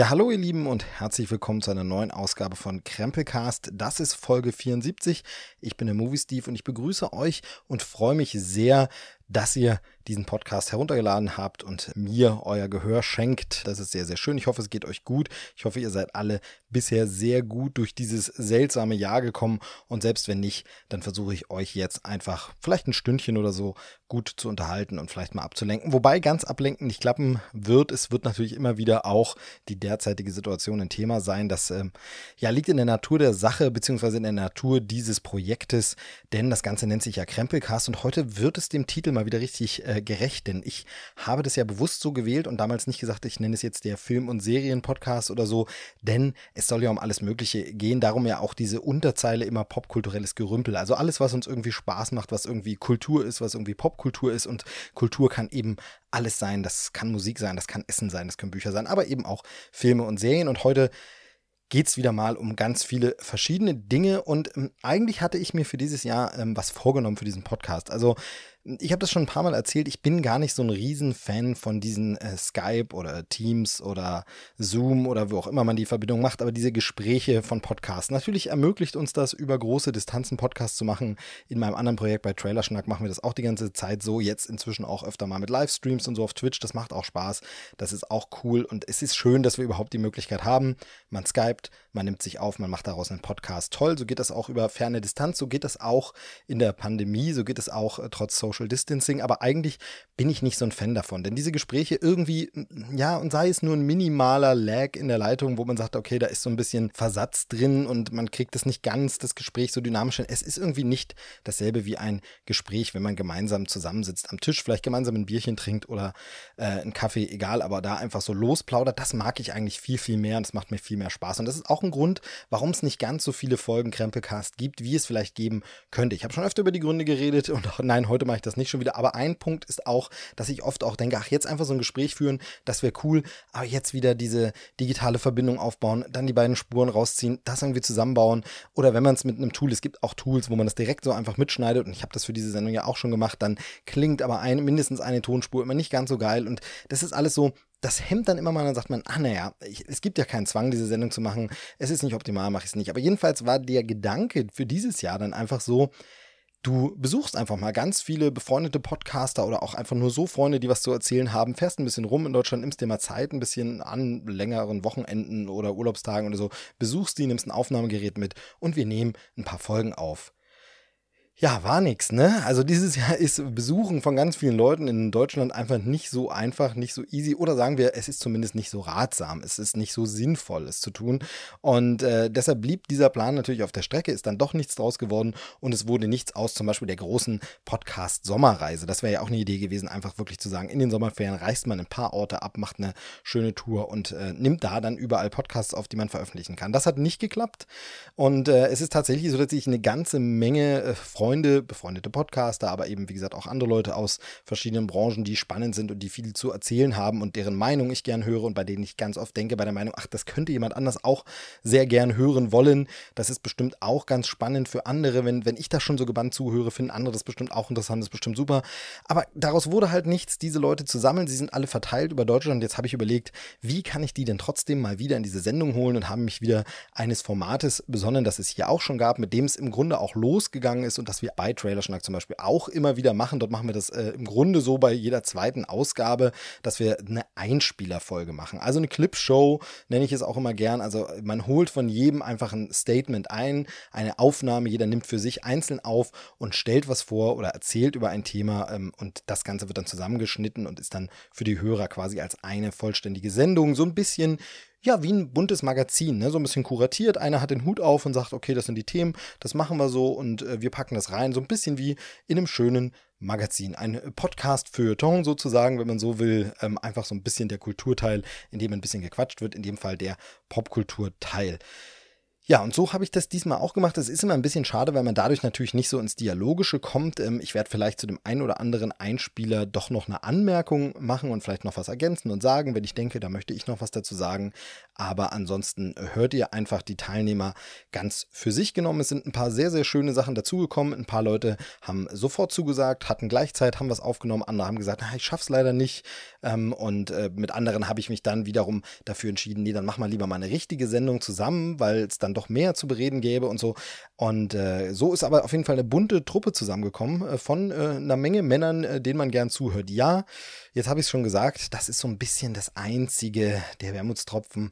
Ja, hallo ihr Lieben und herzlich willkommen zu einer neuen Ausgabe von Krempelcast. Das ist Folge 74. Ich bin der Movie Steve und ich begrüße euch und freue mich sehr, dass ihr diesen Podcast heruntergeladen habt und mir euer Gehör schenkt. Das ist sehr, sehr schön. Ich hoffe, es geht euch gut. Ich hoffe, ihr seid alle bisher sehr gut durch dieses seltsame Jahr gekommen. Und selbst wenn nicht, dann versuche ich euch jetzt einfach vielleicht ein Stündchen oder so gut zu unterhalten und vielleicht mal abzulenken. Wobei ganz ablenken nicht klappen wird. Es wird natürlich immer wieder auch die derzeitige Situation ein Thema sein. Das ähm, ja, liegt in der Natur der Sache, beziehungsweise in der Natur dieses Projektes. Denn das Ganze nennt sich ja Krempelcast und heute wird es dem Titel mal wieder richtig äh, gerecht, denn ich habe das ja bewusst so gewählt und damals nicht gesagt, ich nenne es jetzt der Film- und Serienpodcast oder so, denn es soll ja um alles Mögliche gehen. Darum ja auch diese Unterzeile immer popkulturelles Gerümpel. Also alles, was uns irgendwie Spaß macht, was irgendwie Kultur ist, was irgendwie Popkultur ist und Kultur kann eben alles sein. Das kann Musik sein, das kann Essen sein, das können Bücher sein, aber eben auch Filme und Serien. Und heute geht es wieder mal um ganz viele verschiedene Dinge. Und ähm, eigentlich hatte ich mir für dieses Jahr ähm, was vorgenommen für diesen Podcast. Also ich habe das schon ein paar Mal erzählt, ich bin gar nicht so ein Riesenfan von diesen äh, Skype oder Teams oder Zoom oder wo auch immer man die Verbindung macht, aber diese Gespräche von Podcasts. Natürlich ermöglicht uns das, über große Distanzen Podcasts zu machen. In meinem anderen Projekt bei Trailerschnack machen wir das auch die ganze Zeit so, jetzt inzwischen auch öfter mal mit Livestreams und so auf Twitch. Das macht auch Spaß, das ist auch cool und es ist schön, dass wir überhaupt die Möglichkeit haben. Man skypt, man nimmt sich auf, man macht daraus einen Podcast. Toll, so geht das auch über ferne Distanz, so geht das auch in der Pandemie, so geht es auch äh, trotz Social Social Distancing, aber eigentlich bin ich nicht so ein Fan davon, denn diese Gespräche irgendwie, ja, und sei es nur ein minimaler Lag in der Leitung, wo man sagt, okay, da ist so ein bisschen Versatz drin und man kriegt das nicht ganz, das Gespräch so dynamisch hin. Es ist irgendwie nicht dasselbe wie ein Gespräch, wenn man gemeinsam zusammensitzt am Tisch, vielleicht gemeinsam ein Bierchen trinkt oder äh, einen Kaffee, egal, aber da einfach so losplaudert, das mag ich eigentlich viel, viel mehr und das macht mir viel mehr Spaß. Und das ist auch ein Grund, warum es nicht ganz so viele Folgen Krempelcast gibt, wie es vielleicht geben könnte. Ich habe schon öfter über die Gründe geredet und auch, nein, heute mache ich das nicht schon wieder. Aber ein Punkt ist auch, dass ich oft auch denke, ach, jetzt einfach so ein Gespräch führen, das wäre cool. Aber jetzt wieder diese digitale Verbindung aufbauen, dann die beiden Spuren rausziehen, das irgendwie zusammenbauen. Oder wenn man es mit einem Tool, es gibt auch Tools, wo man das direkt so einfach mitschneidet. Und ich habe das für diese Sendung ja auch schon gemacht. Dann klingt aber eine, mindestens eine Tonspur immer nicht ganz so geil. Und das ist alles so, das hemmt dann immer mal, dann sagt man, ah naja, es gibt ja keinen Zwang, diese Sendung zu machen. Es ist nicht optimal, mache ich es nicht. Aber jedenfalls war der Gedanke für dieses Jahr dann einfach so, Du besuchst einfach mal ganz viele befreundete Podcaster oder auch einfach nur so Freunde, die was zu erzählen haben, fährst ein bisschen rum in Deutschland, nimmst dir mal Zeit, ein bisschen an längeren Wochenenden oder Urlaubstagen oder so, besuchst die, nimmst ein Aufnahmegerät mit und wir nehmen ein paar Folgen auf. Ja, war nix, ne? Also dieses Jahr ist Besuchen von ganz vielen Leuten in Deutschland einfach nicht so einfach, nicht so easy oder sagen wir, es ist zumindest nicht so ratsam, es ist nicht so sinnvoll, es zu tun. Und äh, deshalb blieb dieser Plan natürlich auf der Strecke, ist dann doch nichts draus geworden und es wurde nichts aus zum Beispiel der großen Podcast-Sommerreise. Das wäre ja auch eine Idee gewesen, einfach wirklich zu sagen, in den Sommerferien reist man ein paar Orte ab, macht eine schöne Tour und äh, nimmt da dann überall Podcasts auf, die man veröffentlichen kann. Das hat nicht geklappt und äh, es ist tatsächlich so, dass ich eine ganze Menge äh, Freunde Freunde, befreundete Podcaster, aber eben, wie gesagt, auch andere Leute aus verschiedenen Branchen, die spannend sind und die viel zu erzählen haben und deren Meinung ich gern höre und bei denen ich ganz oft denke, bei der Meinung, ach, das könnte jemand anders auch sehr gern hören wollen. Das ist bestimmt auch ganz spannend für andere. Wenn, wenn ich da schon so gebannt zuhöre, finden andere das bestimmt auch interessant, das ist bestimmt super. Aber daraus wurde halt nichts, diese Leute zu sammeln. Sie sind alle verteilt über Deutschland. Jetzt habe ich überlegt, wie kann ich die denn trotzdem mal wieder in diese Sendung holen und haben mich wieder eines Formates besonnen, das es hier auch schon gab, mit dem es im Grunde auch losgegangen ist und das wir bei Trailerschnack zum Beispiel auch immer wieder machen. Dort machen wir das äh, im Grunde so bei jeder zweiten Ausgabe, dass wir eine Einspielerfolge machen. Also eine Clipshow nenne ich es auch immer gern. Also man holt von jedem einfach ein Statement ein, eine Aufnahme, jeder nimmt für sich einzeln auf und stellt was vor oder erzählt über ein Thema ähm, und das Ganze wird dann zusammengeschnitten und ist dann für die Hörer quasi als eine vollständige Sendung so ein bisschen ja, wie ein buntes Magazin, ne? so ein bisschen kuratiert. Einer hat den Hut auf und sagt, okay, das sind die Themen, das machen wir so und äh, wir packen das rein. So ein bisschen wie in einem schönen Magazin. Ein Podcast für Ton sozusagen, wenn man so will. Ähm, einfach so ein bisschen der Kulturteil, in dem ein bisschen gequatscht wird, in dem Fall der Popkulturteil. Ja, und so habe ich das diesmal auch gemacht. Das ist immer ein bisschen schade, weil man dadurch natürlich nicht so ins Dialogische kommt. Ähm, ich werde vielleicht zu dem einen oder anderen Einspieler doch noch eine Anmerkung machen und vielleicht noch was ergänzen und sagen, wenn ich denke, da möchte ich noch was dazu sagen. Aber ansonsten hört ihr einfach die Teilnehmer ganz für sich genommen. Es sind ein paar sehr, sehr schöne Sachen dazugekommen. Ein paar Leute haben sofort zugesagt, hatten gleichzeitig, haben was aufgenommen. Andere haben gesagt, na, ich schaff's leider nicht. Ähm, und äh, mit anderen habe ich mich dann wiederum dafür entschieden, nee, dann mach mal lieber mal eine richtige Sendung zusammen, weil es dann doch mehr zu bereden gäbe und so. Und äh, so ist aber auf jeden Fall eine bunte Truppe zusammengekommen äh, von äh, einer Menge Männern, äh, denen man gern zuhört. Ja, jetzt habe ich es schon gesagt, das ist so ein bisschen das einzige, der Wermutstropfen.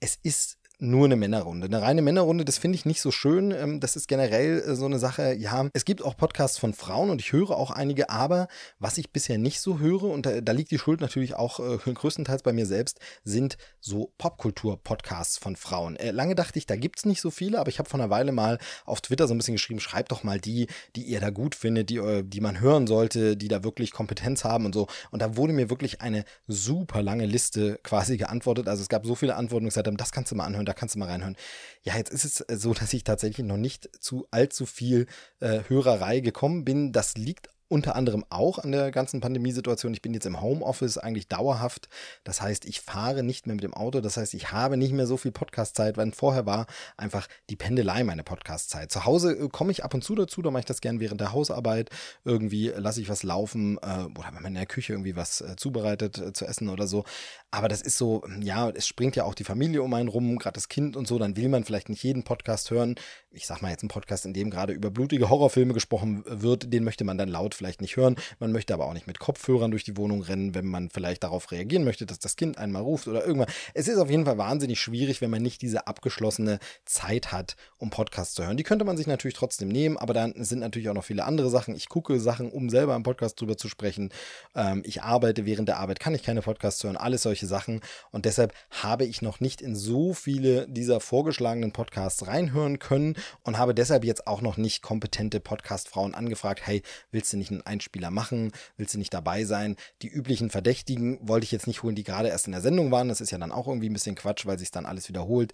Es ist nur eine Männerrunde. Eine reine Männerrunde, das finde ich nicht so schön. Ähm, das ist generell äh, so eine Sache. Ja, es gibt auch Podcasts von Frauen und ich höre auch einige, aber was ich bisher nicht so höre, und da, da liegt die Schuld natürlich auch äh, größtenteils bei mir selbst, sind so Popkultur-Podcasts von Frauen. Äh, lange dachte ich, da gibt es nicht so viele, aber ich habe vor einer Weile mal auf Twitter so ein bisschen geschrieben, schreibt doch mal die, die ihr da gut findet, die, die man hören sollte, die da wirklich Kompetenz haben und so. Und da wurde mir wirklich eine super lange Liste quasi geantwortet. Also es gab so viele Antworten, die gesagt haben, das kannst du mal anhören, da kannst du mal reinhören. Ja, jetzt ist es äh, so, dass ich tatsächlich noch nicht zu allzu viel äh, Hörerei gekommen bin. Das liegt unter anderem auch an der ganzen Pandemiesituation. Ich bin jetzt im Homeoffice eigentlich dauerhaft. Das heißt, ich fahre nicht mehr mit dem Auto. Das heißt, ich habe nicht mehr so viel Podcastzeit, weil vorher war einfach die Pendelei meine Podcastzeit. Zu Hause äh, komme ich ab und zu dazu, da mache ich das gern während der Hausarbeit. Irgendwie lasse ich was laufen äh, oder wenn man in der Küche irgendwie was äh, zubereitet zu essen oder so. Aber das ist so, ja, es springt ja auch die Familie um einen rum, gerade das Kind und so. Dann will man vielleicht nicht jeden Podcast hören. Ich sag mal jetzt einen Podcast, in dem gerade über blutige Horrorfilme gesprochen wird, den möchte man dann laut vielleicht nicht hören. Man möchte aber auch nicht mit Kopfhörern durch die Wohnung rennen, wenn man vielleicht darauf reagieren möchte, dass das Kind einmal ruft oder irgendwann. Es ist auf jeden Fall wahnsinnig schwierig, wenn man nicht diese abgeschlossene Zeit hat, um Podcasts zu hören. Die könnte man sich natürlich trotzdem nehmen, aber dann sind natürlich auch noch viele andere Sachen. Ich gucke Sachen, um selber im Podcast drüber zu sprechen. Ähm, ich arbeite während der Arbeit, kann ich keine Podcasts hören, alles solche Sachen. Und deshalb habe ich noch nicht in so viele dieser vorgeschlagenen Podcasts reinhören können und habe deshalb jetzt auch noch nicht kompetente Podcast-Frauen angefragt, hey, willst du nicht einen Einspieler machen? Willst du nicht dabei sein? Die üblichen Verdächtigen wollte ich jetzt nicht holen, die gerade erst in der Sendung waren. Das ist ja dann auch irgendwie ein bisschen Quatsch, weil sich dann alles wiederholt.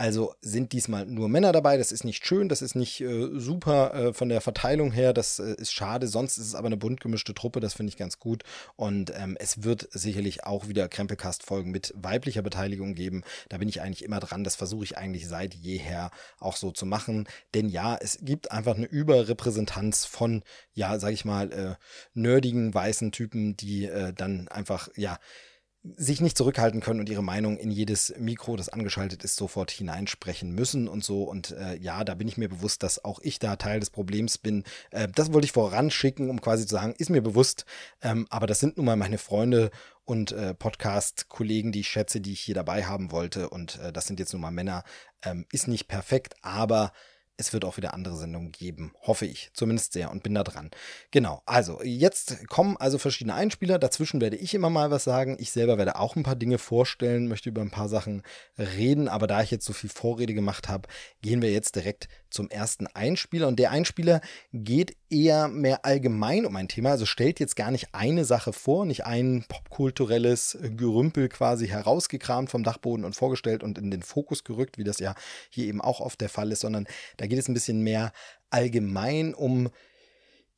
Also sind diesmal nur Männer dabei. Das ist nicht schön, das ist nicht äh, super äh, von der Verteilung her. Das äh, ist schade. Sonst ist es aber eine bunt gemischte Truppe. Das finde ich ganz gut. Und ähm, es wird sicherlich auch wieder Krempelcast-Folgen mit weiblicher Beteiligung geben. Da bin ich eigentlich immer dran. Das versuche ich eigentlich seit jeher auch so zu machen. Denn ja, es gibt einfach eine Überrepräsentanz von, ja, sag ich mal, äh, nerdigen weißen Typen, die äh, dann einfach, ja, sich nicht zurückhalten können und ihre Meinung in jedes Mikro, das angeschaltet ist, sofort hineinsprechen müssen und so. Und äh, ja, da bin ich mir bewusst, dass auch ich da Teil des Problems bin. Äh, das wollte ich voranschicken, um quasi zu sagen, ist mir bewusst, ähm, aber das sind nun mal meine Freunde und äh, Podcast-Kollegen, die ich schätze, die ich hier dabei haben wollte. Und äh, das sind jetzt nun mal Männer. Ähm, ist nicht perfekt, aber es wird auch wieder andere Sendungen geben, hoffe ich zumindest sehr und bin da dran. Genau, also jetzt kommen also verschiedene Einspieler, dazwischen werde ich immer mal was sagen, ich selber werde auch ein paar Dinge vorstellen, möchte über ein paar Sachen reden, aber da ich jetzt so viel Vorrede gemacht habe, gehen wir jetzt direkt zum ersten Einspieler und der Einspieler geht eher mehr allgemein um ein Thema, also stellt jetzt gar nicht eine Sache vor, nicht ein popkulturelles Gerümpel quasi herausgekramt vom Dachboden und vorgestellt und in den Fokus gerückt, wie das ja hier eben auch oft der Fall ist, sondern da geht es ein bisschen mehr allgemein um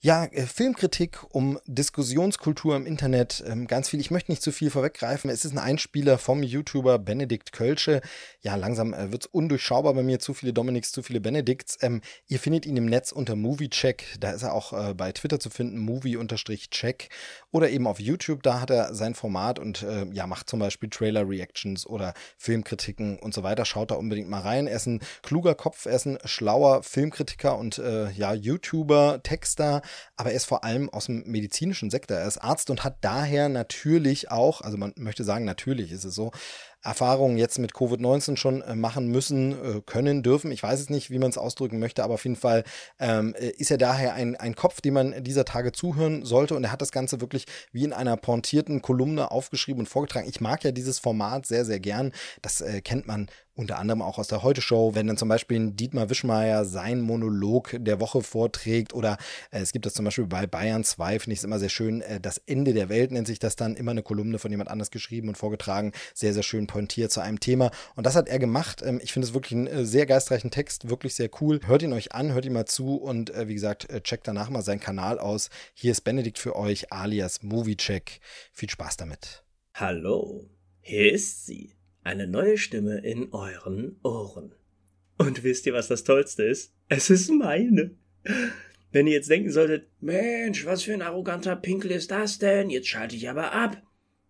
ja, äh, Filmkritik, um Diskussionskultur im Internet, ähm, ganz viel. Ich möchte nicht zu viel vorweggreifen. Es ist ein Einspieler vom YouTuber Benedikt Kölsche. Ja, langsam äh, wird es undurchschaubar bei mir. Zu viele Dominiks, zu viele Benedikts. Ähm, ihr findet ihn im Netz unter Moviecheck. Da ist er auch äh, bei Twitter zu finden, movie-check. Oder eben auf YouTube. Da hat er sein Format und äh, ja, macht zum Beispiel Trailer-Reactions oder Filmkritiken und so weiter. Schaut da unbedingt mal rein. Er ist ein kluger Kopf, er ist ein schlauer Filmkritiker und äh, ja, YouTuber, Texter aber er ist vor allem aus dem medizinischen Sektor. Er ist Arzt und hat daher natürlich auch, also man möchte sagen, natürlich ist es so, Erfahrungen jetzt mit Covid-19 schon äh, machen müssen, äh, können, dürfen. Ich weiß es nicht, wie man es ausdrücken möchte, aber auf jeden Fall ähm, äh, ist er daher ein, ein Kopf, dem man dieser Tage zuhören sollte. Und er hat das Ganze wirklich wie in einer pointierten Kolumne aufgeschrieben und vorgetragen. Ich mag ja dieses Format sehr, sehr gern. Das äh, kennt man unter anderem auch aus der Heute-Show, wenn dann zum Beispiel Dietmar Wischmeier sein Monolog der Woche vorträgt oder äh, es gibt das zum Beispiel bei Bayern 2, finde ich es immer sehr schön, äh, das Ende der Welt nennt sich das dann, immer eine Kolumne von jemand anders geschrieben und vorgetragen, sehr, sehr schön pointiert zu einem Thema und das hat er gemacht. Ähm, ich finde es wirklich einen äh, sehr geistreichen Text, wirklich sehr cool. Hört ihn euch an, hört ihn mal zu und wie gesagt, checkt danach mal seinen Kanal aus. Hier ist Benedikt für euch alias Moviecheck. Viel Spaß damit. Hallo, hier ist sie eine neue Stimme in euren Ohren. Und wisst ihr, was das Tollste ist? Es ist meine. Wenn ihr jetzt denken solltet, Mensch, was für ein arroganter Pinkel ist das denn? Jetzt schalte ich aber ab.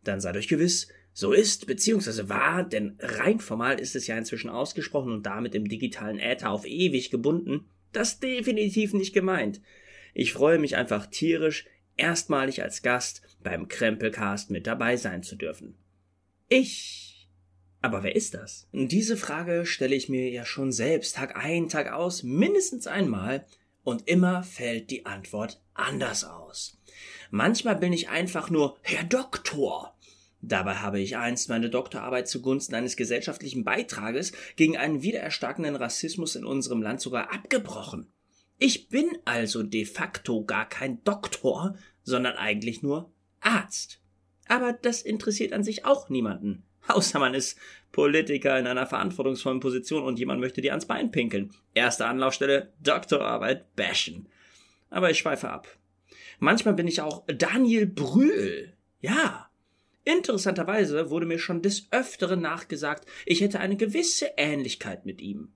Dann seid euch gewiss, so ist bzw. war, denn rein formal ist es ja inzwischen ausgesprochen und damit im digitalen Äther auf ewig gebunden, das definitiv nicht gemeint. Ich freue mich einfach tierisch, erstmalig als Gast beim Krempelcast mit dabei sein zu dürfen. Ich aber wer ist das? Diese Frage stelle ich mir ja schon selbst Tag ein, Tag aus, mindestens einmal, und immer fällt die Antwort anders aus. Manchmal bin ich einfach nur Herr Doktor. Dabei habe ich einst meine Doktorarbeit zugunsten eines gesellschaftlichen Beitrages gegen einen wiedererstarkenden Rassismus in unserem Land sogar abgebrochen. Ich bin also de facto gar kein Doktor, sondern eigentlich nur Arzt. Aber das interessiert an sich auch niemanden. Außer man ist Politiker in einer verantwortungsvollen Position und jemand möchte dir ans Bein pinkeln. Erste Anlaufstelle, Doktorarbeit bashen. Aber ich schweife ab. Manchmal bin ich auch Daniel Brühl. Ja. Interessanterweise wurde mir schon des Öfteren nachgesagt, ich hätte eine gewisse Ähnlichkeit mit ihm.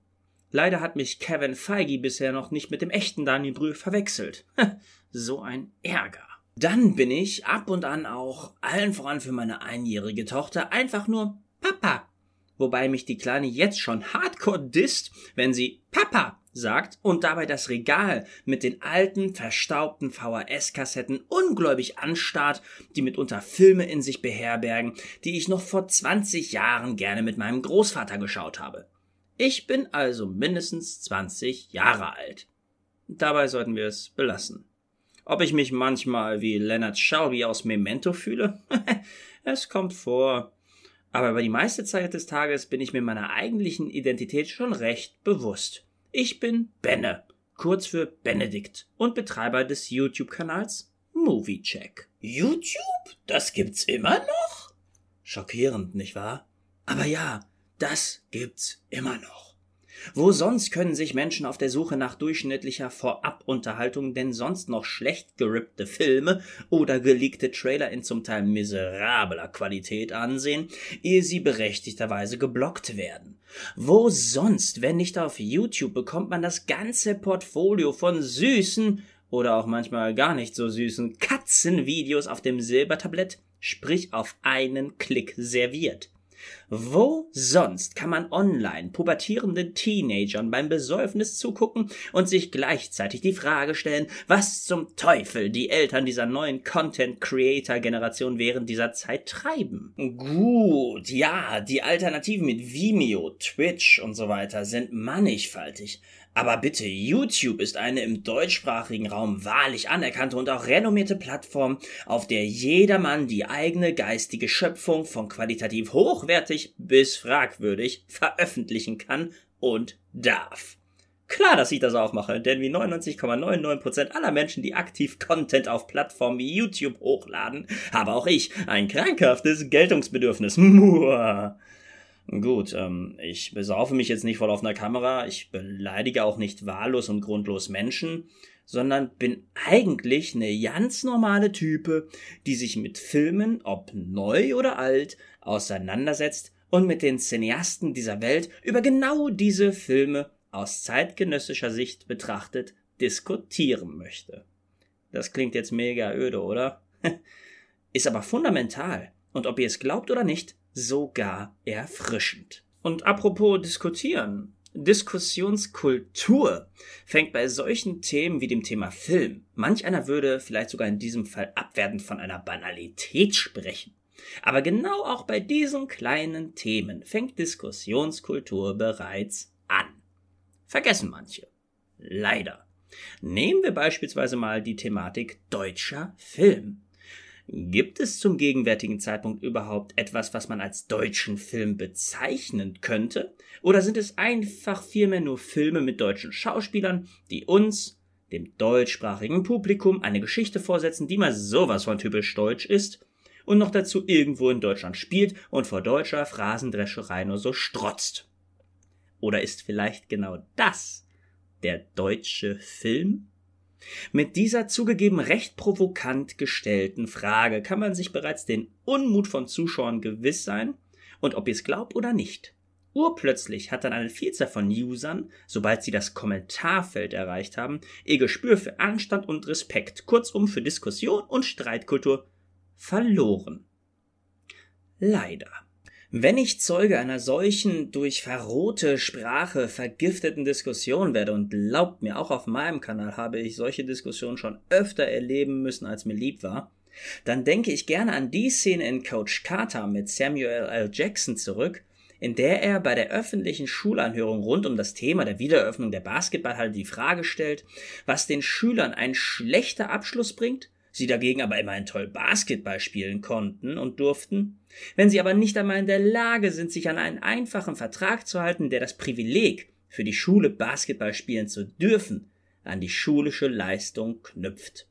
Leider hat mich Kevin Feige bisher noch nicht mit dem echten Daniel Brühl verwechselt. so ein Ärger. Dann bin ich ab und an auch, allen voran für meine einjährige Tochter, einfach nur Papa. Wobei mich die Kleine jetzt schon hardcore disst, wenn sie Papa sagt und dabei das Regal mit den alten, verstaubten VHS-Kassetten ungläubig anstarrt, die mitunter Filme in sich beherbergen, die ich noch vor 20 Jahren gerne mit meinem Großvater geschaut habe. Ich bin also mindestens 20 Jahre alt. Dabei sollten wir es belassen. Ob ich mich manchmal wie Leonard Shelby aus Memento fühle? es kommt vor. Aber über die meiste Zeit des Tages bin ich mir meiner eigentlichen Identität schon recht bewusst. Ich bin Benne, kurz für Benedikt und Betreiber des YouTube-Kanals Moviecheck. YouTube? Das gibt's immer noch? Schockierend, nicht wahr? Aber ja, das gibt's immer noch. Wo sonst können sich Menschen auf der Suche nach durchschnittlicher Vorabunterhaltung denn sonst noch schlecht gerippte Filme oder geleakte Trailer in zum Teil miserabler Qualität ansehen, ehe sie berechtigterweise geblockt werden? Wo sonst, wenn nicht auf YouTube, bekommt man das ganze Portfolio von süßen oder auch manchmal gar nicht so süßen Katzenvideos auf dem Silbertablett, sprich auf einen Klick serviert? Wo sonst kann man online pubertierenden Teenagern beim Besäufnis zugucken und sich gleichzeitig die Frage stellen, was zum Teufel die Eltern dieser neuen Content Creator Generation während dieser Zeit treiben? Gut, ja, die Alternativen mit Vimeo, Twitch und so weiter sind mannigfaltig. Aber bitte, YouTube ist eine im deutschsprachigen Raum wahrlich anerkannte und auch renommierte Plattform, auf der jedermann die eigene geistige Schöpfung von qualitativ hochwertig bis fragwürdig veröffentlichen kann und darf. Klar, dass ich das auch mache, denn wie 99,99% aller Menschen, die aktiv Content auf Plattformen wie YouTube hochladen, habe auch ich ein krankhaftes Geltungsbedürfnis. Muah. Gut, ähm, ich besaufe mich jetzt nicht voll auf einer Kamera, ich beleidige auch nicht wahllos und grundlos Menschen, sondern bin eigentlich eine ganz normale Type, die sich mit Filmen, ob neu oder alt, auseinandersetzt und mit den Cineasten dieser Welt über genau diese Filme aus zeitgenössischer Sicht betrachtet diskutieren möchte. Das klingt jetzt mega öde, oder? Ist aber fundamental. Und ob ihr es glaubt oder nicht, sogar erfrischend. Und apropos diskutieren. Diskussionskultur fängt bei solchen Themen wie dem Thema Film. Manch einer würde vielleicht sogar in diesem Fall abwertend von einer Banalität sprechen. Aber genau auch bei diesen kleinen Themen fängt Diskussionskultur bereits an. Vergessen manche. Leider. Nehmen wir beispielsweise mal die Thematik deutscher Film. Gibt es zum gegenwärtigen Zeitpunkt überhaupt etwas, was man als deutschen Film bezeichnen könnte? Oder sind es einfach vielmehr nur Filme mit deutschen Schauspielern, die uns, dem deutschsprachigen Publikum, eine Geschichte vorsetzen, die mal sowas von typisch deutsch ist und noch dazu irgendwo in Deutschland spielt und vor deutscher Phrasendrescherei nur so strotzt? Oder ist vielleicht genau das der deutsche Film? Mit dieser zugegeben recht provokant gestellten Frage kann man sich bereits den Unmut von Zuschauern gewiss sein, und ob ihr es glaubt oder nicht. Urplötzlich hat dann eine Vielzahl von Usern, sobald sie das Kommentarfeld erreicht haben, ihr Gespür für Anstand und Respekt, kurzum für Diskussion und Streitkultur, verloren. Leider. Wenn ich Zeuge einer solchen durch verrohte Sprache vergifteten Diskussion werde, und glaubt mir, auch auf meinem Kanal habe ich solche Diskussionen schon öfter erleben müssen, als mir lieb war, dann denke ich gerne an die Szene in Coach Carter mit Samuel L. Jackson zurück, in der er bei der öffentlichen Schulanhörung rund um das Thema der Wiedereröffnung der Basketballhalle die Frage stellt, was den Schülern ein schlechter Abschluss bringt sie dagegen aber immerhin toll Basketball spielen konnten und durften, wenn sie aber nicht einmal in der Lage sind, sich an einen einfachen Vertrag zu halten, der das Privileg, für die Schule Basketball spielen zu dürfen, an die schulische Leistung knüpft.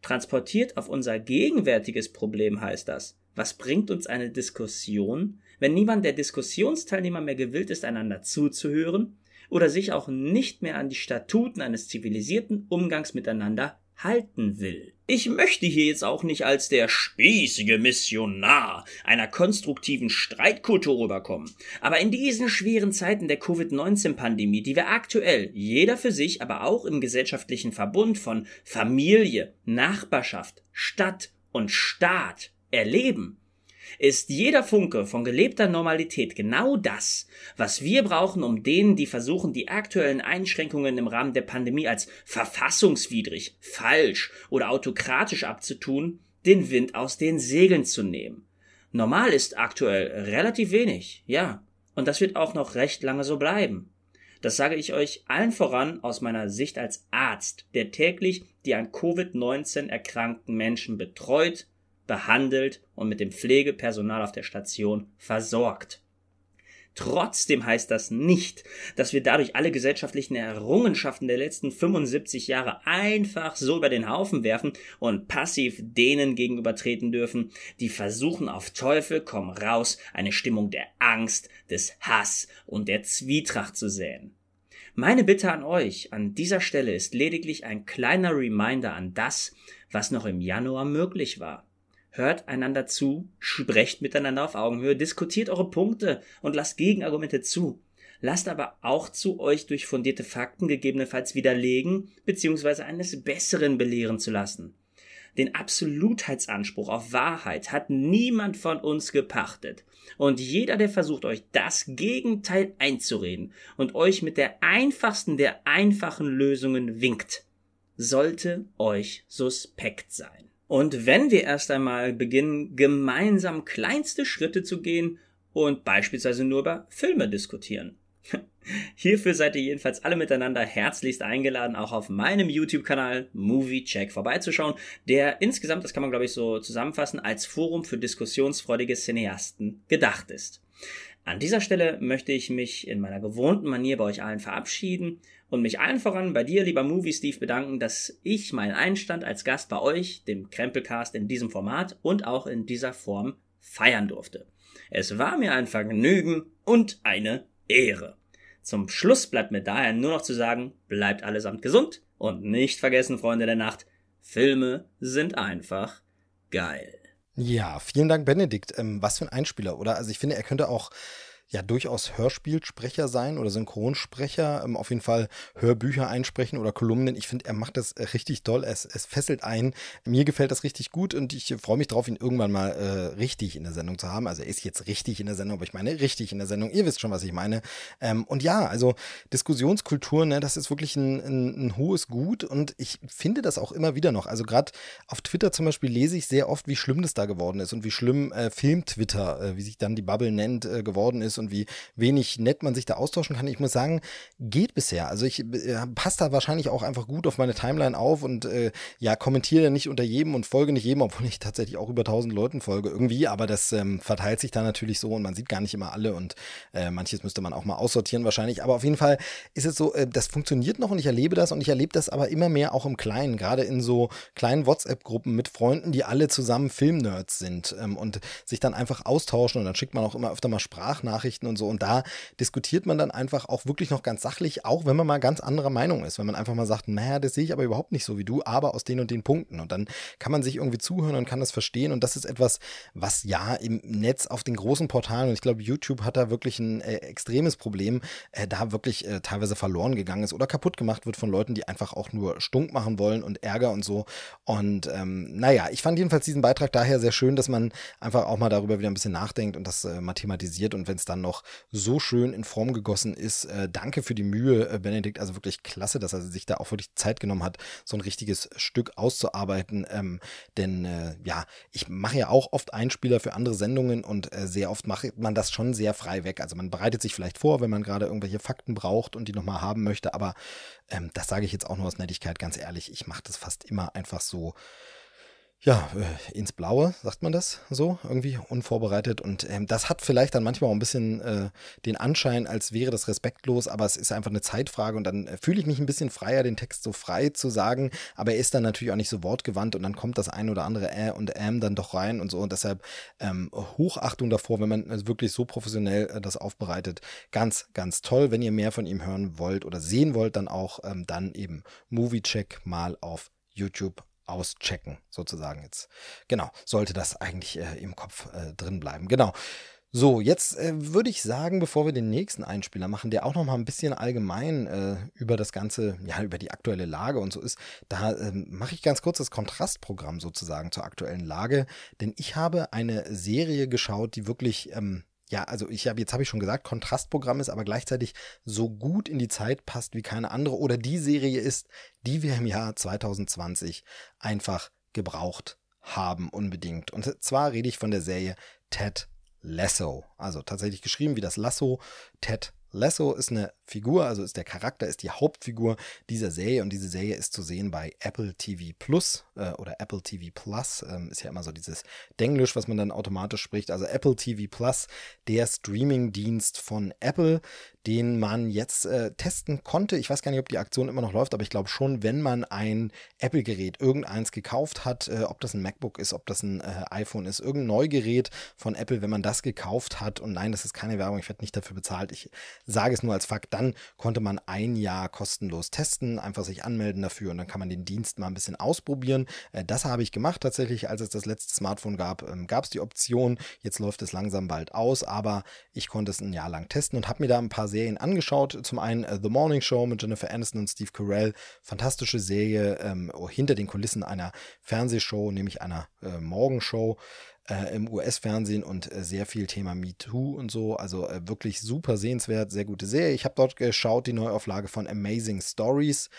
Transportiert auf unser gegenwärtiges Problem heißt das, was bringt uns eine Diskussion, wenn niemand der Diskussionsteilnehmer mehr gewillt ist, einander zuzuhören oder sich auch nicht mehr an die Statuten eines zivilisierten Umgangs miteinander halten will. Ich möchte hier jetzt auch nicht als der spießige Missionar einer konstruktiven Streitkultur rüberkommen. Aber in diesen schweren Zeiten der Covid-19-Pandemie, die wir aktuell, jeder für sich, aber auch im gesellschaftlichen Verbund von Familie, Nachbarschaft, Stadt und Staat erleben, ist jeder Funke von gelebter Normalität genau das, was wir brauchen, um denen, die versuchen, die aktuellen Einschränkungen im Rahmen der Pandemie als verfassungswidrig, falsch oder autokratisch abzutun, den Wind aus den Segeln zu nehmen. Normal ist aktuell relativ wenig, ja, und das wird auch noch recht lange so bleiben. Das sage ich euch allen voran aus meiner Sicht als Arzt, der täglich die an Covid-19 erkrankten Menschen betreut, behandelt und mit dem Pflegepersonal auf der Station versorgt. Trotzdem heißt das nicht, dass wir dadurch alle gesellschaftlichen Errungenschaften der letzten 75 Jahre einfach so über den Haufen werfen und passiv denen gegenübertreten dürfen, die versuchen auf Teufel komm raus eine Stimmung der Angst, des Hass und der Zwietracht zu säen. Meine Bitte an euch an dieser Stelle ist lediglich ein kleiner Reminder an das, was noch im Januar möglich war. Hört einander zu, sprecht miteinander auf Augenhöhe, diskutiert eure Punkte und lasst Gegenargumente zu. Lasst aber auch zu, euch durch fundierte Fakten gegebenenfalls widerlegen bzw. eines Besseren belehren zu lassen. Den Absolutheitsanspruch auf Wahrheit hat niemand von uns gepachtet. Und jeder, der versucht, euch das Gegenteil einzureden und euch mit der einfachsten der einfachen Lösungen winkt, sollte euch suspekt sein. Und wenn wir erst einmal beginnen, gemeinsam kleinste Schritte zu gehen und beispielsweise nur über Filme diskutieren. Hierfür seid ihr jedenfalls alle miteinander herzlichst eingeladen, auch auf meinem YouTube-Kanal Movie Check vorbeizuschauen, der insgesamt, das kann man glaube ich so zusammenfassen, als Forum für diskussionsfreudige Cineasten gedacht ist. An dieser Stelle möchte ich mich in meiner gewohnten Manier bei euch allen verabschieden und mich allen voran bei dir, lieber Movie Steve, bedanken, dass ich meinen Einstand als Gast bei euch, dem Krempelcast, in diesem Format und auch in dieser Form feiern durfte. Es war mir ein Vergnügen und eine Ehre. Zum Schluss bleibt mir daher nur noch zu sagen, bleibt allesamt gesund und nicht vergessen, Freunde der Nacht, Filme sind einfach geil. Ja, vielen Dank, Benedikt. Ähm, was für ein Einspieler, oder? Also ich finde, er könnte auch ja durchaus Hörspielsprecher sein oder Synchronsprecher, ähm, auf jeden Fall Hörbücher einsprechen oder Kolumnen. Ich finde, er macht das äh, richtig toll. Es, es fesselt ein. Mir gefällt das richtig gut und ich freue mich drauf, ihn irgendwann mal äh, richtig in der Sendung zu haben. Also er ist jetzt richtig in der Sendung, aber ich meine richtig in der Sendung. Ihr wisst schon, was ich meine. Ähm, und ja, also Diskussionskultur, ne, das ist wirklich ein, ein, ein hohes Gut und ich finde das auch immer wieder noch. Also gerade auf Twitter zum Beispiel lese ich sehr oft, wie schlimm das da geworden ist und wie schlimm äh, Film-Twitter, äh, wie sich dann die Bubble nennt, äh, geworden ist ist und wie wenig nett man sich da austauschen kann. Ich muss sagen, geht bisher. Also ich äh, passe da wahrscheinlich auch einfach gut auf meine Timeline auf und äh, ja, kommentiere nicht unter jedem und folge nicht jedem, obwohl ich tatsächlich auch über tausend Leuten folge irgendwie, aber das ähm, verteilt sich da natürlich so und man sieht gar nicht immer alle und äh, manches müsste man auch mal aussortieren wahrscheinlich. Aber auf jeden Fall ist es so, äh, das funktioniert noch und ich erlebe das und ich erlebe das aber immer mehr auch im Kleinen, gerade in so kleinen WhatsApp-Gruppen mit Freunden, die alle zusammen Filmnerds sind ähm, und sich dann einfach austauschen und dann schickt man auch immer öfter mal Sprachnachrichten und so. Und da diskutiert man dann einfach auch wirklich noch ganz sachlich, auch wenn man mal ganz anderer Meinung ist, wenn man einfach mal sagt, naja, das sehe ich aber überhaupt nicht so wie du, aber aus den und den Punkten. Und dann kann man sich irgendwie zuhören und kann das verstehen. Und das ist etwas, was ja im Netz auf den großen Portalen und ich glaube YouTube hat da wirklich ein äh, extremes Problem, äh, da wirklich äh, teilweise verloren gegangen ist oder kaputt gemacht wird von Leuten, die einfach auch nur stunk machen wollen und Ärger und so. Und ähm, naja, ich fand jedenfalls diesen Beitrag daher sehr schön, dass man einfach auch mal darüber wieder ein bisschen nachdenkt und das äh, mathematisiert und wenn es dann noch so schön in Form gegossen ist, äh, danke für die Mühe, äh, Benedikt, also wirklich klasse, dass er sich da auch wirklich Zeit genommen hat, so ein richtiges Stück auszuarbeiten, ähm, denn äh, ja, ich mache ja auch oft Einspieler für andere Sendungen und äh, sehr oft macht man das schon sehr frei weg, also man bereitet sich vielleicht vor, wenn man gerade irgendwelche Fakten braucht und die nochmal haben möchte, aber ähm, das sage ich jetzt auch nur aus Nettigkeit, ganz ehrlich, ich mache das fast immer einfach so, ja, äh, ins Blaue, sagt man das so, irgendwie unvorbereitet. Und ähm, das hat vielleicht dann manchmal auch ein bisschen äh, den Anschein, als wäre das respektlos, aber es ist einfach eine Zeitfrage und dann äh, fühle ich mich ein bisschen freier, den Text so frei zu sagen, aber er ist dann natürlich auch nicht so wortgewandt und dann kommt das ein oder andere Äh und Ähm dann doch rein und so und deshalb ähm, Hochachtung davor, wenn man äh, wirklich so professionell äh, das aufbereitet. Ganz, ganz toll. Wenn ihr mehr von ihm hören wollt oder sehen wollt, dann auch ähm, dann eben Movie Check mal auf YouTube auschecken, sozusagen jetzt. Genau, sollte das eigentlich äh, im Kopf äh, drin bleiben. Genau. So, jetzt äh, würde ich sagen, bevor wir den nächsten Einspieler machen, der auch noch mal ein bisschen allgemein äh, über das Ganze, ja, über die aktuelle Lage und so ist, da ähm, mache ich ganz kurz das Kontrastprogramm sozusagen zur aktuellen Lage, denn ich habe eine Serie geschaut, die wirklich ähm, ja, also ich habe, jetzt habe ich schon gesagt, Kontrastprogramm ist, aber gleichzeitig so gut in die Zeit passt wie keine andere oder die Serie ist, die wir im Jahr 2020 einfach gebraucht haben unbedingt. Und zwar rede ich von der Serie Ted Lasso. Also tatsächlich geschrieben wie das Lasso. Ted Lasso ist eine Figur, also ist der Charakter, ist die Hauptfigur dieser Serie und diese Serie ist zu sehen bei Apple TV Plus äh, oder Apple TV Plus. Ähm, ist ja immer so dieses Denglisch, was man dann automatisch spricht. Also Apple TV Plus, der Streaming-Dienst von Apple, den man jetzt äh, testen konnte. Ich weiß gar nicht, ob die Aktion immer noch läuft, aber ich glaube schon, wenn man ein Apple-Gerät, irgendeins gekauft hat, äh, ob das ein MacBook ist, ob das ein äh, iPhone ist, irgendein Neugerät von Apple, wenn man das gekauft hat, und nein, das ist keine Werbung, ich werde nicht dafür bezahlt, ich sage es nur als Fakt, dann konnte man ein Jahr kostenlos testen, einfach sich anmelden dafür und dann kann man den Dienst mal ein bisschen ausprobieren. Äh, das habe ich gemacht tatsächlich, als es das letzte Smartphone gab, ähm, gab es die Option, jetzt läuft es langsam bald aus, aber ich konnte es ein Jahr lang testen und habe mir da ein paar Serien angeschaut. Zum einen uh, The Morning Show mit Jennifer Aniston und Steve Carell. Fantastische Serie ähm, hinter den Kulissen einer Fernsehshow, nämlich einer äh, Morgenshow äh, im US-Fernsehen und äh, sehr viel Thema MeToo und so. Also äh, wirklich super sehenswert, sehr gute Serie. Ich habe dort geschaut, die Neuauflage von Amazing Stories,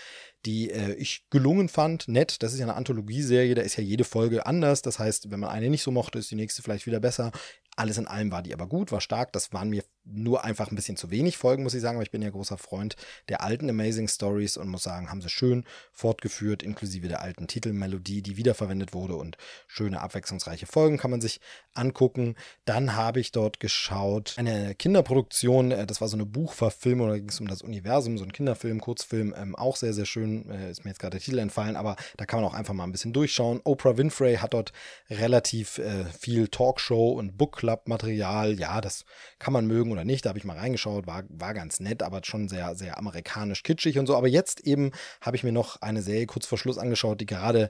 die äh, ich gelungen fand. Nett, das ist ja eine Anthologieserie, da ist ja jede Folge anders. Das heißt, wenn man eine nicht so mochte, ist die nächste vielleicht wieder besser. Alles in allem war die aber gut, war stark. Das waren mir nur einfach ein bisschen zu wenig Folgen, muss ich sagen, aber ich bin ja großer Freund der alten Amazing Stories und muss sagen, haben sie schön fortgeführt, inklusive der alten Titelmelodie, die wiederverwendet wurde und schöne, abwechslungsreiche Folgen kann man sich angucken. Dann habe ich dort geschaut, eine Kinderproduktion, äh, das war so eine Buchverfilmung, da ging es um das Universum, so ein Kinderfilm, Kurzfilm, ähm, auch sehr, sehr schön, äh, ist mir jetzt gerade der Titel entfallen, aber da kann man auch einfach mal ein bisschen durchschauen. Oprah Winfrey hat dort relativ äh, viel Talkshow und Book Club Material, ja, das kann man mögen oder nicht. Da habe ich mal reingeschaut, war, war ganz nett, aber schon sehr, sehr amerikanisch kitschig und so. Aber jetzt eben habe ich mir noch eine Serie kurz vor Schluss angeschaut, die gerade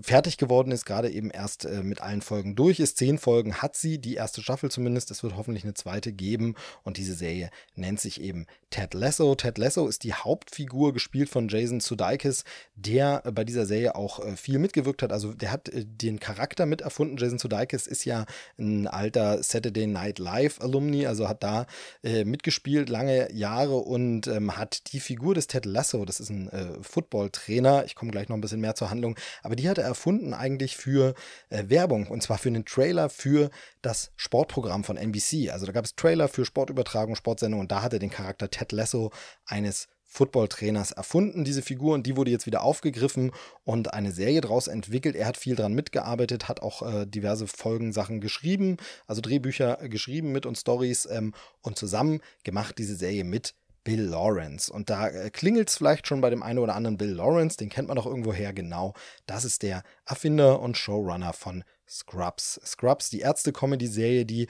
fertig geworden ist, gerade eben erst äh, mit allen Folgen durch ist. Zehn Folgen hat sie, die erste Staffel zumindest. Es wird hoffentlich eine zweite geben. Und diese Serie nennt sich eben Ted Lasso. Ted Lasso ist die Hauptfigur, gespielt von Jason Sudeikis, der äh, bei dieser Serie auch äh, viel mitgewirkt hat. Also der hat äh, den Charakter miterfunden. Jason Sudeikis ist ja ein alter Saturday Night Live Alumni, also hat da äh, mitgespielt lange Jahre und ähm, hat die Figur des Ted Lasso, das ist ein äh, Football-Trainer, ich komme gleich noch ein bisschen mehr zur Handlung, aber die hat er erfunden eigentlich für äh, Werbung und zwar für einen Trailer für das Sportprogramm von NBC. Also da gab es Trailer für Sportübertragung, Sportsendung und da hat er den Charakter Ted Lasso eines Football-Trainers erfunden, diese Figur, und die wurde jetzt wieder aufgegriffen und eine Serie daraus entwickelt. Er hat viel dran mitgearbeitet, hat auch äh, diverse Folgensachen geschrieben, also Drehbücher geschrieben mit und Stories ähm, und zusammen gemacht diese Serie mit Bill Lawrence. Und da äh, klingelt es vielleicht schon bei dem einen oder anderen Bill Lawrence, den kennt man doch irgendwo her, genau. Das ist der Erfinder und Showrunner von Scrubs. Scrubs, die Ärzte-Comedy-Serie, die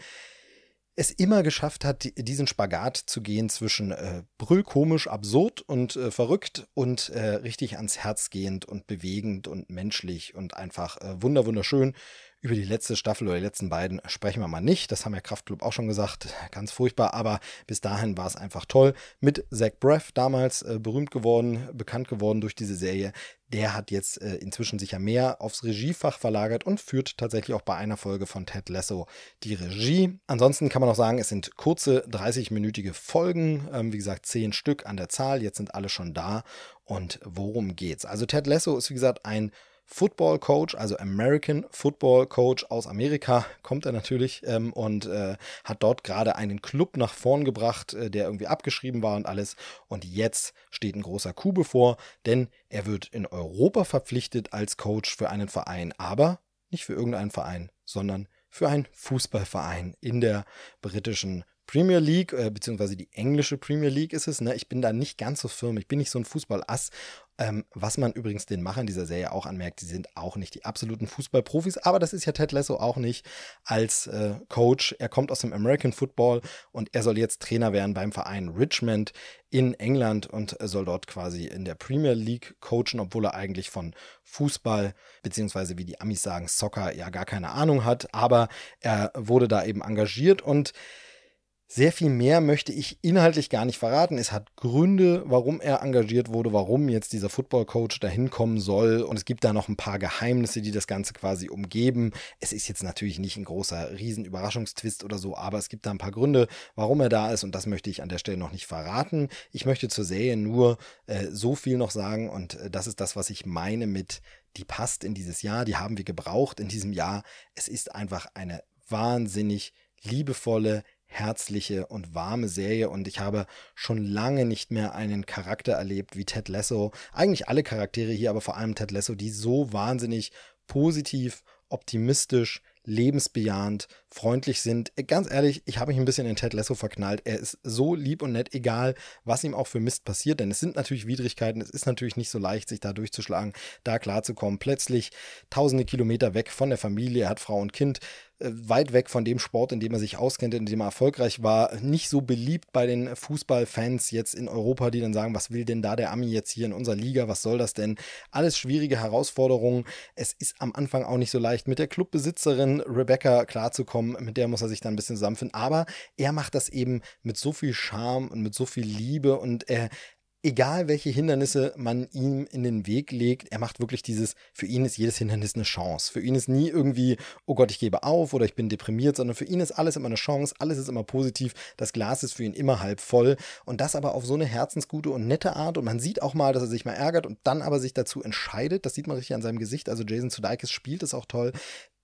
es immer geschafft hat, diesen Spagat zu gehen zwischen äh, brüllkomisch, absurd und äh, verrückt und äh, richtig ans Herz gehend und bewegend und menschlich und einfach äh, wunderschön. Über die letzte Staffel oder die letzten beiden sprechen wir mal nicht. Das haben ja Kraftclub auch schon gesagt. Ganz furchtbar, aber bis dahin war es einfach toll. Mit Zach Braff damals äh, berühmt geworden, bekannt geworden durch diese Serie. Der hat jetzt äh, inzwischen sicher mehr aufs Regiefach verlagert und führt tatsächlich auch bei einer Folge von Ted Lasso die Regie. Ansonsten kann man auch sagen, es sind kurze 30-minütige Folgen. Ähm, wie gesagt, zehn Stück an der Zahl. Jetzt sind alle schon da. Und worum geht's? Also Ted Lasso ist wie gesagt ein Football Coach, also American Football Coach aus Amerika, kommt er natürlich ähm, und äh, hat dort gerade einen Club nach vorn gebracht, äh, der irgendwie abgeschrieben war und alles. Und jetzt steht ein großer Coup bevor, denn er wird in Europa verpflichtet als Coach für einen Verein, aber nicht für irgendeinen Verein, sondern für einen Fußballverein in der britischen Premier League, äh, beziehungsweise die englische Premier League ist es. Ne? Ich bin da nicht ganz so firm. Ich bin nicht so ein Fußballass. Ähm, was man übrigens den Machern dieser Serie auch anmerkt, die sind auch nicht die absoluten Fußballprofis, aber das ist ja Ted Lasso auch nicht als äh, Coach. Er kommt aus dem American Football und er soll jetzt Trainer werden beim Verein Richmond in England und soll dort quasi in der Premier League coachen, obwohl er eigentlich von Fußball, beziehungsweise wie die Amis sagen, Soccer ja gar keine Ahnung hat, aber er wurde da eben engagiert und sehr viel mehr möchte ich inhaltlich gar nicht verraten. Es hat Gründe, warum er engagiert wurde, warum jetzt dieser Football Coach dahin kommen soll. Und es gibt da noch ein paar Geheimnisse, die das Ganze quasi umgeben. Es ist jetzt natürlich nicht ein großer Riesenüberraschungstwist oder so, aber es gibt da ein paar Gründe, warum er da ist. Und das möchte ich an der Stelle noch nicht verraten. Ich möchte zur Serie nur äh, so viel noch sagen. Und äh, das ist das, was ich meine mit, die passt in dieses Jahr. Die haben wir gebraucht in diesem Jahr. Es ist einfach eine wahnsinnig liebevolle, herzliche und warme Serie und ich habe schon lange nicht mehr einen Charakter erlebt wie Ted Lasso. Eigentlich alle Charaktere hier, aber vor allem Ted Lasso, die so wahnsinnig positiv, optimistisch, lebensbejahend, freundlich sind. Ganz ehrlich, ich habe mich ein bisschen in Ted Lasso verknallt. Er ist so lieb und nett, egal was ihm auch für Mist passiert, denn es sind natürlich Widrigkeiten, es ist natürlich nicht so leicht, sich da durchzuschlagen, da klarzukommen. Plötzlich tausende Kilometer weg von der Familie, er hat Frau und Kind, weit weg von dem Sport, in dem er sich auskennt, in dem er erfolgreich war, nicht so beliebt bei den Fußballfans jetzt in Europa, die dann sagen, was will denn da der Ami jetzt hier in unserer Liga, was soll das denn? Alles schwierige Herausforderungen. Es ist am Anfang auch nicht so leicht, mit der Clubbesitzerin Rebecca klarzukommen, mit der muss er sich dann ein bisschen zusammenfinden, aber er macht das eben mit so viel Charme und mit so viel Liebe und er, egal welche Hindernisse man ihm in den Weg legt, er macht wirklich dieses, für ihn ist jedes Hindernis eine Chance. Für ihn ist nie irgendwie, oh Gott, ich gebe auf oder ich bin deprimiert, sondern für ihn ist alles immer eine Chance, alles ist immer positiv, das Glas ist für ihn immer halb voll. Und das aber auf so eine herzensgute und nette Art. Und man sieht auch mal, dass er sich mal ärgert und dann aber sich dazu entscheidet, das sieht man richtig an seinem Gesicht, also Jason Sudeikis spielt es auch toll,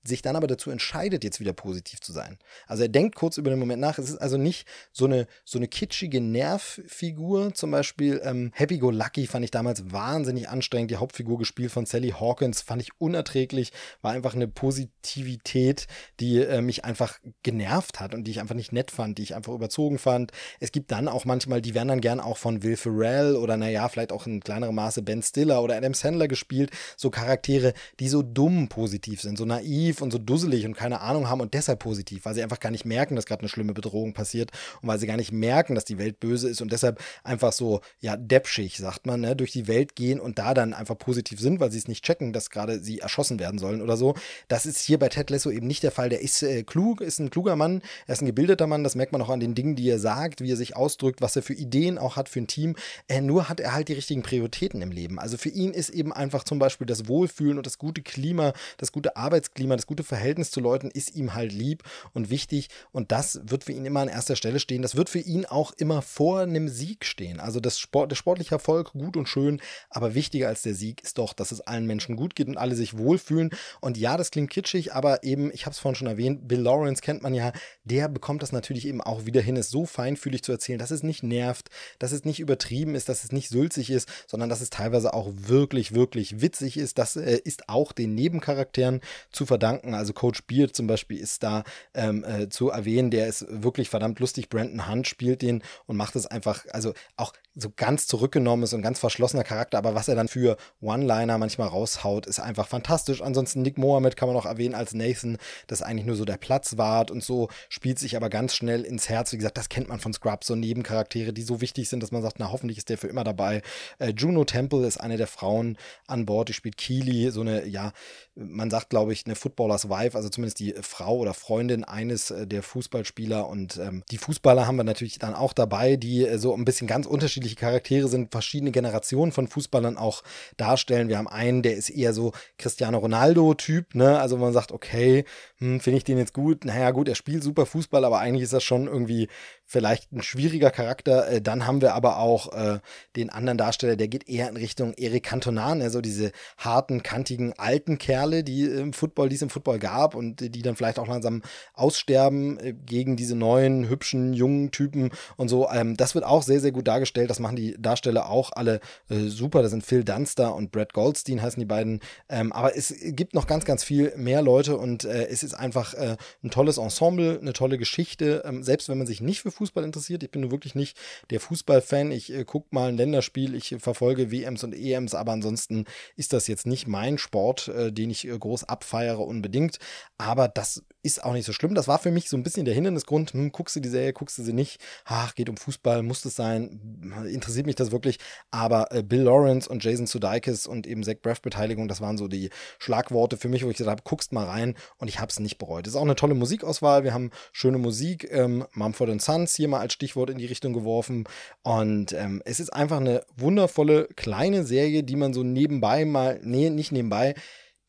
sich dann aber dazu entscheidet, jetzt wieder positiv zu sein. Also er denkt kurz über den Moment nach. Es ist also nicht so eine, so eine kitschige Nervfigur. Zum Beispiel ähm, Happy Go Lucky fand ich damals wahnsinnig anstrengend. Die Hauptfigur gespielt von Sally Hawkins fand ich unerträglich. War einfach eine Positivität, die äh, mich einfach genervt hat und die ich einfach nicht nett fand, die ich einfach überzogen fand. Es gibt dann auch manchmal, die werden dann gern auch von Will Ferrell oder naja, vielleicht auch in kleinerem Maße Ben Stiller oder Adam Sandler gespielt. So Charaktere, die so dumm positiv sind, so naiv und so dusselig und keine Ahnung haben und deshalb positiv, weil sie einfach gar nicht merken, dass gerade eine schlimme Bedrohung passiert und weil sie gar nicht merken, dass die Welt böse ist und deshalb einfach so, ja, deppschig, sagt man, ne, durch die Welt gehen und da dann einfach positiv sind, weil sie es nicht checken, dass gerade sie erschossen werden sollen oder so. Das ist hier bei Ted Lasso eben nicht der Fall. Der ist äh, klug, ist ein kluger Mann, er ist ein gebildeter Mann, das merkt man auch an den Dingen, die er sagt, wie er sich ausdrückt, was er für Ideen auch hat für ein Team. Äh, nur hat er halt die richtigen Prioritäten im Leben. Also für ihn ist eben einfach zum Beispiel das Wohlfühlen und das gute Klima, das gute Arbeitsklima, das gute Verhältnis zu Leuten ist ihm halt lieb und wichtig und das wird für ihn immer an erster Stelle stehen. Das wird für ihn auch immer vor einem Sieg stehen. Also das Sport, der sportliche Erfolg gut und schön, aber wichtiger als der Sieg ist doch, dass es allen Menschen gut geht und alle sich wohlfühlen. Und ja, das klingt kitschig, aber eben, ich habe es vorhin schon erwähnt, Bill Lawrence kennt man ja, der bekommt das natürlich eben auch wieder hin, es so feinfühlig zu erzählen, dass es nicht nervt, dass es nicht übertrieben ist, dass es nicht sülzig ist, sondern dass es teilweise auch wirklich, wirklich witzig ist. Das äh, ist auch den Nebencharakteren zu verdanken. Also Coach Beard zum Beispiel ist da ähm, äh, zu erwähnen, der ist wirklich verdammt lustig. Brandon Hunt spielt den und macht es einfach, also auch so ganz zurückgenommen ist und ganz verschlossener Charakter, aber was er dann für One-Liner manchmal raushaut, ist einfach fantastisch. Ansonsten Nick Mohammed kann man noch erwähnen als Nathan, das eigentlich nur so der Platzwart und so, spielt sich aber ganz schnell ins Herz. Wie gesagt, das kennt man von Scrubs, so Nebencharaktere, die so wichtig sind, dass man sagt, na hoffentlich ist der für immer dabei. Äh, Juno Temple ist eine der Frauen an Bord, die spielt Keely, so eine, ja, man sagt, glaube ich, eine Footballers Wife, also zumindest die Frau oder Freundin eines äh, der Fußballspieler und ähm, die Fußballer haben wir natürlich dann auch dabei, die äh, so ein bisschen ganz unterschiedlich unterschiedliche Charaktere sind, verschiedene Generationen von Fußballern auch darstellen. Wir haben einen, der ist eher so Cristiano Ronaldo-Typ, ne? Also man sagt, okay, hm, finde ich den jetzt gut? Naja, gut, er spielt super Fußball, aber eigentlich ist das schon irgendwie vielleicht ein schwieriger Charakter. Äh, dann haben wir aber auch äh, den anderen Darsteller, der geht eher in Richtung Eric Cantona, ne? so diese harten, kantigen, alten Kerle, die im Football, die es im Football gab und die dann vielleicht auch langsam aussterben äh, gegen diese neuen, hübschen, jungen Typen und so. Ähm, das wird auch sehr, sehr gut dargestellt. Das machen die Darsteller auch alle äh, super. Das sind Phil Dunster und Brad Goldstein heißen die beiden. Ähm, aber es gibt noch ganz, ganz viel mehr Leute und äh, es ist einfach äh, ein tolles Ensemble, eine tolle Geschichte. Ähm, selbst wenn man sich nicht für Fußball interessiert. Ich bin nur wirklich nicht der Fußballfan. Ich äh, gucke mal ein Länderspiel, ich äh, verfolge WMs und EMs, aber ansonsten ist das jetzt nicht mein Sport, äh, den ich äh, groß abfeiere unbedingt. Aber das ist auch nicht so schlimm. Das war für mich so ein bisschen der Hindernisgrund. Hm, guckst du die Serie, guckst du sie nicht? Ach, geht um Fußball, muss das sein? Interessiert mich das wirklich? Aber äh, Bill Lawrence und Jason Sudeikis und eben Zach Braff Beteiligung, das waren so die Schlagworte für mich, wo ich gesagt habe, guckst mal rein und ich habe es nicht bereut. Es ist auch eine tolle Musikauswahl. Wir haben schöne Musik. Ähm, Mumford Sons hier mal als Stichwort in die Richtung geworfen. Und ähm, es ist einfach eine wundervolle kleine Serie, die man so nebenbei mal, nee, nicht nebenbei,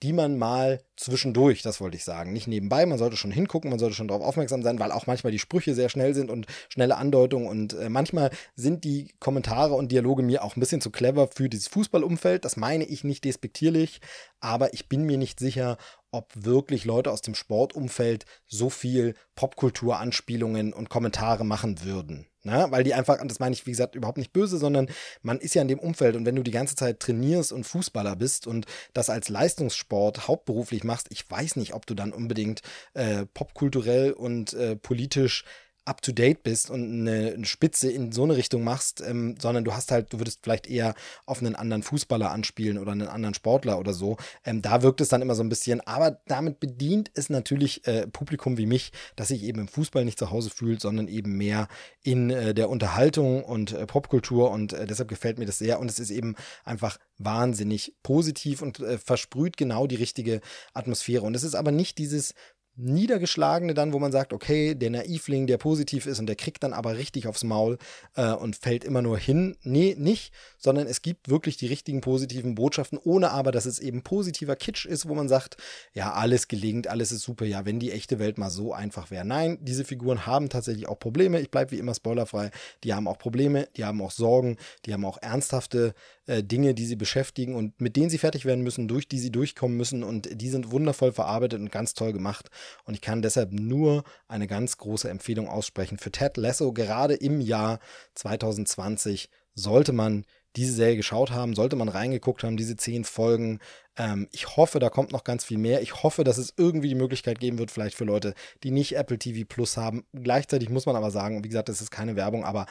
die man mal zwischendurch, das wollte ich sagen, nicht nebenbei, man sollte schon hingucken, man sollte schon darauf aufmerksam sein, weil auch manchmal die Sprüche sehr schnell sind und schnelle Andeutungen und äh, manchmal sind die Kommentare und Dialoge mir auch ein bisschen zu clever für dieses Fußballumfeld, das meine ich nicht despektierlich, aber ich bin mir nicht sicher, ob wirklich Leute aus dem Sportumfeld so viel Popkultur-Anspielungen und Kommentare machen würden. Ne? Weil die einfach, das meine ich, wie gesagt, überhaupt nicht böse, sondern man ist ja in dem Umfeld und wenn du die ganze Zeit trainierst und Fußballer bist und das als Leistungssport hauptberuflich machst, ich weiß nicht, ob du dann unbedingt äh, popkulturell und äh, politisch up to date bist und eine, Spitze in so eine Richtung machst, ähm, sondern du hast halt, du würdest vielleicht eher auf einen anderen Fußballer anspielen oder einen anderen Sportler oder so. Ähm, da wirkt es dann immer so ein bisschen, aber damit bedient es natürlich äh, Publikum wie mich, dass sich eben im Fußball nicht zu Hause fühlt, sondern eben mehr in äh, der Unterhaltung und äh, Popkultur und äh, deshalb gefällt mir das sehr und es ist eben einfach wahnsinnig positiv und äh, versprüht genau die richtige Atmosphäre. Und es ist aber nicht dieses Niedergeschlagene dann, wo man sagt, okay, der Naivling, der positiv ist und der kriegt dann aber richtig aufs Maul äh, und fällt immer nur hin. Nee, nicht, sondern es gibt wirklich die richtigen positiven Botschaften, ohne aber, dass es eben positiver Kitsch ist, wo man sagt, ja, alles gelingt, alles ist super, ja, wenn die echte Welt mal so einfach wäre. Nein, diese Figuren haben tatsächlich auch Probleme. Ich bleibe wie immer spoilerfrei. Die haben auch Probleme, die haben auch Sorgen, die haben auch ernsthafte äh, Dinge, die sie beschäftigen und mit denen sie fertig werden müssen, durch die sie durchkommen müssen und die sind wundervoll verarbeitet und ganz toll gemacht. Und ich kann deshalb nur eine ganz große Empfehlung aussprechen. Für Ted Lasso, gerade im Jahr 2020, sollte man diese Serie geschaut haben, sollte man reingeguckt haben, diese zehn Folgen. Ähm, ich hoffe, da kommt noch ganz viel mehr. Ich hoffe, dass es irgendwie die Möglichkeit geben wird, vielleicht für Leute, die nicht Apple TV Plus haben. Gleichzeitig muss man aber sagen, wie gesagt, das ist keine Werbung, aber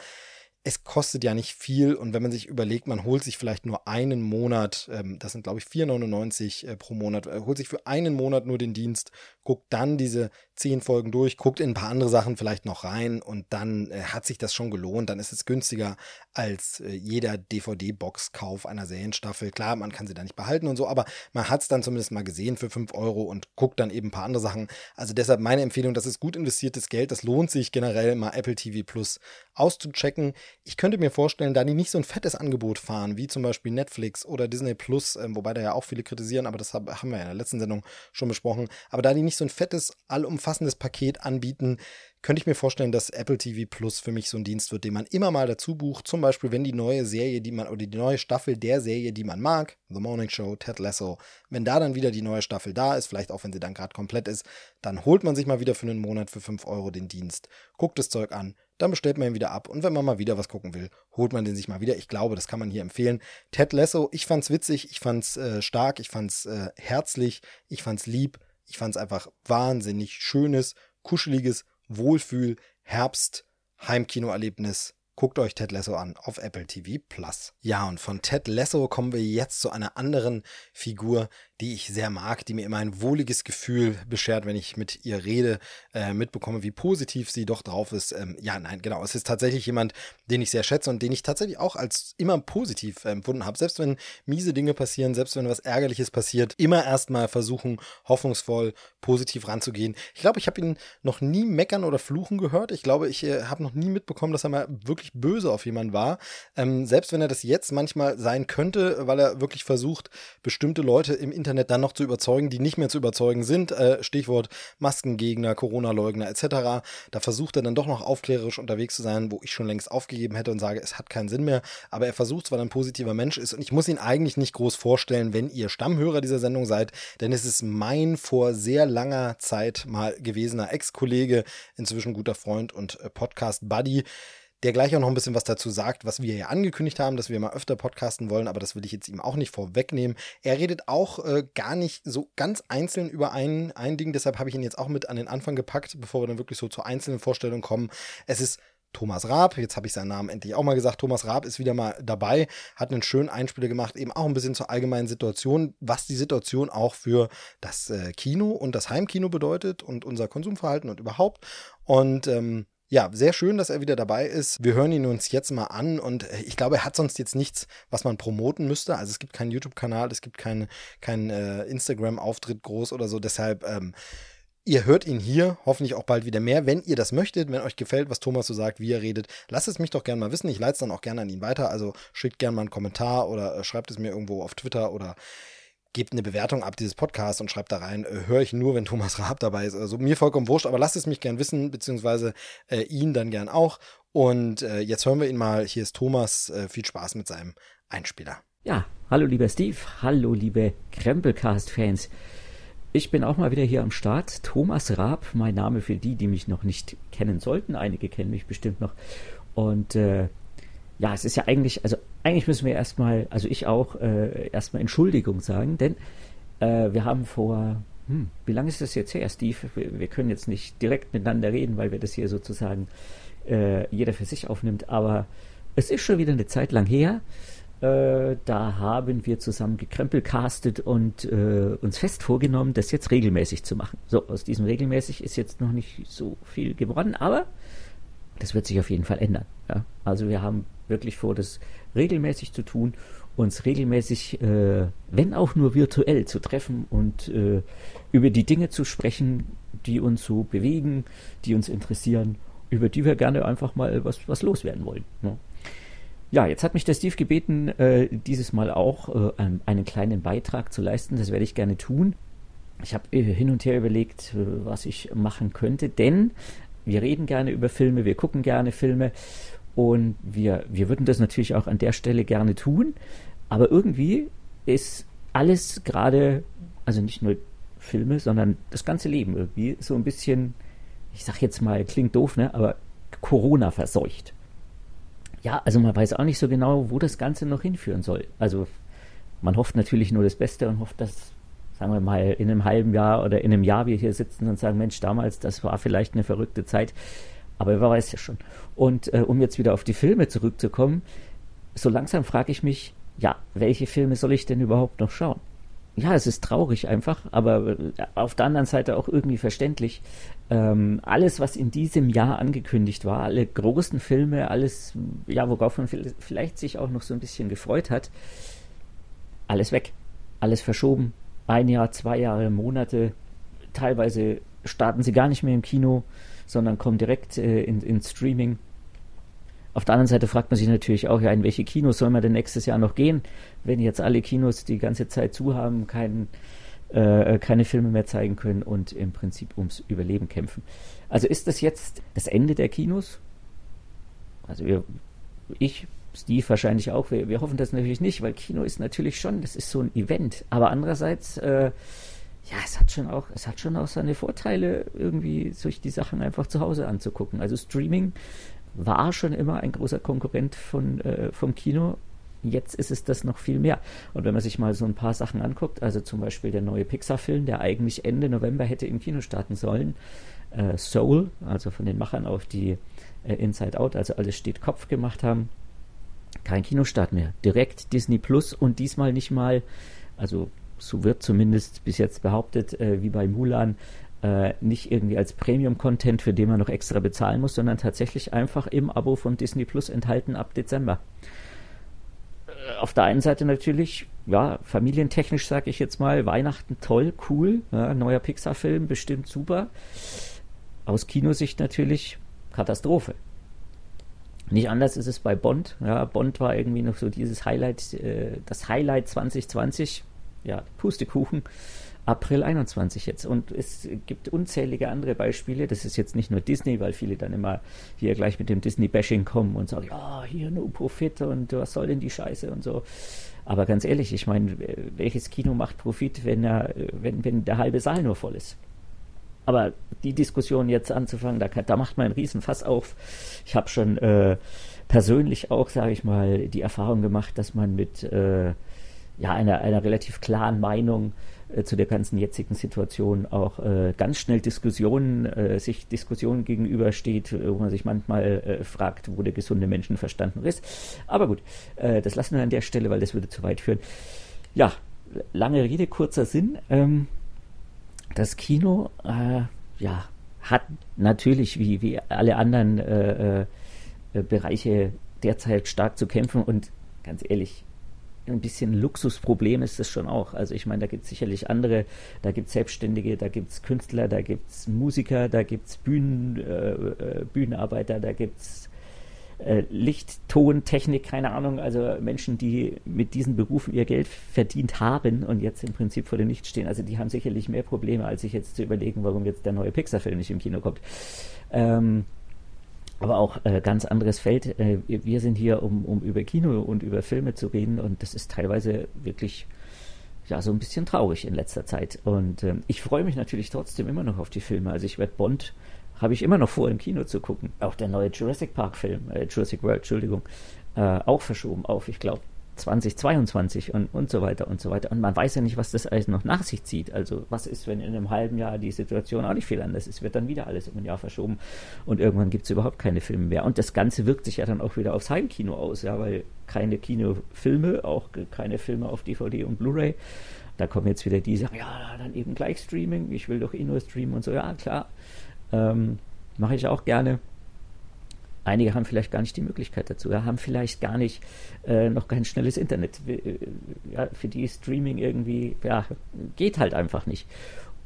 es kostet ja nicht viel. Und wenn man sich überlegt, man holt sich vielleicht nur einen Monat, ähm, das sind glaube ich 4,99 äh, pro Monat, äh, holt sich für einen Monat nur den Dienst, guckt dann diese zehn Folgen durch, guckt in ein paar andere Sachen vielleicht noch rein und dann äh, hat sich das schon gelohnt, dann ist es günstiger als äh, jeder DVD-Box-Kauf einer Serienstaffel. Klar, man kann sie da nicht behalten und so, aber man hat es dann zumindest mal gesehen für 5 Euro und guckt dann eben ein paar andere Sachen. Also deshalb meine Empfehlung, das ist gut investiertes Geld. Das lohnt sich generell mal Apple TV Plus auszuchecken. Ich könnte mir vorstellen, da die nicht so ein fettes Angebot fahren, wie zum Beispiel Netflix oder Disney Plus, äh, wobei da ja auch viele kritisieren, aber das haben wir ja in der letzten Sendung schon besprochen. Aber da die nicht so ein fettes, allumfassendes Paket anbieten, könnte ich mir vorstellen, dass Apple TV Plus für mich so ein Dienst wird, den man immer mal dazu bucht. Zum Beispiel, wenn die neue Serie, die man, oder die neue Staffel der Serie, die man mag, The Morning Show, Ted Lasso, wenn da dann wieder die neue Staffel da ist, vielleicht auch wenn sie dann gerade komplett ist, dann holt man sich mal wieder für einen Monat für 5 Euro den Dienst, guckt das Zeug an, dann bestellt man ihn wieder ab und wenn man mal wieder was gucken will, holt man den sich mal wieder. Ich glaube, das kann man hier empfehlen. Ted Lasso, ich fand's witzig, ich fand's äh, stark, ich fand's äh, herzlich, ich fand's lieb, ich fand's einfach wahnsinnig schönes, kuscheliges Wohlfühl, Herbst, Heimkinoerlebnis Guckt euch Ted Lasso an auf Apple TV Plus. Ja, und von Ted Lasso kommen wir jetzt zu einer anderen Figur, die ich sehr mag, die mir immer ein wohliges Gefühl beschert, wenn ich mit ihr rede, äh, mitbekomme, wie positiv sie doch drauf ist. Ähm, ja, nein, genau. Es ist tatsächlich jemand, den ich sehr schätze und den ich tatsächlich auch als immer positiv empfunden habe. Selbst wenn miese Dinge passieren, selbst wenn was Ärgerliches passiert, immer erstmal versuchen, hoffnungsvoll, positiv ranzugehen. Ich glaube, ich habe ihn noch nie meckern oder fluchen gehört. Ich glaube, ich äh, habe noch nie mitbekommen, dass er mal wirklich wirklich böse auf jemanden war. Ähm, selbst wenn er das jetzt manchmal sein könnte, weil er wirklich versucht, bestimmte Leute im Internet dann noch zu überzeugen, die nicht mehr zu überzeugen sind. Äh, Stichwort Maskengegner, Corona-Leugner etc. Da versucht er dann doch noch aufklärerisch unterwegs zu sein, wo ich schon längst aufgegeben hätte und sage, es hat keinen Sinn mehr. Aber er versucht, weil er ein positiver Mensch ist. Und ich muss ihn eigentlich nicht groß vorstellen, wenn ihr Stammhörer dieser Sendung seid, denn es ist mein vor sehr langer Zeit mal gewesener Ex-Kollege, inzwischen guter Freund und äh, Podcast-Buddy der gleich auch noch ein bisschen was dazu sagt, was wir ja angekündigt haben, dass wir mal öfter podcasten wollen, aber das will ich jetzt ihm auch nicht vorwegnehmen. Er redet auch äh, gar nicht so ganz einzeln über ein, ein Ding, deshalb habe ich ihn jetzt auch mit an den Anfang gepackt, bevor wir dann wirklich so zur einzelnen Vorstellung kommen. Es ist Thomas Raab, jetzt habe ich seinen Namen endlich auch mal gesagt, Thomas Raab ist wieder mal dabei, hat einen schönen Einspieler gemacht, eben auch ein bisschen zur allgemeinen Situation, was die Situation auch für das äh, Kino und das Heimkino bedeutet und unser Konsumverhalten und überhaupt. Und ähm, ja, sehr schön, dass er wieder dabei ist. Wir hören ihn uns jetzt mal an und äh, ich glaube, er hat sonst jetzt nichts, was man promoten müsste. Also es gibt keinen YouTube-Kanal, es gibt keinen kein, äh, Instagram-Auftritt groß oder so. Deshalb, ähm, ihr hört ihn hier, hoffentlich auch bald wieder mehr. Wenn ihr das möchtet, wenn euch gefällt, was Thomas so sagt, wie er redet, lasst es mich doch gerne mal wissen. Ich leite es dann auch gerne an ihn weiter. Also schickt gerne mal einen Kommentar oder äh, schreibt es mir irgendwo auf Twitter oder gebt eine Bewertung ab dieses Podcast und schreibt da rein, äh, höre ich nur, wenn Thomas Raab dabei ist. Also mir vollkommen wurscht, aber lasst es mich gern wissen, beziehungsweise äh, ihn dann gern auch. Und äh, jetzt hören wir ihn mal. Hier ist Thomas. Äh, viel Spaß mit seinem Einspieler. Ja, hallo lieber Steve, hallo liebe Krempelcast-Fans. Ich bin auch mal wieder hier am Start. Thomas Raab, mein Name für die, die mich noch nicht kennen sollten. Einige kennen mich bestimmt noch. Und äh, ja, es ist ja eigentlich, also eigentlich müssen wir erstmal, also ich auch, äh, erstmal Entschuldigung sagen, denn äh, wir haben vor, hm, wie lange ist das jetzt her, Steve? Wir, wir, können jetzt nicht direkt miteinander reden, weil wir das hier sozusagen äh, jeder für sich aufnimmt, aber es ist schon wieder eine Zeit lang her. Äh, da haben wir zusammen gekrempelcastet und äh, uns fest vorgenommen, das jetzt regelmäßig zu machen. So, aus diesem regelmäßig ist jetzt noch nicht so viel geworden, aber das wird sich auf jeden Fall ändern. Ja? Also wir haben wirklich vor, das regelmäßig zu tun, uns regelmäßig, äh, wenn auch nur virtuell, zu treffen und äh, über die Dinge zu sprechen, die uns so bewegen, die uns interessieren, über die wir gerne einfach mal was, was loswerden wollen. Ne? Ja, jetzt hat mich der Steve gebeten, äh, dieses Mal auch äh, einen kleinen Beitrag zu leisten. Das werde ich gerne tun. Ich habe äh, hin und her überlegt, äh, was ich machen könnte, denn wir reden gerne über Filme, wir gucken gerne Filme und wir, wir würden das natürlich auch an der Stelle gerne tun. Aber irgendwie ist alles gerade, also nicht nur Filme, sondern das ganze Leben irgendwie so ein bisschen, ich sag jetzt mal, klingt doof, ne, aber Corona verseucht. Ja, also man weiß auch nicht so genau, wo das Ganze noch hinführen soll. Also man hofft natürlich nur das Beste und hofft, dass, sagen wir mal, in einem halben Jahr oder in einem Jahr wir hier sitzen und sagen, Mensch, damals, das war vielleicht eine verrückte Zeit. Aber wer weiß ja schon. Und äh, um jetzt wieder auf die Filme zurückzukommen, so langsam frage ich mich, ja, welche Filme soll ich denn überhaupt noch schauen? ja, es ist traurig einfach, aber äh, auf der anderen Seite auch irgendwie verständlich. Ähm, alles, was in diesem Jahr angekündigt war, alle großen Filme, alles, ja, worauf man vielleicht sich auch noch so ein bisschen gefreut hat, alles weg, alles verschoben. Ein Jahr, zwei Jahre, Monate, teilweise starten sie gar nicht mehr im Kino, sondern kommen direkt äh, in, in Streaming. Auf der anderen Seite fragt man sich natürlich auch, ja, in welche Kinos soll man denn nächstes Jahr noch gehen, wenn jetzt alle Kinos die ganze Zeit zu haben, kein, äh, keine Filme mehr zeigen können und im Prinzip ums Überleben kämpfen. Also ist das jetzt das Ende der Kinos? Also wir, ich, Steve wahrscheinlich auch, wir, wir hoffen das natürlich nicht, weil Kino ist natürlich schon, das ist so ein Event. Aber andererseits, äh, ja, es hat schon auch, es hat schon auch seine Vorteile, irgendwie sich die Sachen einfach zu Hause anzugucken. Also Streaming war schon immer ein großer Konkurrent von, äh, vom Kino. Jetzt ist es das noch viel mehr. Und wenn man sich mal so ein paar Sachen anguckt, also zum Beispiel der neue Pixar-Film, der eigentlich Ende November hätte im Kino starten sollen, äh, Soul, also von den Machern auf die äh, Inside Out, also alles steht Kopf gemacht haben, kein Kinostart mehr. Direkt Disney Plus und diesmal nicht mal, also so wird zumindest bis jetzt behauptet, äh, wie bei Mulan, äh, nicht irgendwie als Premium-Content, für den man noch extra bezahlen muss, sondern tatsächlich einfach im Abo von Disney Plus enthalten ab Dezember. Äh, auf der einen Seite natürlich, ja, familientechnisch sage ich jetzt mal, Weihnachten toll, cool, ja, neuer Pixar-Film, bestimmt super. Aus Kinosicht natürlich Katastrophe. Nicht anders ist es bei Bond. Ja, Bond war irgendwie noch so dieses Highlight, äh, das Highlight 2020. Ja, Pustekuchen. April 21 jetzt. Und es gibt unzählige andere Beispiele. Das ist jetzt nicht nur Disney, weil viele dann immer hier gleich mit dem Disney-Bashing kommen und sagen, ja, hier nur Profit und was soll denn die Scheiße und so. Aber ganz ehrlich, ich meine, welches Kino macht Profit, wenn, er, wenn, wenn der halbe Saal nur voll ist? Aber die Diskussion jetzt anzufangen, da, da macht man einen Riesenfass auf. Ich habe schon äh, persönlich auch, sage ich mal, die Erfahrung gemacht, dass man mit äh, ja, einer, einer relativ klaren Meinung äh, zu der ganzen jetzigen Situation auch äh, ganz schnell Diskussionen, äh, sich Diskussionen gegenübersteht, äh, wo man sich manchmal äh, fragt, wo der gesunde Menschenverstand ist. Aber gut, das lassen wir an der Stelle, weil das würde zu weit führen. Ja, lange Rede, kurzer Sinn. Ähm, das Kino, ja, hat natürlich wie, wie alle anderen Bereiche derzeit stark zu kämpfen und ganz ehrlich, ein bisschen Luxusproblem ist es schon auch. Also ich meine, da gibt es sicherlich andere, da gibt es Selbstständige, da gibt es Künstler, da gibt es Musiker, da gibt es Bühnen, äh, äh, Bühnenarbeiter, da gibt es äh, Licht, Ton, Technik, keine Ahnung, also Menschen, die mit diesen Berufen ihr Geld verdient haben und jetzt im Prinzip vor dem Licht stehen. Also die haben sicherlich mehr Probleme, als sich jetzt zu überlegen, warum jetzt der neue Pixar-Film nicht im Kino kommt. Ähm, aber auch äh, ganz anderes Feld. Äh, wir sind hier, um, um über Kino und über Filme zu reden und das ist teilweise wirklich ja so ein bisschen traurig in letzter Zeit. Und äh, ich freue mich natürlich trotzdem immer noch auf die Filme. Also ich werde Bond habe ich immer noch vor im Kino zu gucken. Auch der neue Jurassic Park Film, äh, Jurassic World, Entschuldigung, äh, auch verschoben auf, ich glaube 2022 und, und so weiter und so weiter. Und man weiß ja nicht, was das alles noch nach sich zieht. Also was ist, wenn in einem halben Jahr die Situation auch nicht viel anders ist, wird dann wieder alles um ein Jahr verschoben und irgendwann gibt es überhaupt keine Filme mehr. Und das Ganze wirkt sich ja dann auch wieder aufs Heimkino aus, ja, weil keine Kinofilme, auch keine Filme auf DVD und Blu-ray. Da kommen jetzt wieder die, die sagen, ja, dann eben gleich Streaming, ich will doch eh nur streamen und so. Ja, klar, ähm, mache ich auch gerne. Einige haben vielleicht gar nicht die Möglichkeit dazu, haben vielleicht gar nicht äh, noch kein schnelles Internet. Äh, ja, für die Streaming irgendwie, ja, geht halt einfach nicht.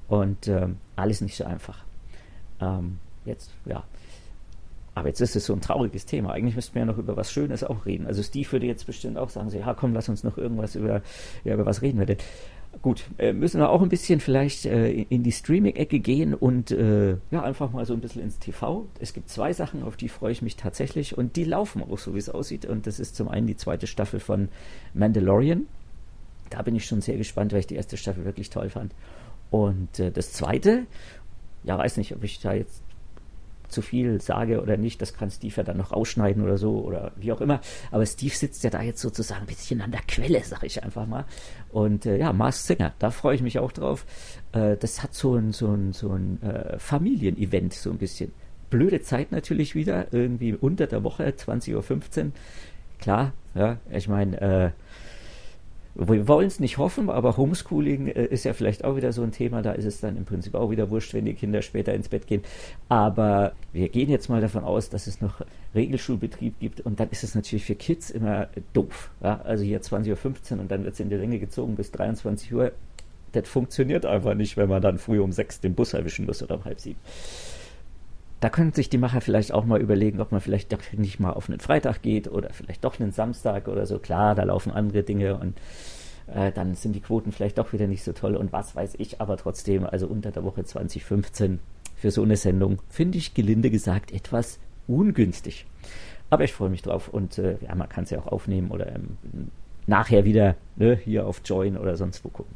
Und ähm, alles nicht so einfach. Ähm, jetzt, ja. Aber jetzt ist es so ein trauriges Thema. Eigentlich müssten wir ja noch über was Schönes auch reden. Also Steve würde jetzt bestimmt auch sagen, so, ja komm, lass uns noch irgendwas über, ja, über was reden wir denn. Gut, äh, müssen wir auch ein bisschen vielleicht äh, in die Streaming-Ecke gehen und äh, ja, einfach mal so ein bisschen ins TV. Es gibt zwei Sachen, auf die freue ich mich tatsächlich und die laufen auch so, wie es aussieht. Und das ist zum einen die zweite Staffel von Mandalorian. Da bin ich schon sehr gespannt, weil ich die erste Staffel wirklich toll fand. Und äh, das zweite, ja, weiß nicht, ob ich da jetzt zu viel sage oder nicht, das kann Steve ja dann noch ausschneiden oder so oder wie auch immer. Aber Steve sitzt ja da jetzt sozusagen ein bisschen an der Quelle, sag ich einfach mal. Und äh, ja, Mars Singer, da freue ich mich auch drauf. Äh, das hat so ein, so ein, so ein äh, Familienevent, so ein bisschen. Blöde Zeit natürlich wieder, irgendwie unter der Woche, 20.15 Uhr. Klar, ja, ich meine, äh, wir wollen es nicht hoffen, aber Homeschooling äh, ist ja vielleicht auch wieder so ein Thema. Da ist es dann im Prinzip auch wieder wurscht, wenn die Kinder später ins Bett gehen. Aber wir gehen jetzt mal davon aus, dass es noch Regelschulbetrieb gibt und dann ist es natürlich für Kids immer doof. Ja? Also hier 20.15 Uhr und dann wird es in die Länge gezogen bis 23 Uhr. Das funktioniert einfach nicht, wenn man dann früh um sechs den Bus erwischen muss oder um halb sieben. Da können sich die Macher vielleicht auch mal überlegen, ob man vielleicht doch nicht mal auf einen Freitag geht oder vielleicht doch einen Samstag oder so. Klar, da laufen andere Dinge und äh, dann sind die Quoten vielleicht doch wieder nicht so toll und was weiß ich, aber trotzdem, also unter der Woche 2015 für so eine Sendung finde ich gelinde gesagt etwas ungünstig. Aber ich freue mich drauf und äh, ja, man kann es ja auch aufnehmen oder ähm, nachher wieder ne, hier auf Join oder sonst wo gucken.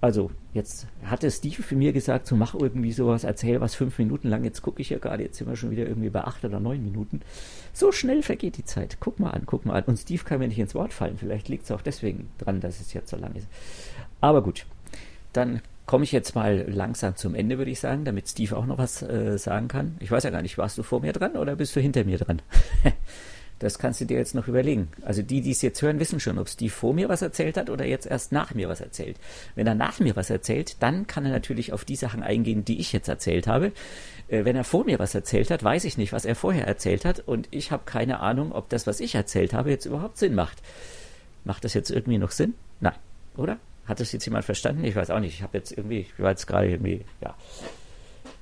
Also jetzt hatte Steve für mir gesagt, so mach irgendwie sowas, erzähl was fünf Minuten lang. Jetzt gucke ich ja gerade, jetzt sind wir schon wieder irgendwie bei acht oder neun Minuten. So schnell vergeht die Zeit. Guck mal an, guck mal an. Und Steve kann mir nicht ins Wort fallen. Vielleicht liegt es auch deswegen dran, dass es jetzt so lang ist. Aber gut, dann komme ich jetzt mal langsam zum Ende, würde ich sagen, damit Steve auch noch was äh, sagen kann. Ich weiß ja gar nicht, warst du vor mir dran oder bist du hinter mir dran? Das kannst du dir jetzt noch überlegen. Also die, die es jetzt hören, wissen schon, ob Steve vor mir was erzählt hat oder jetzt erst nach mir was erzählt. Wenn er nach mir was erzählt, dann kann er natürlich auf die Sachen eingehen, die ich jetzt erzählt habe. Äh, wenn er vor mir was erzählt hat, weiß ich nicht, was er vorher erzählt hat und ich habe keine Ahnung, ob das, was ich erzählt habe, jetzt überhaupt Sinn macht. Macht das jetzt irgendwie noch Sinn? Nein, oder? Hat das jetzt jemand verstanden? Ich weiß auch nicht. Ich habe jetzt irgendwie, ich war jetzt gerade irgendwie, ja.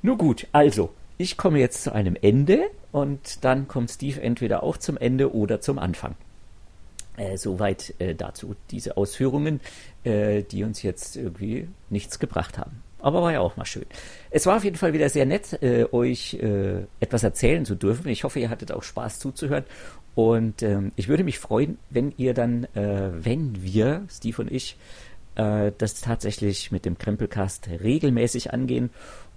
Nur gut, also, ich komme jetzt zu einem Ende und dann kommt Steve entweder auch zum Ende oder zum Anfang. Äh, soweit äh, dazu diese Ausführungen, äh, die uns jetzt irgendwie nichts gebracht haben. Aber war ja auch mal schön. Es war auf jeden Fall wieder sehr nett, äh, euch äh, etwas erzählen zu dürfen. Ich hoffe, ihr hattet auch Spaß zuzuhören. Und ähm, ich würde mich freuen, wenn ihr dann, äh, wenn wir, Steve und ich, das tatsächlich mit dem Krempelcast regelmäßig angehen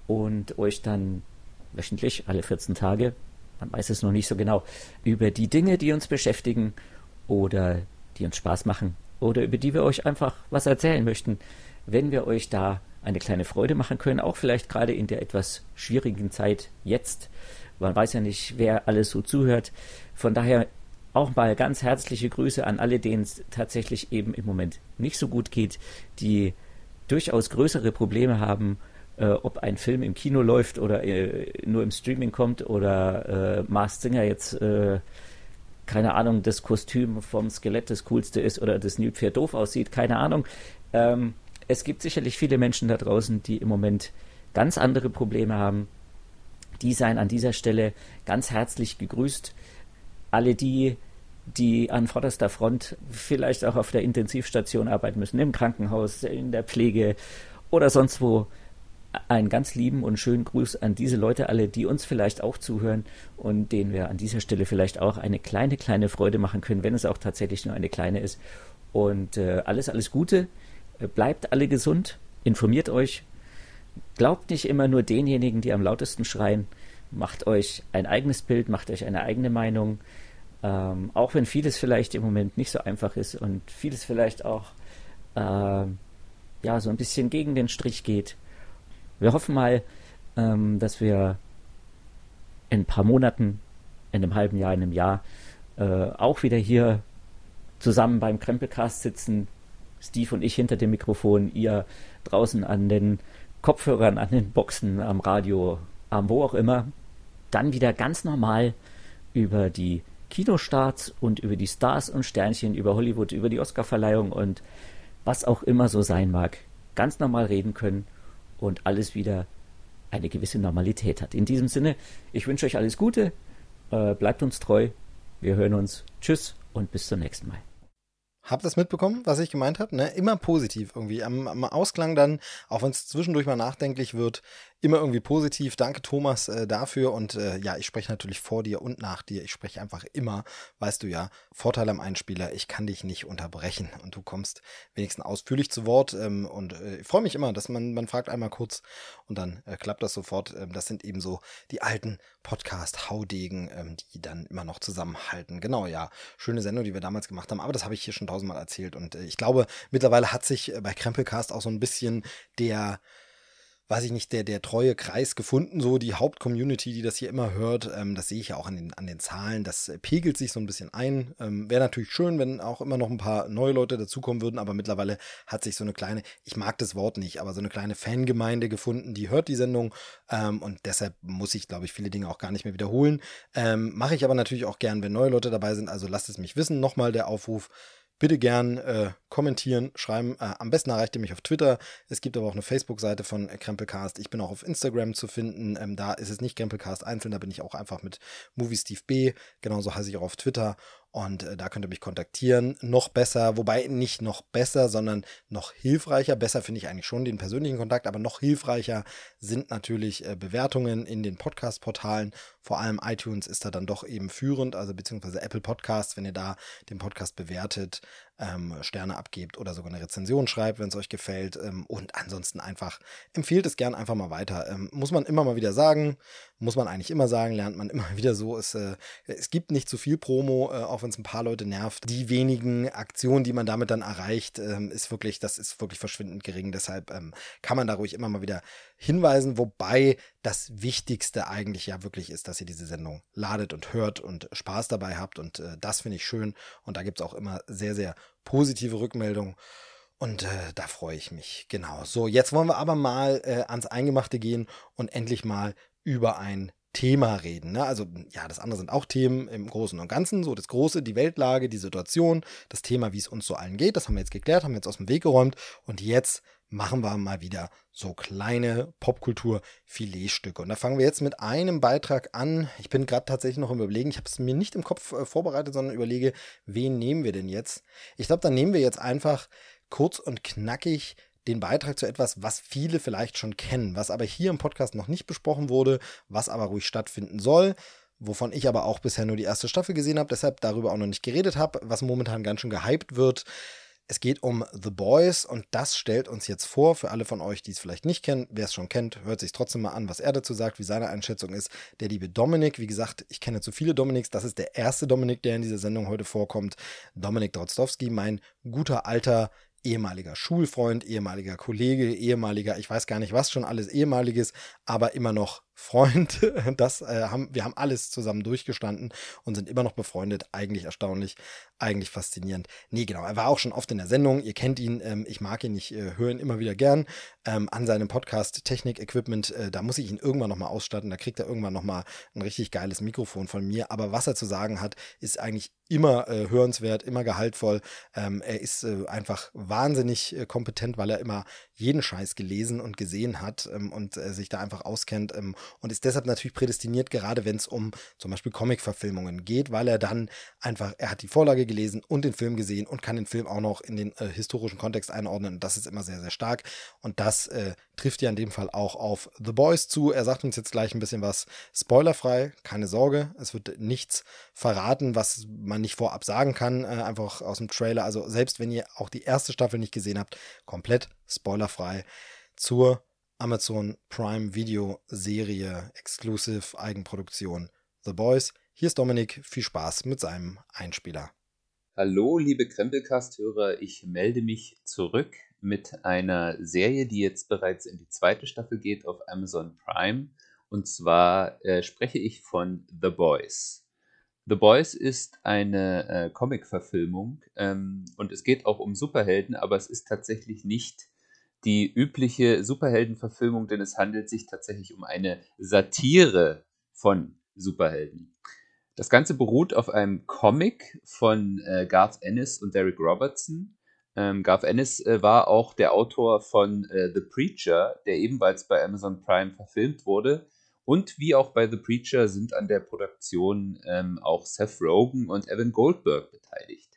und euch dann wöchentlich, alle 14 Tage, man weiß es noch nicht so genau, über die Dinge, die uns beschäftigen oder die uns Spaß machen oder über die wir euch einfach was erzählen möchten, wenn wir euch da eine kleine Freude machen können, auch vielleicht gerade in der etwas schwierigen Zeit jetzt. Man weiß ja nicht, wer alles so zuhört. Von daher auch mal ganz herzliche Grüße an alle, denen es tatsächlich eben im Moment nicht so gut geht, die durchaus größere Probleme haben äh, ob ein Film im Kino läuft oder äh, nur im Streaming kommt oder äh, Mars Singer jetzt, äh, keine Ahnung, das Kostüm vom Skelett das coolste ist oder das Nilpferd doof aussieht, keine Ahnung. Ähm, es gibt sicherlich viele Menschen da draußen, die im Moment ganz andere Probleme haben. Die seien an dieser Stelle ganz herzlich gegrüßt. Alle die, die an vorderster Front vielleicht auch auf der Intensivstation arbeiten müssen, im Krankenhaus, in der Pflege oder sonst wo, einen ganz lieben und schönen Gruß an diese Leute alle, die uns vielleicht auch zuhören und denen wir an dieser Stelle vielleicht auch eine kleine, kleine Freude machen können, wenn es auch tatsächlich nur eine kleine ist. Und äh, alles, alles Gute. Äh, bleibt alle gesund. Informiert euch. Glaubt nicht immer nur denjenigen, die am lautesten schreien. Macht euch ein eigenes Bild, macht euch eine eigene Meinung. Ähm, auch wenn vieles vielleicht im Moment nicht so einfach ist und vieles vielleicht auch äh, ja so ein bisschen gegen den Strich geht wir hoffen mal, ähm, dass wir in ein paar Monaten, in einem halben Jahr, in einem Jahr äh, auch wieder hier zusammen beim Krempelcast sitzen. Steve und ich hinter dem Mikrofon, ihr draußen an den Kopfhörern, an den Boxen, am Radio, am wo auch immer. Dann wieder ganz normal über die Kinostarts und über die Stars und Sternchen, über Hollywood, über die Oscarverleihung und was auch immer so sein mag, ganz normal reden können und alles wieder eine gewisse Normalität hat. In diesem Sinne, ich wünsche euch alles Gute, äh, bleibt uns treu, wir hören uns, tschüss und bis zum nächsten Mal. Habt ihr das mitbekommen, was ich gemeint habe? Ne? Immer positiv irgendwie. Am, am Ausklang dann, auch wenn es zwischendurch mal nachdenklich wird, immer irgendwie positiv. Danke, Thomas, äh, dafür. Und äh, ja, ich spreche natürlich vor dir und nach dir. Ich spreche einfach immer, weißt du ja, Vorteil am Einspieler, ich kann dich nicht unterbrechen. Und du kommst wenigstens ausführlich zu Wort. Ähm, und äh, ich freue mich immer, dass man, man fragt einmal kurz und dann äh, klappt das sofort. Ähm, das sind eben so die alten Podcast-Haudegen, ähm, die dann immer noch zusammenhalten. Genau, ja. Schöne Sendung, die wir damals gemacht haben. Aber das habe ich hier schon tausendmal erzählt. Und äh, ich glaube, mittlerweile hat sich äh, bei Krempelcast auch so ein bisschen der weiß ich nicht, der, der treue Kreis gefunden, so die Hauptcommunity, die das hier immer hört. Ähm, das sehe ich ja auch an den, an den Zahlen. Das äh, pegelt sich so ein bisschen ein. Ähm, Wäre natürlich schön, wenn auch immer noch ein paar neue Leute dazukommen würden, aber mittlerweile hat sich so eine kleine, ich mag das Wort nicht, aber so eine kleine Fangemeinde gefunden, die hört die Sendung ähm, und deshalb muss ich, glaube ich, viele Dinge auch gar nicht mehr wiederholen. Ähm, Mache ich aber natürlich auch gern, wenn neue Leute dabei sind. Also lasst es mich wissen. Nochmal der Aufruf bitte gern äh, kommentieren, schreiben. Äh, am besten erreicht ihr mich auf Twitter. Es gibt aber auch eine Facebook-Seite von Krempelcast. Ich bin auch auf Instagram zu finden. Ähm, da ist es nicht Krempelcast einzeln, da bin ich auch einfach mit Movie Steve B. Genauso heiße ich auch auf Twitter. Und äh, da könnt ihr mich kontaktieren. Noch besser, wobei nicht noch besser, sondern noch hilfreicher. Besser finde ich eigentlich schon den persönlichen Kontakt, aber noch hilfreicher sind natürlich äh, Bewertungen in den Podcast-Portalen. Vor allem iTunes ist da dann doch eben führend, also beziehungsweise Apple Podcasts, wenn ihr da den Podcast bewertet, ähm, Sterne abgebt oder sogar eine Rezension schreibt, wenn es euch gefällt. Ähm, und ansonsten einfach empfiehlt es gern einfach mal weiter. Ähm, muss man immer mal wieder sagen, muss man eigentlich immer sagen, lernt man immer wieder so. Es, äh, es gibt nicht zu viel Promo, äh, auch wenn es ein paar Leute nervt. Die wenigen Aktionen, die man damit dann erreicht, ähm, ist wirklich, das ist wirklich verschwindend gering. Deshalb ähm, kann man da ruhig immer mal wieder hinweisen, wobei das Wichtigste eigentlich ja wirklich ist, dass ihr diese Sendung ladet und hört und Spaß dabei habt. Und äh, das finde ich schön. Und da gibt es auch immer sehr, sehr positive Rückmeldungen. Und äh, da freue ich mich. Genau. So, jetzt wollen wir aber mal äh, ans Eingemachte gehen und endlich mal über ein Thema reden. Ne? Also ja, das andere sind auch Themen im Großen und Ganzen. So das Große, die Weltlage, die Situation, das Thema, wie es uns so allen geht. Das haben wir jetzt geklärt, haben wir jetzt aus dem Weg geräumt. Und jetzt machen wir mal wieder so kleine Popkultur-Filetstücke. Und da fangen wir jetzt mit einem Beitrag an. Ich bin gerade tatsächlich noch im Überlegen. Ich habe es mir nicht im Kopf äh, vorbereitet, sondern überlege, wen nehmen wir denn jetzt? Ich glaube, dann nehmen wir jetzt einfach kurz und knackig den Beitrag zu etwas, was viele vielleicht schon kennen, was aber hier im Podcast noch nicht besprochen wurde, was aber ruhig stattfinden soll wovon ich aber auch bisher nur die erste Staffel gesehen habe, deshalb darüber auch noch nicht geredet habe, was momentan ganz schön gehypt wird. Es geht um The Boys und das stellt uns jetzt vor, für alle von euch, die es vielleicht nicht kennen, wer es schon kennt, hört sich trotzdem mal an, was er dazu sagt, wie seine Einschätzung ist. Der liebe Dominik, wie gesagt, ich kenne zu viele Dominiks, das ist der erste Dominik, der in dieser Sendung heute vorkommt. Dominik Drozdowski, mein guter alter ehemaliger Schulfreund, ehemaliger Kollege, ehemaliger, ich weiß gar nicht was schon alles ehemaliges, aber immer noch Freund. Das äh, haben wir haben alles zusammen durchgestanden und sind immer noch befreundet. Eigentlich erstaunlich, eigentlich faszinierend. Nee, genau. Er war auch schon oft in der Sendung. Ihr kennt ihn. Ähm, ich mag ihn. Ich äh, höre ihn immer wieder gern. Ähm, an seinem Podcast Technik Equipment. Äh, da muss ich ihn irgendwann noch mal ausstatten. Da kriegt er irgendwann noch mal ein richtig geiles Mikrofon von mir. Aber was er zu sagen hat, ist eigentlich immer äh, hörenswert, immer gehaltvoll. Ähm, er ist äh, einfach wahnsinnig äh, kompetent, weil er immer jeden Scheiß gelesen und gesehen hat ähm, und sich da einfach auskennt ähm, und ist deshalb natürlich prädestiniert, gerade wenn es um zum Beispiel Comic-Verfilmungen geht, weil er dann einfach, er hat die Vorlage gelesen und den Film gesehen und kann den Film auch noch in den äh, historischen Kontext einordnen. Und das ist immer sehr, sehr stark. Und das äh, trifft ja in dem Fall auch auf The Boys zu. Er sagt uns jetzt gleich ein bisschen was spoilerfrei, keine Sorge. Es wird nichts verraten, was man nicht vorab sagen kann, äh, einfach aus dem Trailer. Also selbst wenn ihr auch die erste Staffel nicht gesehen habt, komplett spoilerfrei zur Amazon Prime Video Serie Exclusive Eigenproduktion The Boys. Hier ist Dominik, viel Spaß mit seinem Einspieler. Hallo, liebe Krempelcast-Hörer, ich melde mich zurück mit einer Serie, die jetzt bereits in die zweite Staffel geht auf Amazon Prime. Und zwar äh, spreche ich von The Boys. The Boys ist eine äh, Comic-Verfilmung ähm, und es geht auch um Superhelden, aber es ist tatsächlich nicht die übliche Superheldenverfilmung, denn es handelt sich tatsächlich um eine Satire von Superhelden. Das Ganze beruht auf einem Comic von äh, Garth Ennis und Derek Robertson. Ähm, Garth Ennis äh, war auch der Autor von äh, The Preacher, der ebenfalls bei Amazon Prime verfilmt wurde. Und wie auch bei The Preacher sind an der Produktion ähm, auch Seth Rogen und Evan Goldberg beteiligt.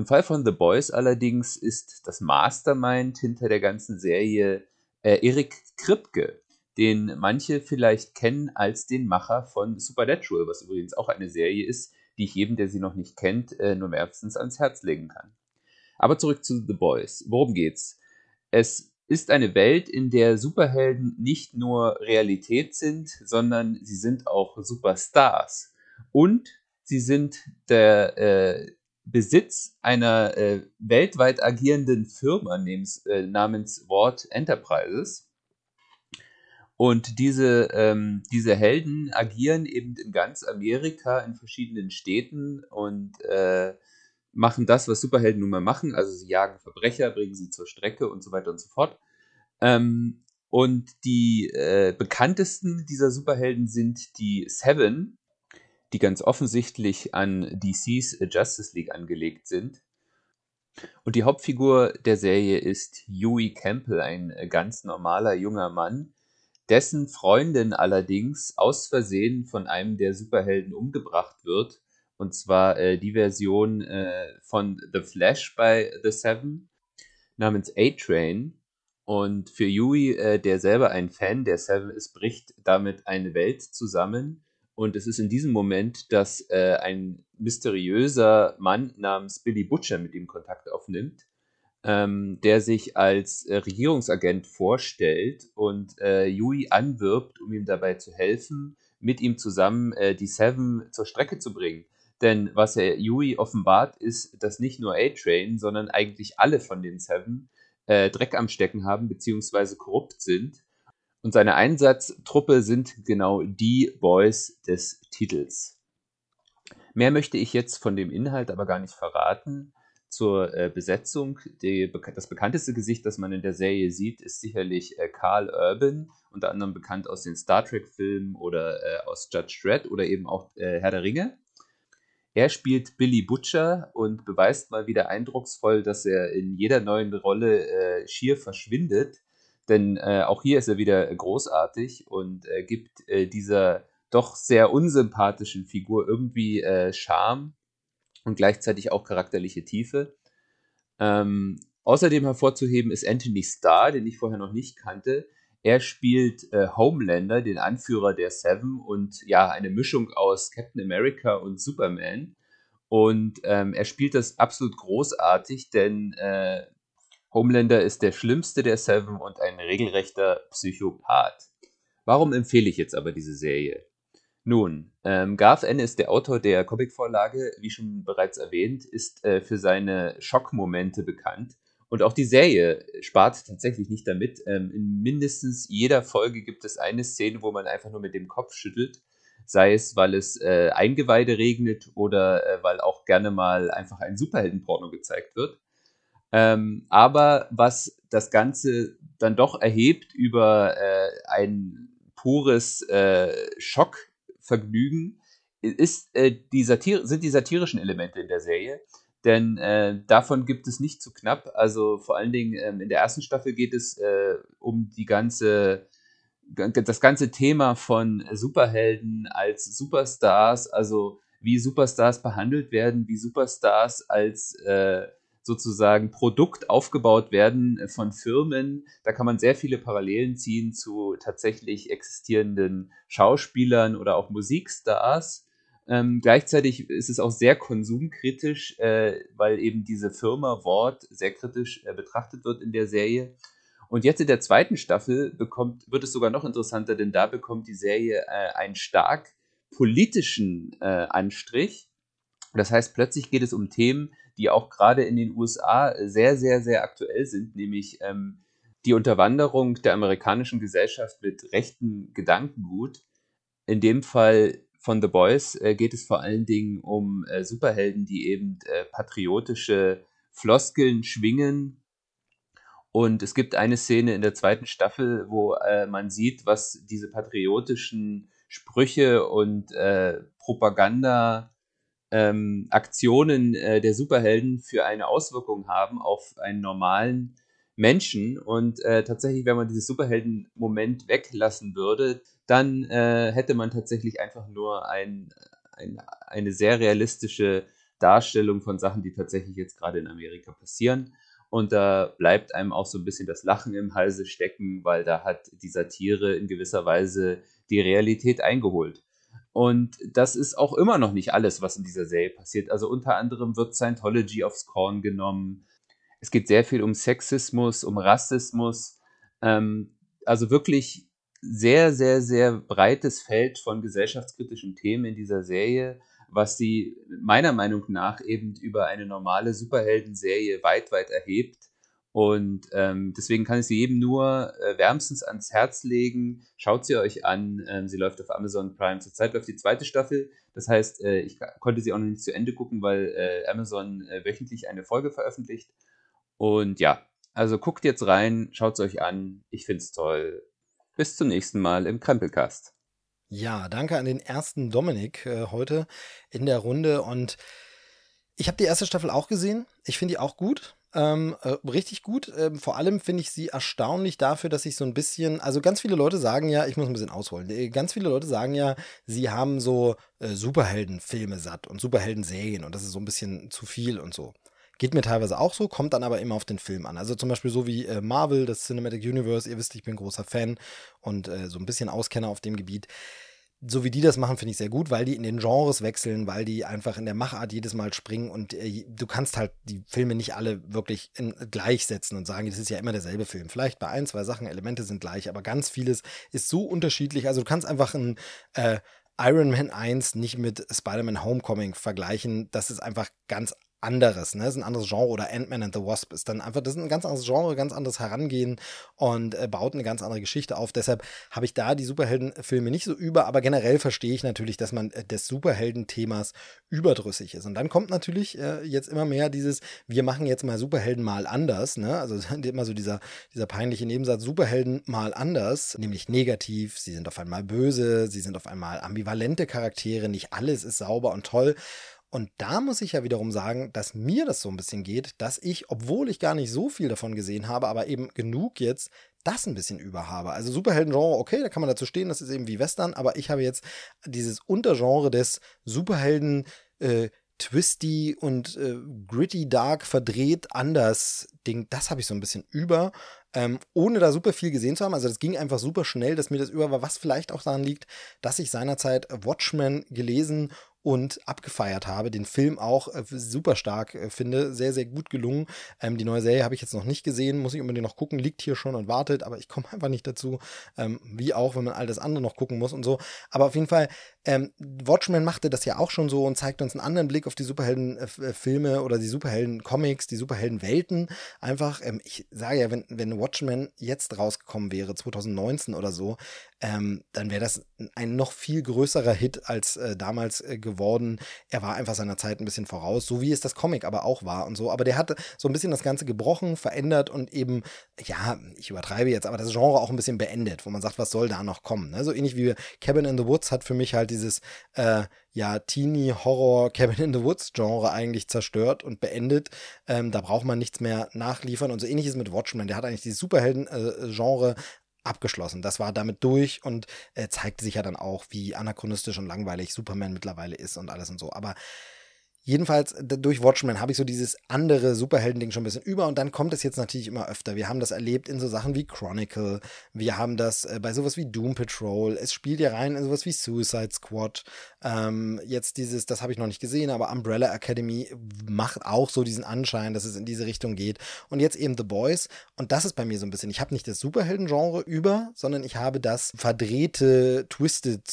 Im Fall von The Boys allerdings ist das Mastermind hinter der ganzen Serie äh, Erik Kripke, den manche vielleicht kennen als den Macher von Supernatural, was übrigens auch eine Serie ist, die ich jedem, der sie noch nicht kennt, äh, nur wärmstens ans Herz legen kann. Aber zurück zu The Boys. Worum geht's? Es ist eine Welt, in der Superhelden nicht nur Realität sind, sondern sie sind auch Superstars. Und sie sind der, äh, Besitz einer äh, weltweit agierenden Firma namens, äh, namens Ward Enterprises. Und diese, ähm, diese Helden agieren eben in ganz Amerika in verschiedenen Städten und äh, machen das, was Superhelden nun mal machen. Also sie jagen Verbrecher, bringen sie zur Strecke und so weiter und so fort. Ähm, und die äh, bekanntesten dieser Superhelden sind die Seven, die ganz offensichtlich an DCs Justice League angelegt sind. Und die Hauptfigur der Serie ist Huey Campbell, ein ganz normaler junger Mann, dessen Freundin allerdings aus Versehen von einem der Superhelden umgebracht wird. Und zwar äh, die Version äh, von The Flash bei The Seven namens A-Train. Und für Yui, äh, der selber ein Fan der Seven ist, bricht damit eine Welt zusammen. Und es ist in diesem Moment, dass äh, ein mysteriöser Mann namens Billy Butcher mit ihm Kontakt aufnimmt ähm, der sich als äh, Regierungsagent vorstellt und äh, Yui anwirbt, um ihm dabei zu helfen, mit ihm zusammen äh, die Seven zur Strecke zu bringen. Denn was er Yui offenbart, ist, dass nicht nur A-Train, sondern eigentlich alle von den Seven äh, Dreck am Stecken haben, beziehungsweise korrupt sind. Und seine Einsatztruppe sind genau die Boys des Titels. Mehr möchte ich jetzt von dem Inhalt aber gar nicht verraten zur äh, Besetzung. Die, das bekannteste Gesicht, das man in der Serie sieht, ist sicherlich äh, Carl Urban, unter anderem bekannt aus den Star Trek-Filmen oder äh, aus Judge Dredd oder eben auch äh, Herr der Ringe. Er spielt Billy Butcher und beweist mal wieder eindrucksvoll, dass er in jeder neuen Rolle äh, schier verschwindet. Denn äh, auch hier ist er wieder großartig und gibt dieser doch sehr unsympathischen Figur irgendwie Charme und gleichzeitig auch charakterliche Tiefe. Ähm, außerdem hervorzuheben ist Anthony Starr, den ich vorher noch nicht kannte. Er spielt äh, Homelander, den Anführer der Seven und ja, eine Mischung aus Captain America und Superman. Und ähm, er spielt das absolut großartig, denn äh, Homelander ist der schlimmste der Seven und ein regelrechter Psychopath. Warum empfehle ich jetzt aber diese Serie? Nun, ähm, Garth N. ist der Autor der Comicvorlage, wie schon bereits erwähnt, ist äh, für seine Schockmomente bekannt. Und auch die Serie spart tatsächlich nicht damit. Ähm, in mindestens jeder Folge gibt es eine Szene, wo man einfach nur mit dem Kopf schüttelt. Sei es, weil es äh, Eingeweide regnet oder äh, weil auch gerne mal einfach ein Superheldenporno gezeigt wird. Ähm, aber was das Ganze dann doch erhebt über äh, ein pures äh, Schock Vergnügen ist, äh, die Satir sind die satirischen Elemente in der Serie. Denn äh, davon gibt es nicht zu knapp. Also vor allen Dingen ähm, in der ersten Staffel geht es äh, um die ganze, das ganze Thema von Superhelden als Superstars, also wie Superstars behandelt werden, wie Superstars als äh, sozusagen Produkt aufgebaut werden äh, von Firmen. Da kann man sehr viele Parallelen ziehen zu tatsächlich existierenden Schauspielern oder auch Musikstars. Ähm, gleichzeitig ist es auch sehr konsumkritisch, äh, weil eben diese Firma Wort sehr kritisch äh, betrachtet wird in der Serie. Und jetzt in der zweiten Staffel bekommt, wird es sogar noch interessanter, denn da bekommt die Serie äh, einen stark politischen äh, Anstrich. Das heißt, plötzlich geht es um Themen, die auch gerade in den USA sehr, sehr, sehr aktuell sind, nämlich ähm, die Unterwanderung der amerikanischen Gesellschaft mit rechtem Gedankengut. In dem Fall von The Boys äh, geht es vor allen Dingen um äh, Superhelden, die eben äh, patriotische Floskeln schwingen. Und es gibt eine Szene in der zweiten Staffel, wo äh, man sieht, was diese patriotischen Sprüche und äh, Propaganda ähm, Aktionen äh, der Superhelden für eine Auswirkung haben auf einen normalen Menschen. Und äh, tatsächlich, wenn man dieses Superhelden-Moment weglassen würde, dann äh, hätte man tatsächlich einfach nur ein, ein, eine sehr realistische Darstellung von Sachen, die tatsächlich jetzt gerade in Amerika passieren. Und da bleibt einem auch so ein bisschen das Lachen im Halse stecken, weil da hat die Satire in gewisser Weise die Realität eingeholt. Und das ist auch immer noch nicht alles, was in dieser Serie passiert. Also unter anderem wird Scientology aufs Korn genommen. Es geht sehr viel um Sexismus, um Rassismus. Ähm, also wirklich sehr, sehr, sehr breites Feld von gesellschaftskritischen Themen in dieser Serie, was sie meiner Meinung nach eben über eine normale Superhelden-Serie weit, weit erhebt Und ähm, deswegen kann ich sie jedem nur äh, wärmstens ans Herz legen. Schaut sie euch an. Ähm, sie läuft auf Amazon Prime. Zurzeit läuft die zweite Staffel. Das heißt, äh, ich konnte sie auch noch nicht zu Ende gucken, weil äh, Amazon äh, wöchentlich eine Folge veröffentlicht. Und ja, also guckt jetzt rein, schaut es euch an. Ich finde es toll. Bis zum nächsten Mal im Krempelcast. Ja, danke an den ersten Dominik äh, heute in der Runde. Und ich habe die erste Staffel auch gesehen. Ich finde die auch gut. Ähm, äh, richtig gut. Ähm, vor allem finde ich sie erstaunlich dafür, dass ich so ein bisschen, also ganz viele Leute sagen ja, ich muss ein bisschen ausholen. Äh, ganz viele Leute sagen ja, sie haben so äh, Superheldenfilme satt und Superhelden-Serien und das ist so ein bisschen zu viel und so. Geht mir teilweise auch so, kommt dann aber immer auf den Film an. Also zum Beispiel so wie äh, Marvel, das Cinematic Universe, ihr wisst, ich bin großer Fan und äh, so ein bisschen Auskenner auf dem Gebiet so wie die das machen, finde ich sehr gut, weil die in den Genres wechseln, weil die einfach in der Machart jedes Mal springen und äh, du kannst halt die Filme nicht alle wirklich in, gleichsetzen und sagen, das ist ja immer derselbe Film. Vielleicht bei ein, zwei Sachen, Elemente sind gleich, aber ganz vieles ist so unterschiedlich. Also du kannst einfach ein äh, Iron Man 1 nicht mit Spider-Man Homecoming vergleichen. Das ist einfach ganz anderes, ne? Das ist ein anderes Genre oder Ant-Man and the Wasp ist dann einfach, das ist ein ganz anderes Genre, ganz anderes Herangehen und äh, baut eine ganz andere Geschichte auf. Deshalb habe ich da die Superheldenfilme nicht so über, aber generell verstehe ich natürlich, dass man äh, des Superhelden-Themas überdrüssig ist. Und dann kommt natürlich äh, jetzt immer mehr dieses, wir machen jetzt mal Superhelden mal anders, ne? Also immer so dieser, dieser peinliche Nebensatz, Superhelden mal anders, nämlich negativ, sie sind auf einmal böse, sie sind auf einmal ambivalente Charaktere, nicht alles ist sauber und toll. Und da muss ich ja wiederum sagen, dass mir das so ein bisschen geht, dass ich, obwohl ich gar nicht so viel davon gesehen habe, aber eben genug jetzt, das ein bisschen über habe. Also Superhelden-Genre, okay, da kann man dazu stehen, das ist eben wie Western, aber ich habe jetzt dieses Untergenre des Superhelden, äh, twisty und äh, gritty, dark, verdreht, anders Ding, das habe ich so ein bisschen über, ähm, ohne da super viel gesehen zu haben. Also das ging einfach super schnell, dass mir das über war, was vielleicht auch daran liegt, dass ich seinerzeit Watchmen gelesen und abgefeiert habe. Den Film auch äh, super stark äh, finde. Sehr, sehr gut gelungen. Ähm, die neue Serie habe ich jetzt noch nicht gesehen. Muss ich unbedingt noch gucken. Liegt hier schon und wartet. Aber ich komme einfach nicht dazu. Ähm, wie auch, wenn man all das andere noch gucken muss und so. Aber auf jeden Fall, ähm, Watchmen machte das ja auch schon so und zeigt uns einen anderen Blick auf die Superheldenfilme äh, oder die Superhelden-Comics, die Superhelden-Welten. Einfach, ähm, ich sage ja, wenn, wenn Watchmen jetzt rausgekommen wäre, 2019 oder so, ähm, dann wäre das ein noch viel größerer Hit als äh, damals äh, geworden. Er war einfach seiner Zeit ein bisschen voraus, so wie es das Comic aber auch war und so. Aber der hat so ein bisschen das Ganze gebrochen, verändert und eben, ja, ich übertreibe jetzt, aber das Genre auch ein bisschen beendet, wo man sagt, was soll da noch kommen. Ne? So ähnlich wie Cabin in the Woods hat für mich halt dieses äh, ja, Teenie-Horror Cabin in the Woods-Genre eigentlich zerstört und beendet. Ähm, da braucht man nichts mehr nachliefern. Und so ähnlich ist mit Watchmen. Der hat eigentlich dieses Superhelden-Genre äh, abgeschlossen. Das war damit durch und äh, zeigte sich ja dann auch, wie anachronistisch und langweilig Superman mittlerweile ist und alles und so. Aber Jedenfalls durch Watchmen habe ich so dieses andere Superhelden-Ding schon ein bisschen über und dann kommt es jetzt natürlich immer öfter. Wir haben das erlebt in so Sachen wie Chronicle, wir haben das äh, bei sowas wie Doom Patrol, es spielt ja rein in sowas wie Suicide Squad. Ähm, jetzt dieses, das habe ich noch nicht gesehen, aber Umbrella Academy macht auch so diesen Anschein, dass es in diese Richtung geht. Und jetzt eben The Boys und das ist bei mir so ein bisschen, ich habe nicht das Superhelden-Genre über, sondern ich habe das verdrehte, twisted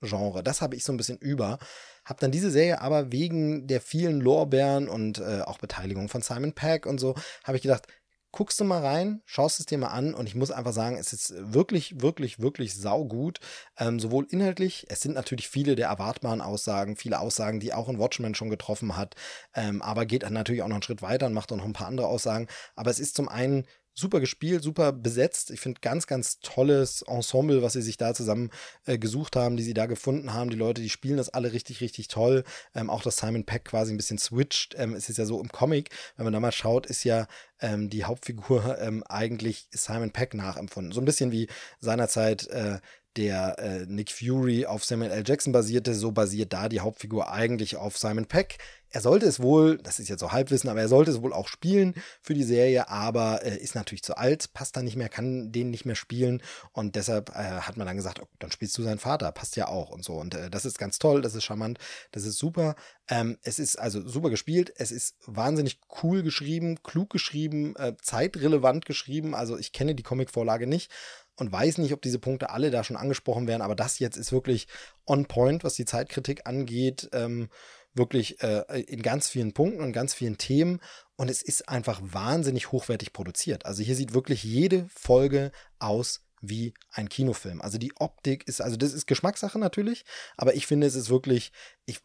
Superheroes-Genre. Das habe ich so ein bisschen über. Hab dann diese Serie aber wegen der vielen Lorbeeren und äh, auch Beteiligung von Simon Peck und so, habe ich gedacht, guckst du mal rein, schaust es dir mal an und ich muss einfach sagen, es ist wirklich, wirklich, wirklich saugut. Ähm, sowohl inhaltlich, es sind natürlich viele der erwartbaren Aussagen, viele Aussagen, die auch ein Watchman schon getroffen hat, ähm, aber geht dann natürlich auch noch einen Schritt weiter und macht auch noch ein paar andere Aussagen. Aber es ist zum einen super gespielt, super besetzt. Ich finde ganz, ganz tolles Ensemble, was sie sich da zusammen äh, gesucht haben, die sie da gefunden haben. Die Leute, die spielen das alle richtig, richtig toll. Ähm, auch dass Simon Peck quasi ein bisschen switcht. Ähm, es ist ja so im Comic, wenn man da mal schaut, ist ja ähm, die Hauptfigur ähm, eigentlich Simon Peck nachempfunden. So ein bisschen wie seinerzeit äh, der äh, Nick Fury auf Samuel L. Jackson basierte, so basiert da die Hauptfigur eigentlich auf Simon Peck. Er sollte es wohl, das ist jetzt so Halbwissen, aber er sollte es wohl auch spielen für die Serie, aber äh, ist natürlich zu alt, passt da nicht mehr, kann den nicht mehr spielen und deshalb äh, hat man dann gesagt, oh, dann spielst du seinen Vater, passt ja auch und so und äh, das ist ganz toll, das ist charmant, das ist super. Ähm, es ist also super gespielt, es ist wahnsinnig cool geschrieben, klug geschrieben, äh, zeitrelevant geschrieben, also ich kenne die Comicvorlage nicht und weiß nicht, ob diese Punkte alle da schon angesprochen werden, aber das jetzt ist wirklich on point, was die Zeitkritik angeht. Ähm, wirklich äh, in ganz vielen Punkten und ganz vielen Themen. und es ist einfach wahnsinnig hochwertig produziert. Also hier sieht wirklich jede Folge aus wie ein Kinofilm. Also die Optik ist, also das ist Geschmackssache natürlich, aber ich finde, es ist wirklich, ich,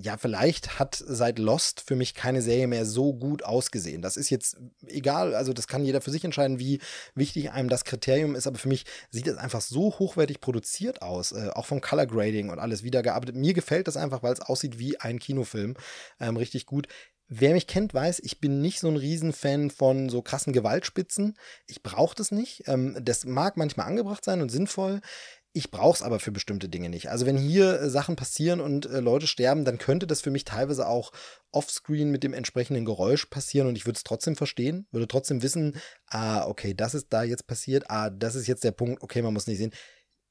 ja, vielleicht hat seit Lost für mich keine Serie mehr so gut ausgesehen. Das ist jetzt egal, also das kann jeder für sich entscheiden, wie wichtig einem das Kriterium ist, aber für mich sieht es einfach so hochwertig produziert aus, äh, auch vom Color Grading und alles wiedergearbeitet. Mir gefällt das einfach, weil es aussieht wie ein Kinofilm, ähm, richtig gut. Wer mich kennt, weiß, ich bin nicht so ein Riesenfan von so krassen Gewaltspitzen. Ich brauche das nicht. Ähm, das mag manchmal angebracht sein und sinnvoll. Ich brauche es aber für bestimmte Dinge nicht. Also wenn hier äh, Sachen passieren und äh, Leute sterben, dann könnte das für mich teilweise auch offscreen mit dem entsprechenden Geräusch passieren und ich würde es trotzdem verstehen, würde trotzdem wissen, ah, okay, das ist da jetzt passiert, ah, das ist jetzt der Punkt, okay, man muss nicht sehen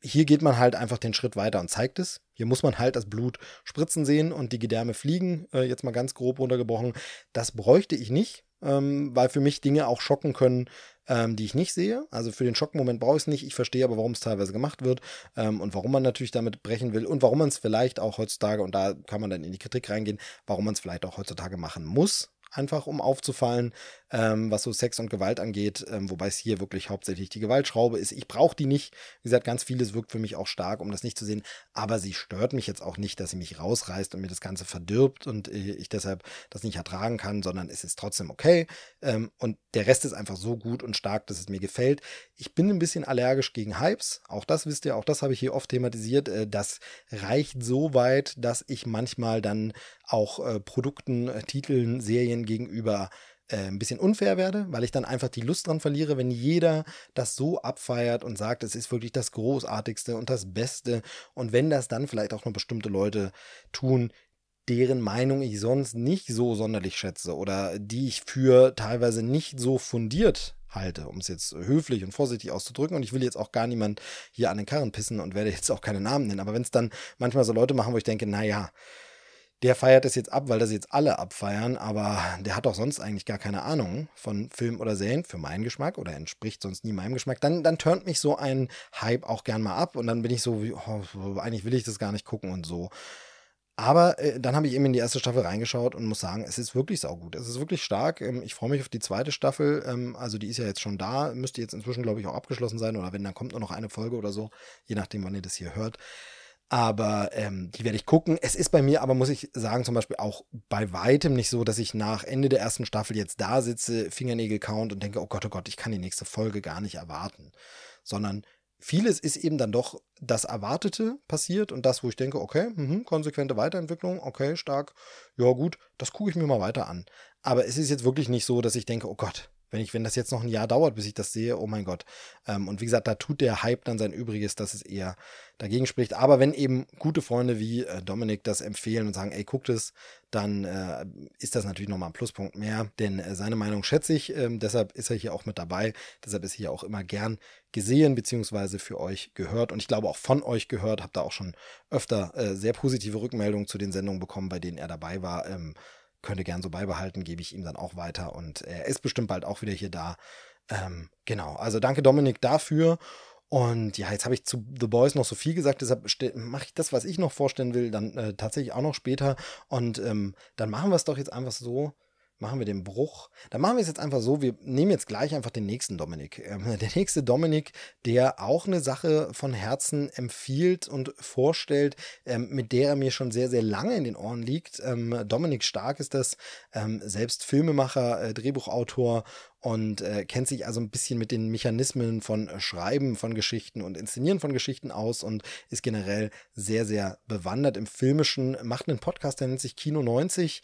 hier geht man halt einfach den Schritt weiter und zeigt es. Hier muss man halt das Blut spritzen sehen und die Gedärme fliegen, äh, jetzt mal ganz grob runtergebrochen. Das bräuchte ich nicht, ähm, weil für mich Dinge auch schocken können, ähm, die ich nicht sehe. Also für den Schockmoment brauche ich es nicht. Ich verstehe aber, warum es teilweise gemacht wird ähm, und warum man natürlich damit brechen will und warum man es vielleicht auch heutzutage, und da kann man dann in die Kritik reingehen, warum man es vielleicht auch heutzutage machen muss einfach um aufzufallen, ähm, was so Sex und Gewalt angeht, ähm, wobei es hier wirklich hauptsächlich die Gewaltschraube ist. Ich brauche die nicht. Wie gesagt, ganz vieles wirkt für mich auch stark, um das nicht zu sehen, aber sie stört mich jetzt auch nicht, dass sie mich rausreißt und mir das Ganze verdirbt und äh, ich deshalb das nicht ertragen kann, sondern es ist trotzdem okay. Ähm, und der Rest ist einfach so gut und stark, dass es mir gefällt. Ich bin ein bisschen allergisch gegen Hypes, auch das wisst ihr, auch das habe ich hier oft thematisiert. Äh, das reicht so weit, dass ich manchmal dann auch äh, Produkten, äh, Titeln, Serien gegenüber äh, ein bisschen unfair werde, weil ich dann einfach die Lust dran verliere, wenn jeder das so abfeiert und sagt, es ist wirklich das Großartigste und das Beste. Und wenn das dann vielleicht auch nur bestimmte Leute tun, deren Meinung ich sonst nicht so sonderlich schätze oder die ich für teilweise nicht so fundiert halte, um es jetzt höflich und vorsichtig auszudrücken. Und ich will jetzt auch gar niemand hier an den Karren pissen und werde jetzt auch keine Namen nennen. Aber wenn es dann manchmal so Leute machen, wo ich denke, naja, der feiert es jetzt ab, weil das jetzt alle abfeiern, aber der hat doch sonst eigentlich gar keine Ahnung von Film oder Serien für meinen Geschmack oder entspricht sonst nie meinem Geschmack, dann, dann turnt mich so ein Hype auch gern mal ab und dann bin ich so, wie, oh, eigentlich will ich das gar nicht gucken und so. Aber äh, dann habe ich eben in die erste Staffel reingeschaut und muss sagen, es ist wirklich saugut. Es ist wirklich stark. Ähm, ich freue mich auf die zweite Staffel. Ähm, also die ist ja jetzt schon da, müsste jetzt inzwischen, glaube ich, auch abgeschlossen sein. Oder wenn, dann kommt nur noch eine Folge oder so, je nachdem, wann ihr das hier hört. Aber ähm, die werde ich gucken. Es ist bei mir aber, muss ich sagen, zum Beispiel auch bei weitem nicht so, dass ich nach Ende der ersten Staffel jetzt da sitze, Fingernägel count und denke, oh Gott, oh Gott, ich kann die nächste Folge gar nicht erwarten. Sondern vieles ist eben dann doch das Erwartete passiert und das, wo ich denke, okay, mh, konsequente Weiterentwicklung, okay, stark, ja gut, das gucke ich mir mal weiter an. Aber es ist jetzt wirklich nicht so, dass ich denke, oh Gott, wenn ich, wenn das jetzt noch ein Jahr dauert, bis ich das sehe, oh mein Gott. Ähm, und wie gesagt, da tut der Hype dann sein Übriges, dass es eher dagegen spricht. Aber wenn eben gute Freunde wie äh, Dominik das empfehlen und sagen, ey, guckt es, dann äh, ist das natürlich nochmal ein Pluspunkt mehr. Denn äh, seine Meinung schätze ich, ähm, deshalb ist er hier auch mit dabei. Deshalb ist er hier auch immer gern gesehen, beziehungsweise für euch gehört. Und ich glaube auch von euch gehört, habt da auch schon öfter äh, sehr positive Rückmeldungen zu den Sendungen bekommen, bei denen er dabei war. Ähm, könnte gern so beibehalten, gebe ich ihm dann auch weiter und er ist bestimmt bald auch wieder hier da. Ähm, genau, also danke Dominik dafür. Und ja, jetzt habe ich zu The Boys noch so viel gesagt, deshalb mache ich das, was ich noch vorstellen will, dann äh, tatsächlich auch noch später. Und ähm, dann machen wir es doch jetzt einfach so, machen wir den Bruch. Dann machen wir es jetzt einfach so, wir nehmen jetzt gleich einfach den nächsten Dominik. Ähm, der nächste Dominik, der auch eine Sache von Herzen empfiehlt und vorstellt, ähm, mit der er mir schon sehr, sehr lange in den Ohren liegt. Ähm, Dominik Stark ist das, selbst Filmemacher, äh, Drehbuchautor und äh, kennt sich also ein bisschen mit den Mechanismen von Schreiben von Geschichten und Inszenieren von Geschichten aus und ist generell sehr, sehr bewandert im Filmischen, macht einen Podcast, der nennt sich Kino 90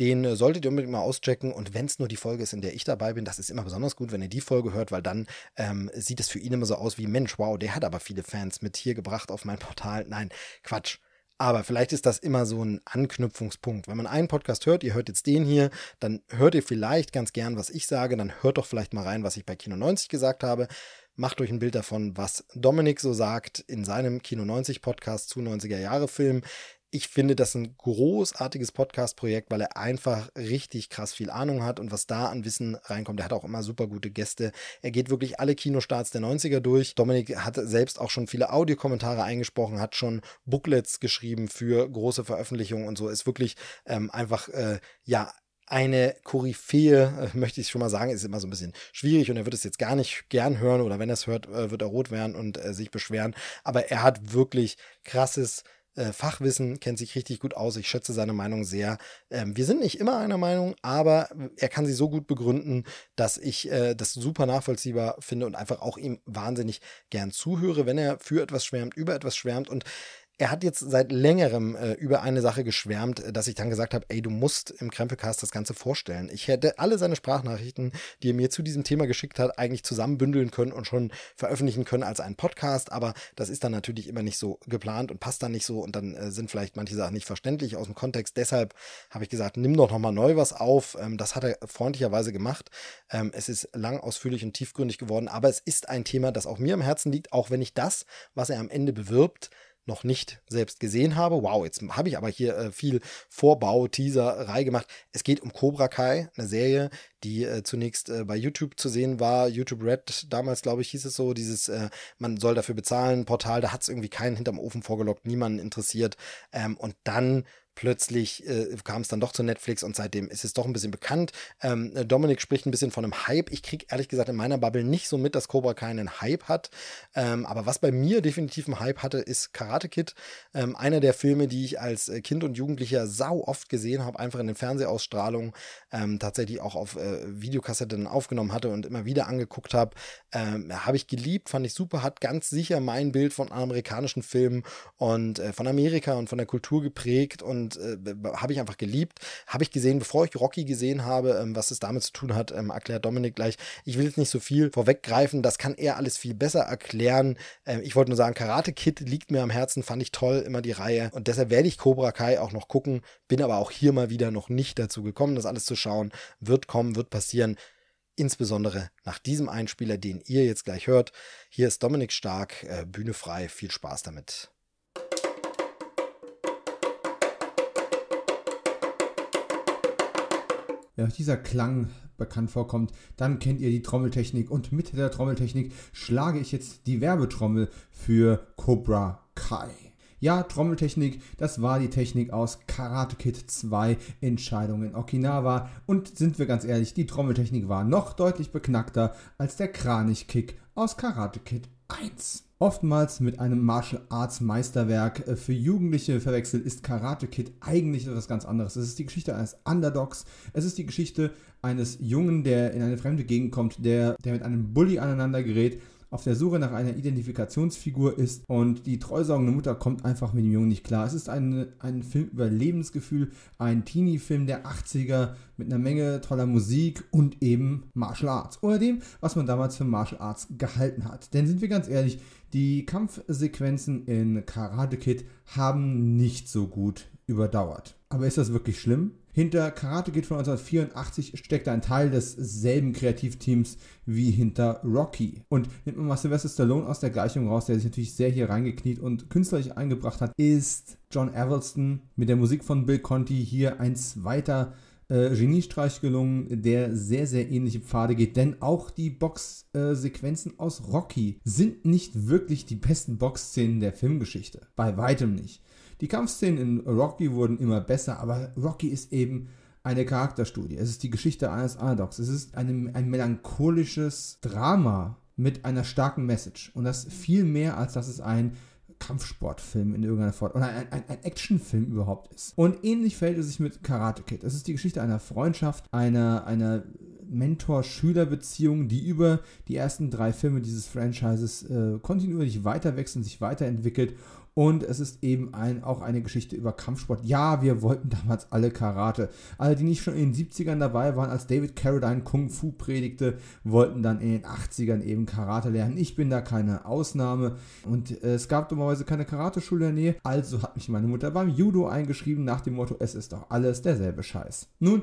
den äh, solltet ihr unbedingt mal auschecken. Und wenn es nur die Folge ist, in der ich dabei bin, das ist immer besonders gut, wenn ihr die Folge hört, weil dann ähm, sieht es für ihn immer so aus wie, Mensch, wow, der hat aber viele Fans mit hier gebracht auf mein Portal. Nein, Quatsch. Aber vielleicht ist das immer so ein Anknüpfungspunkt. Wenn man einen Podcast hört, ihr hört jetzt den hier, dann hört ihr vielleicht ganz gern, was ich sage, dann hört doch vielleicht mal rein, was ich bei Kino 90 gesagt habe. Macht euch ein Bild davon, was Dominik so sagt in seinem Kino 90 Podcast zu 90er Jahre Film ich finde das ein großartiges Podcast-Projekt, weil er einfach richtig krass viel Ahnung hat und was da an Wissen reinkommt. Er hat auch immer super gute Gäste. Er geht wirklich alle Kinostarts der 90er durch. Dominik hat selbst auch schon viele Audiokommentare eingesprochen, hat schon Booklets geschrieben für große Veröffentlichungen und so. Ist wirklich ähm, einfach, äh, ja, eine Koryphäe, äh, möchte ich schon mal sagen, ist immer so ein bisschen schwierig und er wird es jetzt gar nicht gern hören oder wenn er es hört, äh, wird er rot werden und äh, sich beschweren. Aber er hat wirklich krasses äh, Fachwissen, kennt sich richtig gut aus. Ich schätze seine Meinung sehr. Ähm, wir sind nicht immer einer Meinung, aber er kann sie so gut begründen, dass ich äh, das super nachvollziehbar finde und einfach auch ihm wahnsinnig gern zuhöre, wenn er für etwas schwärmt, über etwas schwärmt. Und er hat jetzt seit längerem äh, über eine Sache geschwärmt, äh, dass ich dann gesagt habe, ey, du musst im Krempelcast das Ganze vorstellen. Ich hätte alle seine Sprachnachrichten, die er mir zu diesem Thema geschickt hat, eigentlich zusammenbündeln können und schon veröffentlichen können als einen Podcast, aber das ist dann natürlich immer nicht so geplant und passt dann nicht so und dann äh, sind vielleicht manche Sachen nicht verständlich aus dem Kontext. Deshalb habe ich gesagt, nimm doch nochmal neu was auf. Ähm, das hat er freundlicherweise gemacht. Ähm, es ist lang, ausführlich und tiefgründig geworden, aber es ist ein Thema, das auch mir am Herzen liegt, auch wenn ich das, was er am Ende bewirbt, noch nicht selbst gesehen habe. Wow, jetzt habe ich aber hier äh, viel Vorbau, Teaserei gemacht. Es geht um Cobra Kai, eine Serie, die äh, zunächst äh, bei YouTube zu sehen war. YouTube Red, damals glaube ich, hieß es so, dieses, äh, man soll dafür bezahlen, Portal, da hat es irgendwie keinen hinterm Ofen vorgelockt, niemanden interessiert. Ähm, und dann plötzlich äh, kam es dann doch zu Netflix und seitdem ist es doch ein bisschen bekannt. Ähm, Dominik spricht ein bisschen von einem Hype. Ich kriege ehrlich gesagt in meiner Bubble nicht so mit, dass Cobra keinen Hype hat. Ähm, aber was bei mir definitiv einen Hype hatte, ist Karate Kid. Ähm, einer der Filme, die ich als äh, Kind und Jugendlicher sau oft gesehen habe, einfach in den Fernsehausstrahlungen, ähm, tatsächlich auch auf äh, Videokassetten aufgenommen hatte und immer wieder angeguckt habe. Ähm, habe ich geliebt, fand ich super, hat ganz sicher mein Bild von amerikanischen Filmen und äh, von Amerika und von der Kultur geprägt und und äh, habe ich einfach geliebt. Habe ich gesehen, bevor ich Rocky gesehen habe, ähm, was es damit zu tun hat, ähm, erklärt Dominik gleich. Ich will jetzt nicht so viel vorweggreifen, das kann er alles viel besser erklären. Ähm, ich wollte nur sagen, Karate Kid liegt mir am Herzen, fand ich toll, immer die Reihe. Und deshalb werde ich Cobra Kai auch noch gucken, bin aber auch hier mal wieder noch nicht dazu gekommen, das alles zu schauen. Wird kommen, wird passieren insbesondere nach diesem Einspieler, den ihr jetzt gleich hört. Hier ist Dominik Stark, äh, Bühne frei, viel Spaß damit. Euch dieser Klang bekannt vorkommt, dann kennt ihr die Trommeltechnik und mit der Trommeltechnik schlage ich jetzt die Werbetrommel für Cobra Kai. Ja, Trommeltechnik, das war die Technik aus Karate Kid 2 Entscheidung in Okinawa und sind wir ganz ehrlich, die Trommeltechnik war noch deutlich beknackter als der Kranichkick aus Karate Kid 1. Oftmals mit einem Martial Arts Meisterwerk äh, für Jugendliche verwechselt, ist Karate Kid eigentlich etwas ganz anderes. Es ist die Geschichte eines Underdogs. Es ist die Geschichte eines Jungen, der in eine fremde Gegend kommt, der, der mit einem Bully aneinander gerät auf der Suche nach einer Identifikationsfigur ist und die treusaugende Mutter kommt einfach mit dem Jungen nicht klar. Es ist ein, ein Film über Lebensgefühl, ein Teenie-Film der 80er mit einer Menge toller Musik und eben Martial Arts. Oder dem, was man damals für Martial Arts gehalten hat. Denn sind wir ganz ehrlich, die Kampfsequenzen in Karate Kid haben nicht so gut überdauert. Aber ist das wirklich schlimm? Hinter Karate Kid von 1984 steckt ein Teil desselben Kreativteams wie hinter Rocky. Und nimmt man mal Sylvester Stallone aus der Gleichung raus, der sich natürlich sehr hier reingekniet und künstlerisch eingebracht hat, ist John Avildsen mit der Musik von Bill Conti hier ein zweiter äh, Geniestreich gelungen, der sehr, sehr ähnliche Pfade geht. Denn auch die Boxsequenzen äh, aus Rocky sind nicht wirklich die besten Boxszenen der Filmgeschichte. Bei weitem nicht. Die Kampfszenen in Rocky wurden immer besser, aber Rocky ist eben eine Charakterstudie. Es ist die Geschichte eines Underdogs. Es ist ein, ein melancholisches Drama mit einer starken Message. Und das viel mehr, als dass es ein Kampfsportfilm in irgendeiner Form oder ein, ein, ein, Actionfilm überhaupt ist. Und ähnlich verhält es sich mit Karate Kid. Es ist die Geschichte einer Freundschaft, einer, einer Mentor-Schüler-Beziehung, die über die ersten drei Filme dieses Franchises äh, kontinuierlich weiter wächst und sich weiterentwickelt und es ist eben ein, auch eine Geschichte über Kampfsport. Ja, wir wollten damals alle Karate. Alle, die nicht schon in den 70ern dabei waren, als David Carradine Kung Fu predigte, wollten dann in den 80ern eben Karate lernen. Ich bin da keine Ausnahme. Und äh, es gab dummerweise keine Karateschule in der Nähe. Also hat mich meine Mutter beim Judo eingeschrieben nach dem Motto, es ist doch alles derselbe Scheiß. Nun,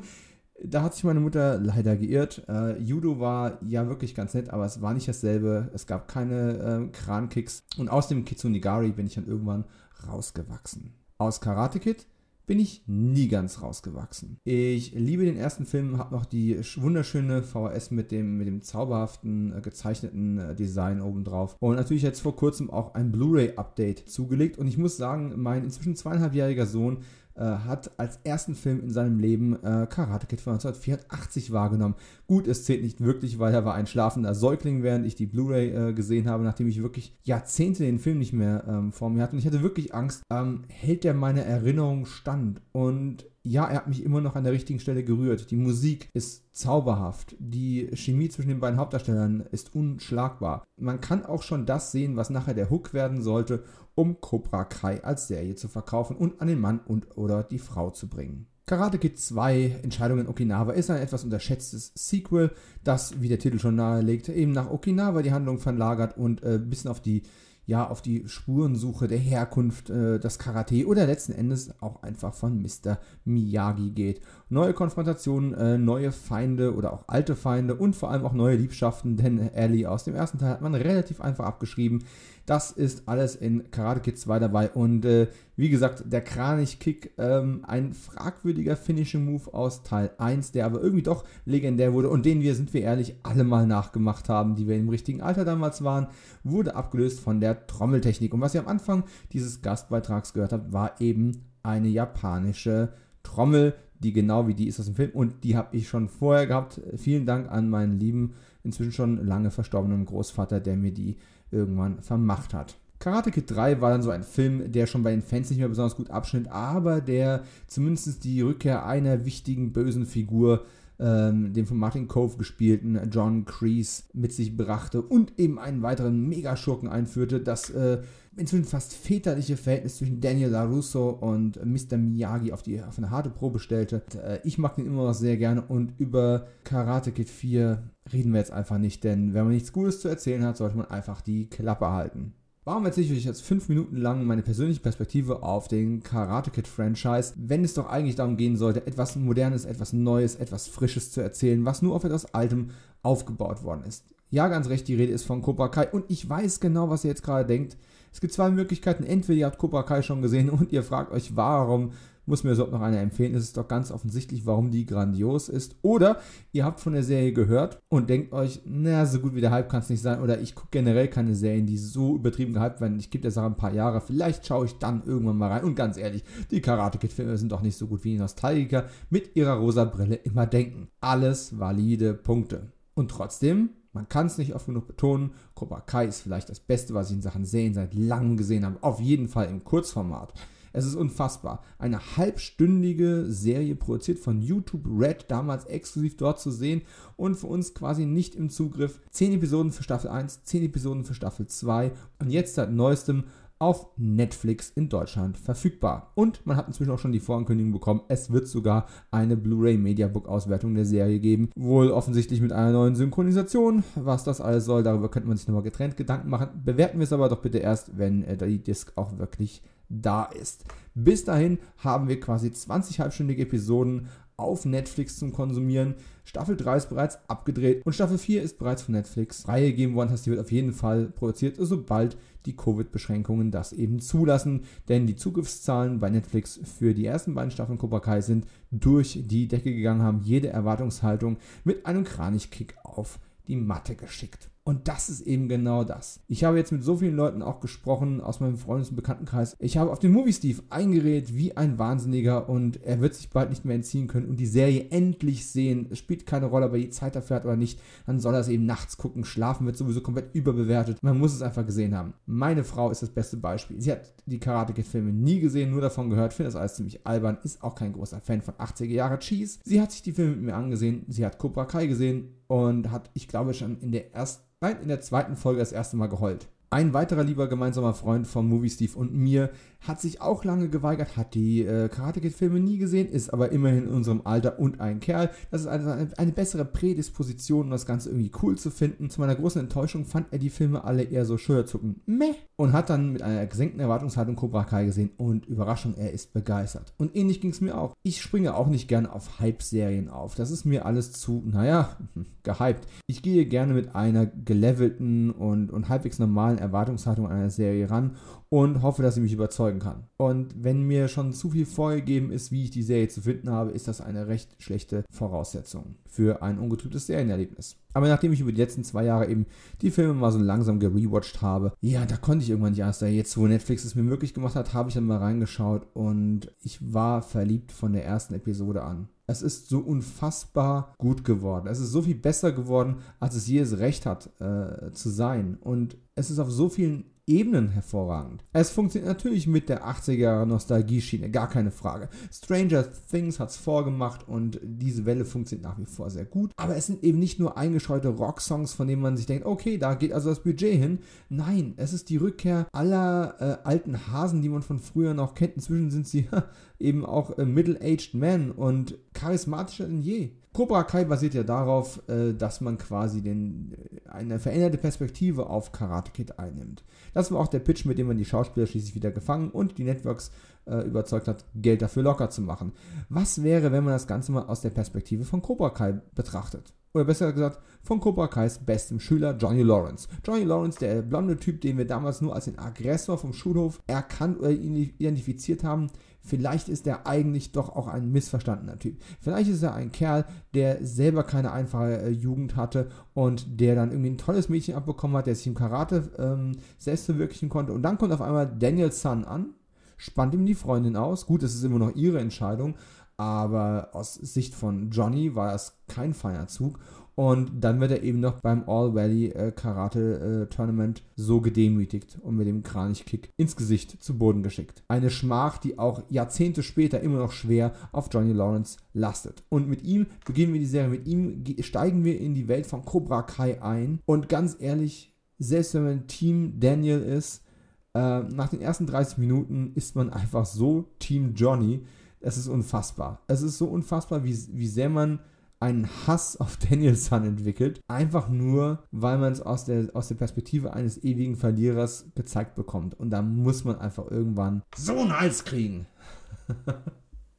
da hat sich meine Mutter leider geirrt. Äh, Judo war ja wirklich ganz nett, aber es war nicht dasselbe. Es gab keine äh, Krankicks. Und aus dem Kitsunigari bin ich dann irgendwann rausgewachsen. Aus Karate Kid bin ich nie ganz rausgewachsen. Ich liebe den ersten Film, habe noch die wunderschöne VHS mit dem, mit dem zauberhaften, äh, gezeichneten äh, Design obendrauf. Und natürlich jetzt vor kurzem auch ein Blu-ray-Update zugelegt. Und ich muss sagen, mein inzwischen zweieinhalbjähriger Sohn äh, hat als ersten Film in seinem Leben äh, Karate Kid von 1984 wahrgenommen. Gut, es zählt nicht wirklich, weil er war ein schlafender Säugling, während ich die Blu-ray äh, gesehen habe, nachdem ich wirklich Jahrzehnte den Film nicht mehr ähm, vor mir hatte. Und ich hatte wirklich Angst, ähm, hält der meine Erinnerung stand? Und ja, er hat mich immer noch an der richtigen Stelle gerührt. Die Musik ist zauberhaft. Die Chemie zwischen den beiden Hauptdarstellern ist unschlagbar. Man kann auch schon das sehen, was nachher der Hook werden sollte, um Cobra Kai als Serie zu verkaufen und an den Mann und oder die Frau zu bringen. Karate Kid 2 Entscheidungen in Okinawa ist ein etwas unterschätztes Sequel, das, wie der Titel schon nahelegt, eben nach Okinawa die Handlung verlagert und äh, ein bisschen auf die ja auf die Spurensuche der Herkunft, äh, das Karate oder letzten Endes auch einfach von Mr. Miyagi geht. Neue Konfrontationen, äh, neue Feinde oder auch alte Feinde und vor allem auch neue Liebschaften, denn Ellie aus dem ersten Teil hat man relativ einfach abgeschrieben. Das ist alles in Karate Kid 2 dabei. Und äh, wie gesagt, der Kranich-Kick, ähm, ein fragwürdiger Finishing-Move aus Teil 1, der aber irgendwie doch legendär wurde und den wir, sind wir ehrlich, alle mal nachgemacht haben, die wir im richtigen Alter damals waren, wurde abgelöst von der Trommeltechnik. Und was ihr am Anfang dieses Gastbeitrags gehört habt, war eben eine japanische Trommel, die genau wie die ist aus dem Film. Und die habe ich schon vorher gehabt. Vielen Dank an meinen lieben, inzwischen schon lange verstorbenen Großvater, der mir die irgendwann vermacht hat. Karate Kid 3 war dann so ein Film, der schon bei den Fans nicht mehr besonders gut abschnitt, aber der zumindest die Rückkehr einer wichtigen bösen Figur, ähm, dem von Martin Cove gespielten John Kreese, mit sich brachte und eben einen weiteren Megaschurken einführte, das äh, inzwischen fast väterliche Verhältnis zwischen Daniel LaRusso und Mr. Miyagi auf, die, auf eine harte Probe stellte. Äh, ich mag den immer noch sehr gerne und über Karate Kid 4 reden wir jetzt einfach nicht, denn wenn man nichts Gutes zu erzählen hat, sollte man einfach die Klappe halten. Warum erzähle ich euch jetzt fünf Minuten lang meine persönliche Perspektive auf den Karate Kid Franchise, wenn es doch eigentlich darum gehen sollte, etwas Modernes, etwas Neues, etwas Frisches zu erzählen, was nur auf etwas Altem aufgebaut worden ist? Ja, ganz recht, die Rede ist von Cobra Kai und ich weiß genau, was ihr jetzt gerade denkt. Es gibt zwei Möglichkeiten. Entweder ihr habt Cobra Kai schon gesehen und ihr fragt euch, warum muss mir überhaupt noch eine empfehlen. Es ist doch ganz offensichtlich, warum die grandios ist. Oder ihr habt von der Serie gehört und denkt euch, na, so gut wie der Hype kann es nicht sein. Oder ich gucke generell keine Serien, die so übertrieben gehypt werden. Ich gebe der Sache ein paar Jahre. Vielleicht schaue ich dann irgendwann mal rein. Und ganz ehrlich, die Karate Kid-Filme sind doch nicht so gut wie die Nostalgiker mit ihrer rosa Brille immer denken. Alles valide Punkte. Und trotzdem man kann es nicht oft genug betonen. Cobra Kai ist vielleicht das Beste, was ich in Sachen Serien seit langem gesehen habe. Auf jeden Fall im Kurzformat. Es ist unfassbar. Eine halbstündige Serie produziert von YouTube Red, damals exklusiv dort zu sehen und für uns quasi nicht im Zugriff. 10 Episoden für Staffel 1, 10 Episoden für Staffel 2 und jetzt seit neuestem auf Netflix in Deutschland verfügbar. Und man hat inzwischen auch schon die Vorankündigung bekommen, es wird sogar eine Blu-ray Mediabook Auswertung der Serie geben. Wohl offensichtlich mit einer neuen Synchronisation. Was das alles soll, darüber könnte man sich nochmal getrennt Gedanken machen. Bewerten wir es aber doch bitte erst, wenn äh, die Disc auch wirklich da ist. Bis dahin haben wir quasi 20 halbstündige Episoden auf Netflix zum Konsumieren. Staffel 3 ist bereits abgedreht und Staffel 4 ist bereits von Netflix freigegeben worden. Das heißt, die wird auf jeden Fall produziert, sobald die Covid-Beschränkungen das eben zulassen. Denn die Zugriffszahlen bei Netflix für die ersten beiden Staffeln Cobra Kai sind durch die Decke gegangen, haben jede Erwartungshaltung mit einem Kranichkick auf die Matte geschickt. Und das ist eben genau das. Ich habe jetzt mit so vielen Leuten auch gesprochen aus meinem Freundes- und Bekanntenkreis. Ich habe auf den Movie Steve eingeredet wie ein Wahnsinniger und er wird sich bald nicht mehr entziehen können und die Serie endlich sehen. Es spielt keine Rolle, ob er die Zeit dafür hat oder nicht. Dann soll er es eben nachts gucken. Schlafen wird sowieso komplett überbewertet. Man muss es einfach gesehen haben. Meine Frau ist das beste Beispiel. Sie hat die Karate Kid Filme nie gesehen, nur davon gehört, findet das alles ziemlich albern, ist auch kein großer Fan von 80er Jahre Cheese. Sie hat sich die Filme mit mir angesehen. Sie hat Cobra Kai gesehen und hat, ich glaube, schon in der ersten Nein, in der zweiten Folge das erste Mal geheult. Ein weiterer lieber gemeinsamer Freund von Movie Steve und mir hat sich auch lange geweigert, hat die äh, Karate Kid Filme nie gesehen, ist aber immerhin in unserem Alter und ein Kerl. Das ist also eine, eine, bessere Prädisposition, um das Ganze irgendwie cool zu finden. Zu meiner großen Enttäuschung fand er die Filme alle eher so schulterzucken, meh, und hat dann mit einer gesenkten Erwartungshaltung Cobra Kai gesehen und Überraschung, er ist begeistert. Und ähnlich ging es mir auch. Ich springe auch nicht gerne auf Hype-Serien auf. Das ist mir alles zu, naja, gehypt. Ich gehe gerne mit einer gelevelten und, und halbwegs normalen Erwartungshaltung an eine Serie ran und hoffe, dass sie mich überzeugen kann. Und wenn mir schon zu viel vorgegeben ist, wie ich die Serie zu finden habe, ist das eine recht schlechte Voraussetzung für ein ungetrübtes Serienerlebnis. Aber nachdem ich über die letzten zwei Jahre eben die Filme mal so langsam gerewatcht habe, ja, da konnte ich irgendwann nicht anders. Jetzt, wo Netflix es mir möglich gemacht hat, habe ich dann mal reingeschaut und ich war verliebt von der ersten Episode an. Es ist so unfassbar gut geworden. Es ist so viel besser geworden, als es je das Recht hat äh, zu sein. Und es ist auf so vielen Ebenen hervorragend. Es funktioniert natürlich mit der 80er Nostalgie-Schiene, gar keine Frage. Stranger Things hat es vorgemacht und diese Welle funktioniert nach wie vor sehr gut. Aber es sind eben nicht nur eingeschreute Rocksongs, von denen man sich denkt, okay, da geht also das Budget hin. Nein, es ist die Rückkehr aller äh, alten Hasen, die man von früher noch kennt. Inzwischen sind sie eben auch äh, middle-aged men und charismatischer denn je. Cobra Kai basiert ja darauf, äh, dass man quasi den, äh, eine veränderte Perspektive auf Karate Kid einnimmt. Das war auch der Pitch, mit dem man die Schauspieler schließlich wieder gefangen und die Networks äh, überzeugt hat, Geld dafür locker zu machen. Was wäre, wenn man das Ganze mal aus der Perspektive von Cobra Kai betrachtet? Oder besser gesagt, von Cobra Kais bestem Schüler Johnny Lawrence. Johnny Lawrence, der blonde Typ, den wir damals nur als den Aggressor vom Schulhof erkannt oder identifiziert haben, Vielleicht ist er eigentlich doch auch ein missverstandener Typ. Vielleicht ist er ein Kerl, der selber keine einfache äh, Jugend hatte und der dann irgendwie ein tolles Mädchen abbekommen hat, der sich im Karate ähm, selbst verwirklichen konnte. Und dann kommt auf einmal Daniel Sun an, spannt ihm die Freundin aus. Gut, das ist immer noch ihre Entscheidung, aber aus Sicht von Johnny war das kein feiner Zug. Und dann wird er eben noch beim All Valley äh, Karate äh, Tournament so gedemütigt und mit dem Kranichkick ins Gesicht zu Boden geschickt. Eine Schmach, die auch Jahrzehnte später immer noch schwer auf Johnny Lawrence lastet. Und mit ihm beginnen wir die Serie, mit ihm steigen wir in die Welt von Cobra Kai ein. Und ganz ehrlich, selbst wenn man Team Daniel ist, äh, nach den ersten 30 Minuten ist man einfach so Team Johnny. Es ist unfassbar. Es ist so unfassbar, wie, wie sehr man einen Hass auf Danielson entwickelt, einfach nur, weil man es aus der, aus der Perspektive eines ewigen Verlierers gezeigt bekommt. Und da muss man einfach irgendwann so einen Hals kriegen.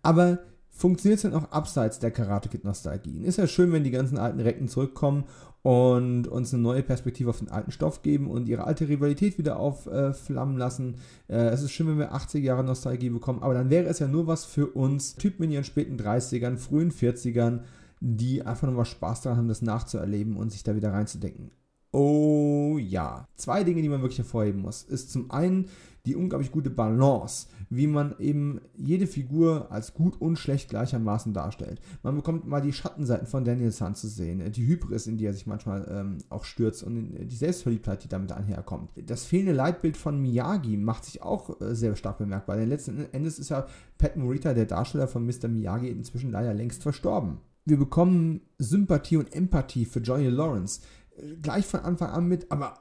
Aber funktioniert es denn auch abseits der Karate Kid Nostalgie? Ist ja schön, wenn die ganzen alten Recken zurückkommen und uns eine neue Perspektive auf den alten Stoff geben und ihre alte Rivalität wieder aufflammen äh, lassen. Äh, es ist schön, wenn wir 80 Jahre Nostalgie bekommen, aber dann wäre es ja nur was für uns Typen in ihren späten 30ern, frühen 40ern, die einfach nur mal Spaß daran haben, das nachzuerleben und sich da wieder reinzudenken. Oh ja. Zwei Dinge, die man wirklich hervorheben muss, ist zum einen die unglaublich gute Balance, wie man eben jede Figur als gut und schlecht gleichermaßen darstellt. Man bekommt mal die Schattenseiten von Daniel San zu sehen, die Hybris, in die er sich manchmal ähm, auch stürzt und die Selbstverliebtheit, die damit einherkommt. Das fehlende Leitbild von Miyagi macht sich auch äh, sehr stark bemerkbar, denn letzten Endes ist ja Pat Morita, der Darsteller von Mr. Miyagi, inzwischen leider längst verstorben wir bekommen Sympathie und Empathie für Johnny Lawrence. Gleich von Anfang an mit, aber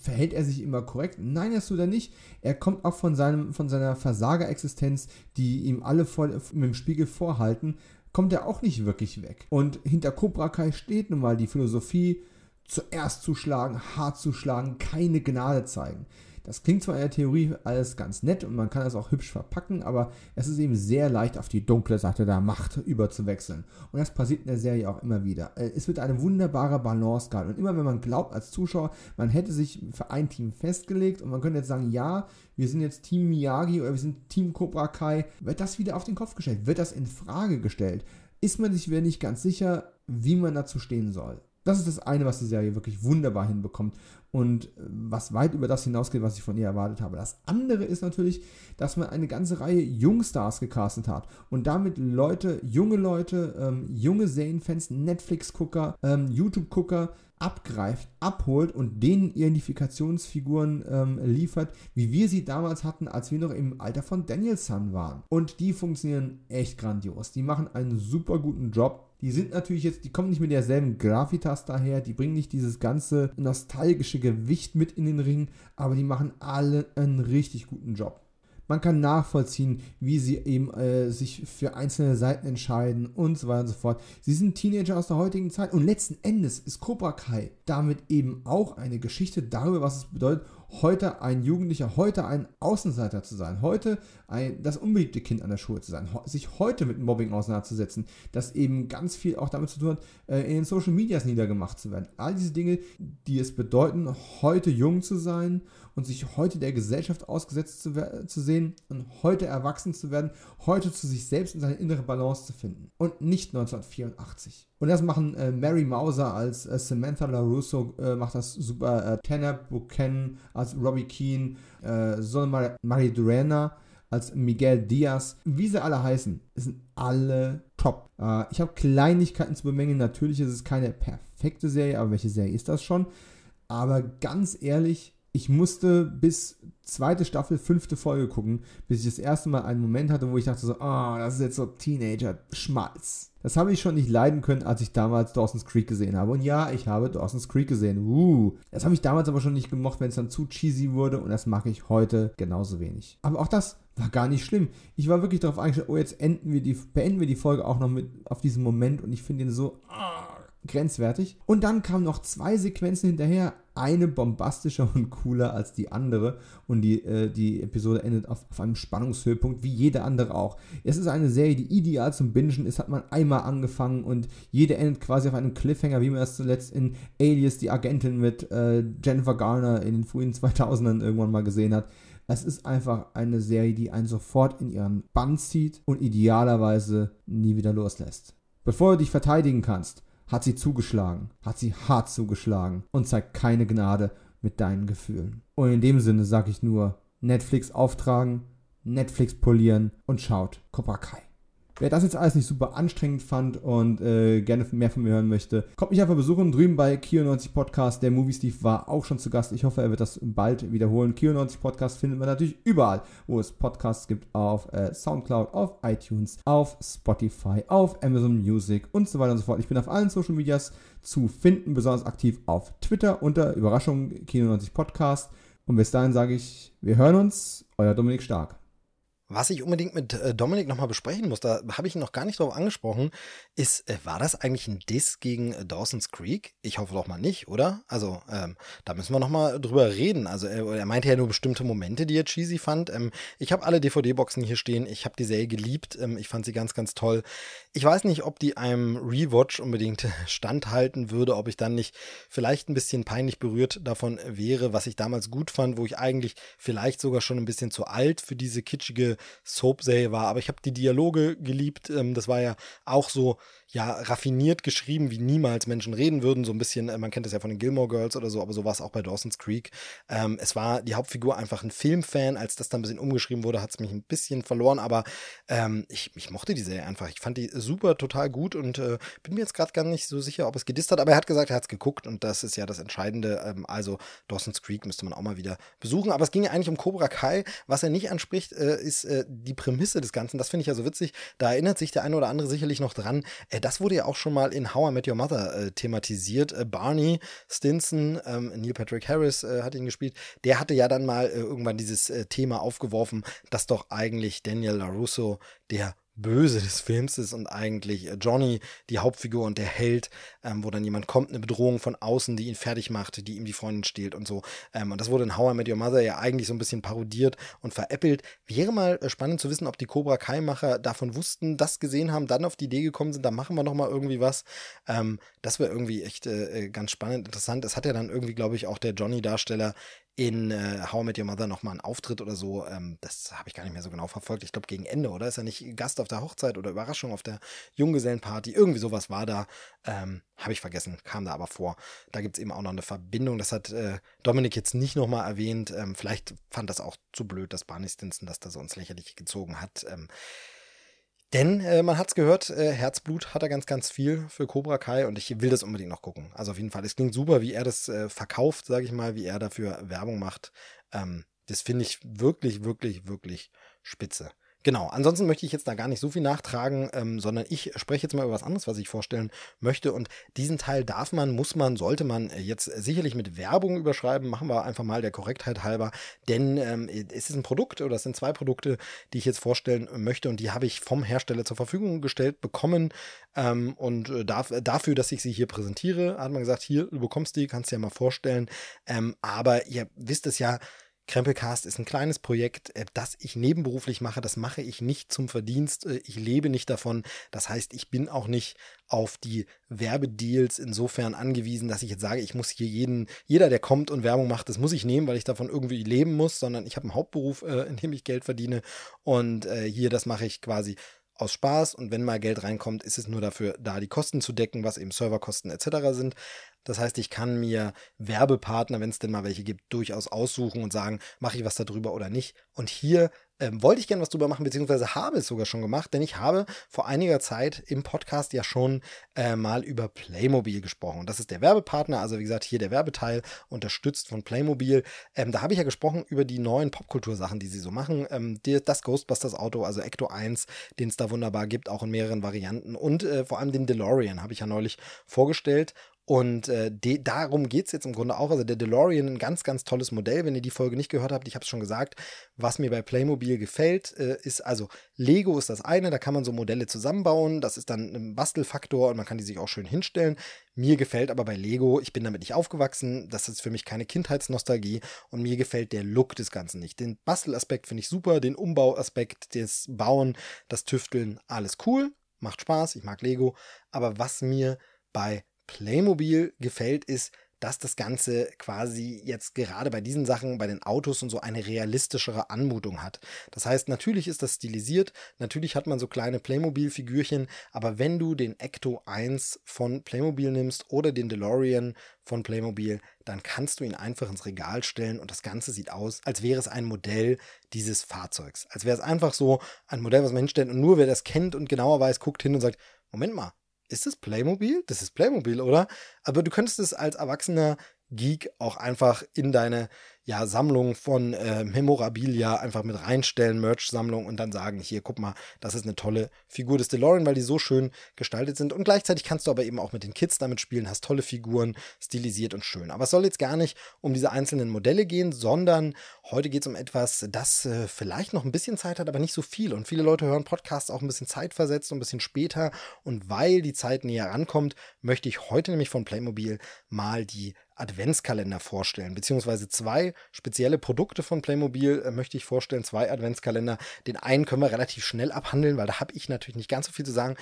verhält er sich immer korrekt? Nein, das tut er nicht. Er kommt auch von, seinem, von seiner Versagerexistenz, die ihm alle vor, mit dem Spiegel vorhalten, kommt er auch nicht wirklich weg. Und hinter Cobra Kai steht nun mal die Philosophie, zuerst zu schlagen, hart zu schlagen, keine Gnade zeigen. Das klingt zwar in der Theorie alles ganz nett und man kann das auch hübsch verpacken, aber es ist eben sehr leicht auf die dunkle Seite der Macht überzuwechseln. Und das passiert in der Serie auch immer wieder. Äh, es wird eine wunderbare Balance gehalten. Und immer wenn man glaubt als Zuschauer, man hätte sich für ein Team festgelegt und man könnte jetzt sagen, ja, wir sind jetzt Team Miyagi oder wir sind Team Cobra Kai, wird das wieder auf den Kopf gestellt? Wird das in Frage gestellt? Ist man sich wieder nicht ganz sicher, wie man dazu stehen soll? Das ist das eine, was die Serie wirklich wunderbar hinbekommt und äh, was weit über das hinausgeht, was ich von ihr erwartet habe. Das andere ist natürlich, dass man eine ganze Reihe Jungstars gecastet hat und damit Leute, junge Leute, ähm, junge Serienfans, Netflix-Gucker, ähm, YouTube-Gucker abgreift, abholt und denen Identifikationsfiguren ähm, liefert, wie wir sie damals hatten, als wir noch im Alter von Daniel Sun waren. Und die funktionieren echt grandios. Die machen einen super guten Job die sind natürlich jetzt, die kommen nicht mit derselben Gravitas daher, die bringen nicht dieses ganze nostalgische Gewicht mit in den Ring, aber die machen alle einen richtig guten Job. Man kann nachvollziehen, wie sie eben äh, sich für einzelne Seiten entscheiden und so weiter und so fort. Sie sind Teenager aus der heutigen Zeit und letzten Endes ist Cobra Kai damit eben auch eine Geschichte darüber, was es bedeutet, heute ein Jugendlicher, heute ein Außenseiter zu sein, heute ein, das unbeliebte Kind an der Schule zu sein, sich heute mit Mobbing auseinanderzusetzen, das eben ganz viel auch damit zu tun hat, äh, in den Social Medias niedergemacht zu werden. All diese Dinge, die es bedeuten, heute jung zu sein und sich heute der Gesellschaft ausgesetzt zu, zu sehen und heute erwachsen zu werden, heute zu sich selbst und seine innere Balance zu finden. Und nicht 1984. Und das machen äh, Mary Mauser als äh, Samantha LaRusso, äh, macht das super. Äh, Tanner Buchanan als Robbie Keane, äh, Sol Marie Durana als Miguel Diaz, wie sie alle heißen, sind alle top. Äh, ich habe Kleinigkeiten zu bemängeln. Natürlich ist es keine perfekte Serie, aber welche Serie ist das schon? Aber ganz ehrlich, ich musste bis zweite Staffel, fünfte Folge gucken, bis ich das erste Mal einen Moment hatte, wo ich dachte so, ah, oh, das ist jetzt so Teenager-Schmalz. Das habe ich schon nicht leiden können, als ich damals Dawson's Creek gesehen habe. Und ja, ich habe Dawson's Creek gesehen. Uh, das habe ich damals aber schon nicht gemocht, wenn es dann zu cheesy wurde. Und das mag ich heute genauso wenig. Aber auch das war gar nicht schlimm. Ich war wirklich darauf eingestellt, oh, jetzt enden wir die, beenden wir die Folge auch noch mit auf diesen Moment. Und ich finde ihn so, ah, grenzwertig. Und dann kamen noch zwei Sequenzen hinterher, eine bombastischer und cooler als die andere. Und die, äh, die Episode endet auf, auf, einem Spannungshöhepunkt, wie jede andere auch. Es ist eine Serie, die ideal zum Bingen ist, hat man einmal angefangen und jede endet quasi auf einem Cliffhanger, wie man es zuletzt in Alias, die Agentin mit äh, Jennifer Garner in den frühen 2000ern irgendwann mal gesehen hat. Es ist einfach eine Serie, die einen sofort in ihren Bann zieht und idealerweise nie wieder loslässt. Bevor du dich verteidigen kannst, hat sie zugeschlagen, hat sie hart zugeschlagen und zeigt keine Gnade mit deinen Gefühlen. Und in dem Sinne sage ich nur, Netflix auftragen, Netflix polieren und schaut Cobra Kai. Wer das jetzt alles nicht super anstrengend fand und äh, gerne mehr von mir hören möchte, kommt mich einfach besuchen drüben bei Kio90 Podcast. Der Movie Steve war auch schon zu Gast. Ich hoffe, er wird das bald wiederholen. Kio90 Podcast findet man natürlich überall, wo es Podcasts gibt. Auf äh, Soundcloud, auf iTunes, auf Spotify, auf Amazon Music und so weiter und so fort. Ich bin auf allen Social Medias zu finden, besonders aktiv auf Twitter unter Überraschung Kio90 Podcast. Und bis dahin sage ich, wir hören uns. Euer Dominik Stark. Was ich unbedingt mit äh, Dominik nochmal besprechen muss, da habe ich ihn noch gar nicht drauf angesprochen, ist, äh, war das eigentlich ein Diss gegen äh, Dawson's Creek? Ich hoffe doch mal nicht, oder? Also, ähm, da müssen wir nochmal drüber reden. Also, er, er, meinte ja nur bestimmte Momente, die er cheesy fand. Ähm, ich habe alle DVD-Boxen hier stehen. Ich habe die Serie geliebt. Ähm, ich fand sie ganz, ganz toll. Ich weiß nicht, ob die einem Rewatch unbedingt standhalten würde, ob ich dann nicht vielleicht ein bisschen peinlich berührt davon wäre, was ich damals gut fand, wo ich eigentlich vielleicht sogar schon ein bisschen zu alt für diese kitschige Soap-Serie war. Aber ich habe die Dialoge geliebt. Ähm, das war ja auch so ja, raffiniert geschrieben, wie niemals Menschen reden würden. So ein bisschen, äh, man kennt das ja von den Gilmore Girls oder so, aber so war es auch bei Dawson's Creek. Ähm, es war die Hauptfigur einfach ein Filmfan. Als das dann ein bisschen umgeschrieben wurde, hat es mich ein bisschen verloren, aber ähm, ich, ich mochte die Serie einfach. Ich fand die super, total gut und äh, bin mir jetzt gerade gar nicht so sicher, ob es gedisst hat, aber er hat gesagt, er hat es geguckt und das ist ja das Entscheidende. Ähm, also Dawson's Creek müsste man auch mal wieder besuchen. Aber es ging ja eigentlich um Cobra Kai. Was er nicht anspricht, äh, ist äh, die Prämisse des Ganzen. Das finde ich ja so witzig. Da erinnert sich der eine oder andere sicherlich noch dran. Äh, das wurde ja auch schon mal in How I Met Your Mother äh, thematisiert. Äh, Barney Stinson, ähm, Neil Patrick Harris äh, hat ihn gespielt, der hatte ja dann mal irgendwann dieses Thema aufgeworfen, dass doch eigentlich Daniel LaRusso der Böse des Films ist und eigentlich äh, Johnny die Hauptfigur und der Held, ähm, wo dann jemand kommt, eine Bedrohung von außen, die ihn fertig macht, die ihm die Freundin stiehlt und so. Ähm, und das wurde in How I Met Your Mother ja eigentlich so ein bisschen parodiert und veräppelt. Wäre mal äh, spannend zu wissen, ob die Cobra Kai-Macher davon wussten, das gesehen haben, dann auf die Idee gekommen sind, da machen wir nochmal irgendwie was. Ähm, das wäre irgendwie echt äh, äh, ganz spannend, interessant. Es hat ja dann irgendwie, glaube ich, auch der Johnny-Darsteller in äh, How I Met Your Mother nochmal einen Auftritt oder so. Ähm, das habe ich gar nicht mehr so genau verfolgt. Ich glaube, gegen Ende, oder? Ist er nicht Gast auf der Hochzeit oder Überraschung auf der Junggesellenparty? Irgendwie sowas war da. Ähm, habe ich vergessen, kam da aber vor. Da gibt es eben auch noch eine Verbindung. Das hat äh, Dominik jetzt nicht nochmal erwähnt. Ähm, vielleicht fand das auch zu blöd, dass Barney Stinson das da so ins Lächerliche gezogen hat. Ähm, denn äh, man hat's gehört, äh, Herzblut hat er ganz, ganz viel für Cobra Kai und ich will das unbedingt noch gucken. Also auf jeden Fall, es klingt super, wie er das äh, verkauft, sage ich mal, wie er dafür Werbung macht. Ähm, das finde ich wirklich, wirklich, wirklich spitze. Genau, ansonsten möchte ich jetzt da gar nicht so viel nachtragen, ähm, sondern ich spreche jetzt mal über was anderes, was ich vorstellen möchte. Und diesen Teil darf man, muss man, sollte man jetzt sicherlich mit Werbung überschreiben. Machen wir einfach mal der Korrektheit halber. Denn ähm, es ist ein Produkt oder es sind zwei Produkte, die ich jetzt vorstellen möchte. Und die habe ich vom Hersteller zur Verfügung gestellt bekommen. Ähm, und äh, dafür, dass ich sie hier präsentiere, hat man gesagt, hier, du bekommst die, kannst du ja mal vorstellen. Ähm, aber ihr wisst es ja, Krempelcast ist ein kleines Projekt, äh, das ich nebenberuflich mache. Das mache ich nicht zum Verdienst. Äh, ich lebe nicht davon. Das heißt, ich bin auch nicht auf die Werbedeals insofern angewiesen, dass ich jetzt sage, ich muss hier jeden, jeder, der kommt und Werbung macht, das muss ich nehmen, weil ich davon irgendwie leben muss, sondern ich habe einen Hauptberuf, äh, in dem ich Geld verdiene. Und hier, das mache ich quasi aus Spaß und wenn mal Geld reinkommt, ist es nur dafür da, die Kosten zu decken, was eben Serverkosten etc. sind. Das heißt, ich kann mir Werbepartner, wenn es denn mal welche gibt, durchaus aussuchen und sagen, mache ich was darüber oder nicht. Und hier ähm, wollte ich gerne was drüber machen, beziehungsweise habe es sogar schon gemacht, denn ich habe vor einiger Zeit im Podcast ja schon äh, mal über Playmobil gesprochen. Das ist der Werbepartner, also wie gesagt, hier der Werbeteil, unterstützt von Playmobil. Ähm, da habe ich ja gesprochen über die neuen Popkultursachen, die sie so machen. Ähm, die, das Ghostbusters-Auto, also Ecto 1, den es da wunderbar gibt, auch in mehreren Varianten. Und äh, vor allem den DeLorean habe ich ja neulich vorgestellt. Und äh, de, darum geht es jetzt im Grunde auch. Also der DeLorean, ein ganz, ganz tolles Modell. Wenn ihr die Folge nicht gehört habt, ich habe es schon gesagt, was mir bei Playmobil gefällt, äh, ist also Lego ist das eine, da kann man so Modelle zusammenbauen. Das ist dann ein Bastelfaktor und man kann die sich auch schön hinstellen. Mir gefällt aber bei Lego, ich bin damit nicht aufgewachsen, das ist für mich keine Kindheitsnostalgie und mir gefällt der Look des Ganzen nicht. Den Bastelaspekt finde ich super, den Umbauaspekt, das Bauen, das Tüfteln, alles cool, macht Spaß, ich mag Lego. Aber was mir bei Playmobil gefällt, ist, dass das Ganze quasi jetzt gerade bei diesen Sachen, bei den Autos und so eine realistischere Anmutung hat. Das heißt, natürlich ist das stilisiert, natürlich hat man so kleine Playmobil-Figürchen, aber wenn du den Ecto 1 von Playmobil nimmst oder den DeLorean von Playmobil, dann kannst du ihn einfach ins Regal stellen und das Ganze sieht aus, als wäre es ein Modell dieses Fahrzeugs. Als wäre es einfach so ein Modell, was man hinstellt und nur wer das kennt und genauer weiß, guckt hin und sagt, Moment mal, ist das Playmobil? Das ist Playmobil, oder? Aber du könntest es als erwachsener Geek auch einfach in deine ja, Sammlung von äh, Memorabilia einfach mit reinstellen, Merch-Sammlung und dann sagen, hier, guck mal, das ist eine tolle Figur des DeLorean, weil die so schön gestaltet sind. Und gleichzeitig kannst du aber eben auch mit den Kids damit spielen, hast tolle Figuren, stilisiert und schön. Aber es soll jetzt gar nicht um diese einzelnen Modelle gehen, sondern heute geht es um etwas, das äh, vielleicht noch ein bisschen Zeit hat, aber nicht so viel. Und viele Leute hören Podcasts auch ein bisschen zeitversetzt und ein bisschen später. Und weil die Zeit näher rankommt, möchte ich heute nämlich von Playmobil mal die Adventskalender vorstellen, beziehungsweise zwei spezielle Produkte von Playmobil äh, möchte ich vorstellen, zwei Adventskalender. Den einen können wir relativ schnell abhandeln, weil da habe ich natürlich nicht ganz so viel zu sagen.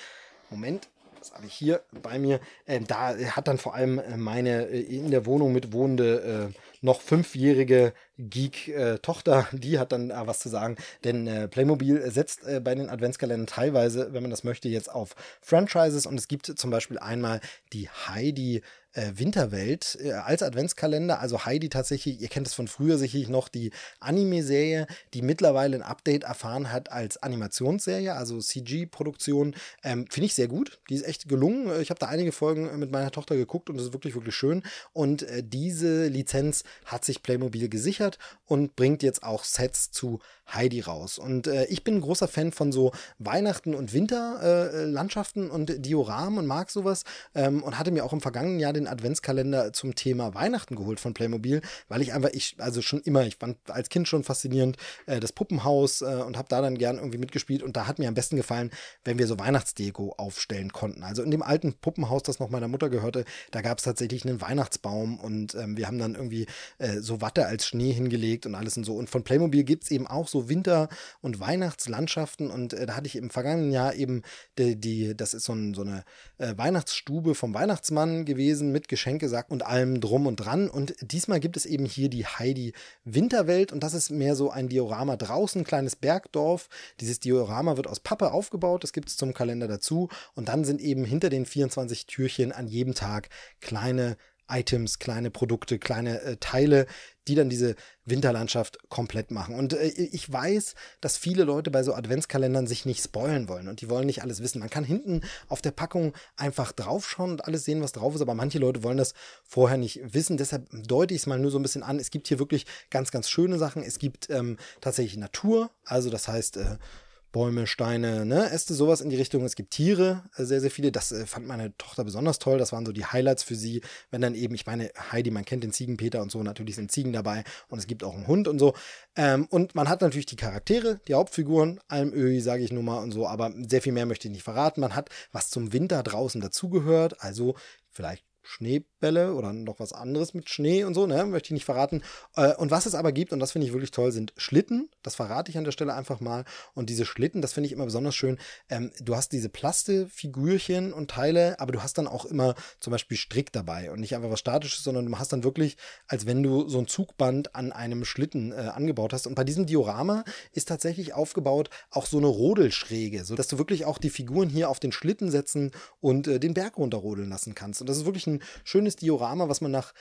Moment, was habe ich hier bei mir? Äh, da hat dann vor allem äh, meine äh, in der Wohnung mitwohnende äh, noch fünfjährige Geek-Tochter, die hat dann was zu sagen. Denn äh, Playmobil setzt bei den Adventskalendern teilweise, wenn man das möchte, jetzt auf Franchises und es gibt zum Beispiel einmal die Heidi äh, Winterwelt äh, als Adventskalender. Also Heidi tatsächlich, ihr kennt es von früher sicherlich noch, die Anime-Serie, die mittlerweile ein Update erfahren hat als Animationsserie, also CG-Produktion. Ähm, Finde ich sehr gut. Die ist echt gelungen. Ich habe da einige Folgen mit meiner Tochter geguckt und das ist wirklich, wirklich schön. Und äh, diese Lizenz hat sich Playmobil gesichert und bringt jetzt auch Sets zu Heidi raus. Und äh, ich bin ein großer Fan von so Weihnachten- und Winterlandschaften äh, und Dioramen und mag sowas. Ähm, und hatte mir auch im vergangenen Jahr den Adventskalender zum Thema Weihnachten geholt von Playmobil, weil ich einfach, ich, also schon immer, ich fand als Kind schon faszinierend äh, das Puppenhaus äh, und habe da dann gern irgendwie mitgespielt. Und da hat mir am besten gefallen, wenn wir so Weihnachtsdeko aufstellen konnten. Also in dem alten Puppenhaus, das noch meiner Mutter gehörte, da gab es tatsächlich einen Weihnachtsbaum und ähm, wir haben dann irgendwie äh, so Watte als Schnee hingelegt und alles und so. Und von Playmobil gibt es eben auch so Winter- und Weihnachtslandschaften. Und äh, da hatte ich im vergangenen Jahr eben die, die das ist so, ein, so eine äh, Weihnachtsstube vom Weihnachtsmann gewesen mit Geschenkesack und allem drum und dran. Und diesmal gibt es eben hier die Heidi Winterwelt und das ist mehr so ein Diorama draußen, kleines Bergdorf. Dieses Diorama wird aus Pappe aufgebaut, das gibt es zum Kalender dazu. Und dann sind eben hinter den 24 Türchen an jedem Tag kleine Items, kleine Produkte, kleine äh, Teile, die dann diese Winterlandschaft komplett machen. Und äh, ich weiß, dass viele Leute bei so Adventskalendern sich nicht spoilen wollen und die wollen nicht alles wissen. Man kann hinten auf der Packung einfach draufschauen und alles sehen, was drauf ist, aber manche Leute wollen das vorher nicht wissen. Deshalb deute ich es mal nur so ein bisschen an. Es gibt hier wirklich ganz, ganz schöne Sachen. Es gibt ähm, tatsächlich Natur, also das heißt, äh, Bäume, Steine, ne, Äste, sowas in die Richtung. Es gibt Tiere, äh, sehr, sehr viele. Das äh, fand meine Tochter besonders toll. Das waren so die Highlights für sie. Wenn dann eben, ich meine, Heidi, man kennt den Ziegenpeter und so, natürlich sind Ziegen dabei und es gibt auch einen Hund und so. Ähm, und man hat natürlich die Charaktere, die Hauptfiguren, Almöhi, sage ich nur mal und so, aber sehr viel mehr möchte ich nicht verraten. Man hat, was zum Winter draußen dazugehört, also vielleicht Schneebälle oder noch was anderes mit Schnee und so, ne? Möchte ich nicht verraten. Äh, und was es aber gibt, und das finde ich wirklich toll, sind Schlitten. Das verrate ich an der Stelle einfach mal. Und diese Schlitten, das finde ich immer besonders schön. Ähm, du hast diese Plastefigürchen und Teile, aber du hast dann auch immer zum Beispiel Strick dabei und nicht einfach was Statisches, sondern du hast dann wirklich, als wenn du so ein Zugband an einem Schlitten äh, angebaut hast. Und bei diesem Diorama ist tatsächlich aufgebaut auch so eine Rodelschräge, sodass du wirklich auch die Figuren hier auf den Schlitten setzen und äh, den Berg runterrodeln lassen kannst. Und das ist wirklich ein schönes Diorama, was man nach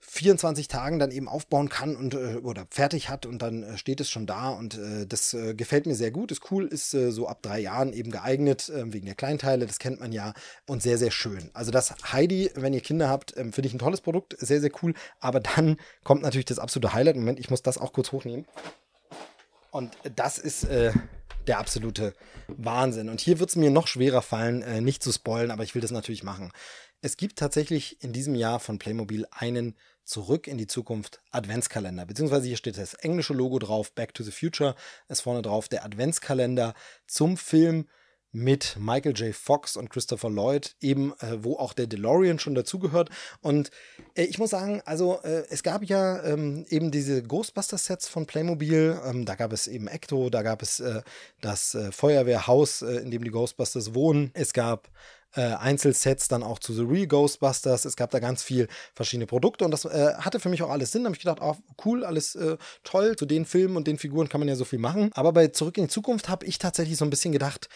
24 Tagen dann eben aufbauen kann und äh, oder fertig hat und dann äh, steht es schon da und äh, das äh, gefällt mir sehr gut, ist cool, ist äh, so ab drei Jahren eben geeignet äh, wegen der Kleinteile, das kennt man ja und sehr sehr schön. Also das Heidi, wenn ihr Kinder habt, ähm, finde ich ein tolles Produkt, sehr sehr cool. Aber dann kommt natürlich das absolute Highlight. Moment, ich muss das auch kurz hochnehmen. Und das ist der absolute Wahnsinn. Und hier wird es mir noch schwerer fallen, nicht zu spoilen, aber ich will das natürlich machen. Es gibt tatsächlich in diesem Jahr von Playmobil einen Zurück in die Zukunft Adventskalender. Beziehungsweise hier steht das englische Logo drauf, Back to the Future, ist vorne drauf der Adventskalender zum Film mit Michael J. Fox und Christopher Lloyd, eben äh, wo auch der DeLorean schon dazugehört. Und äh, ich muss sagen, also äh, es gab ja ähm, eben diese Ghostbusters-Sets von Playmobil. Ähm, da gab es eben Ecto, da gab es äh, das äh, Feuerwehrhaus, äh, in dem die Ghostbusters wohnen. Es gab äh, Einzelsets dann auch zu The Real Ghostbusters. Es gab da ganz viel verschiedene Produkte und das äh, hatte für mich auch alles Sinn. Da habe ich gedacht, oh, cool, alles äh, toll. Zu den Filmen und den Figuren kann man ja so viel machen. Aber bei Zurück in die Zukunft habe ich tatsächlich so ein bisschen gedacht,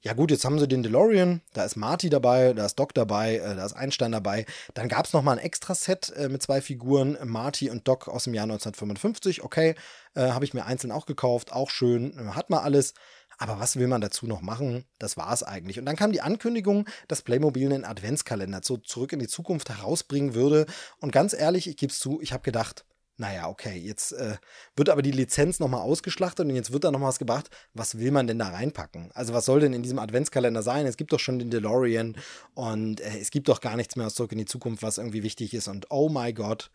ja gut, jetzt haben sie den DeLorean, da ist Marty dabei, da ist Doc dabei, äh, da ist Einstein dabei. Dann gab es nochmal ein Extra-Set äh, mit zwei Figuren, Marty und Doc aus dem Jahr 1955. Okay, äh, habe ich mir einzeln auch gekauft, auch schön, äh, hat man alles. Aber was will man dazu noch machen? Das war es eigentlich. Und dann kam die Ankündigung, dass Playmobil einen Adventskalender so zurück in die Zukunft herausbringen würde. Und ganz ehrlich, ich gebe es zu, ich habe gedacht, naja, okay, jetzt äh, wird aber die Lizenz nochmal ausgeschlachtet und jetzt wird da nochmal was gebracht. Was will man denn da reinpacken? Also was soll denn in diesem Adventskalender sein? Es gibt doch schon den DeLorean und äh, es gibt doch gar nichts mehr aus Zurück in die Zukunft, was irgendwie wichtig ist. Und oh my God,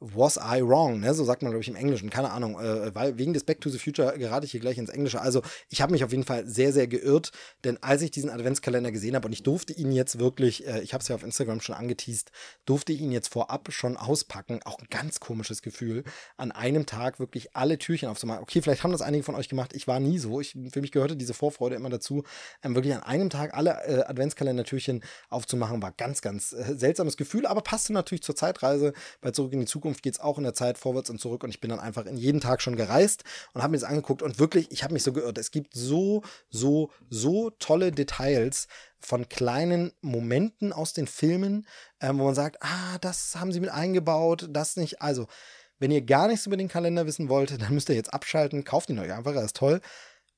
was I wrong, ne? So sagt man, glaube ich, im Englischen, keine Ahnung, äh, weil wegen des Back to the Future gerate ich hier gleich ins Englische. Also ich habe mich auf jeden Fall sehr, sehr geirrt, denn als ich diesen Adventskalender gesehen habe und ich durfte ihn jetzt wirklich, äh, ich habe es ja auf Instagram schon angeteased, durfte ihn jetzt vorab schon auspacken. Auch ein ganz komisches Gefühl, an einem Tag wirklich alle Türchen aufzumachen. Okay, vielleicht haben das einige von euch gemacht, ich war nie so. Ich, für mich gehörte diese Vorfreude immer dazu, ähm, wirklich an einem Tag alle äh, Adventskalender-Türchen aufzumachen, war ganz, ganz äh, seltsames Gefühl, aber passte natürlich zur Zeitreise bei Zurück in die Zukunft Zukunft geht es auch in der Zeit vorwärts und zurück und ich bin dann einfach in jeden Tag schon gereist und habe mir das angeguckt und wirklich, ich habe mich so geirrt. Es gibt so, so, so tolle Details von kleinen Momenten aus den Filmen, ähm, wo man sagt, ah, das haben sie mit eingebaut, das nicht. Also, wenn ihr gar nichts über den Kalender wissen wollt, dann müsst ihr jetzt abschalten, kauft ihn euch einfach, er ist toll.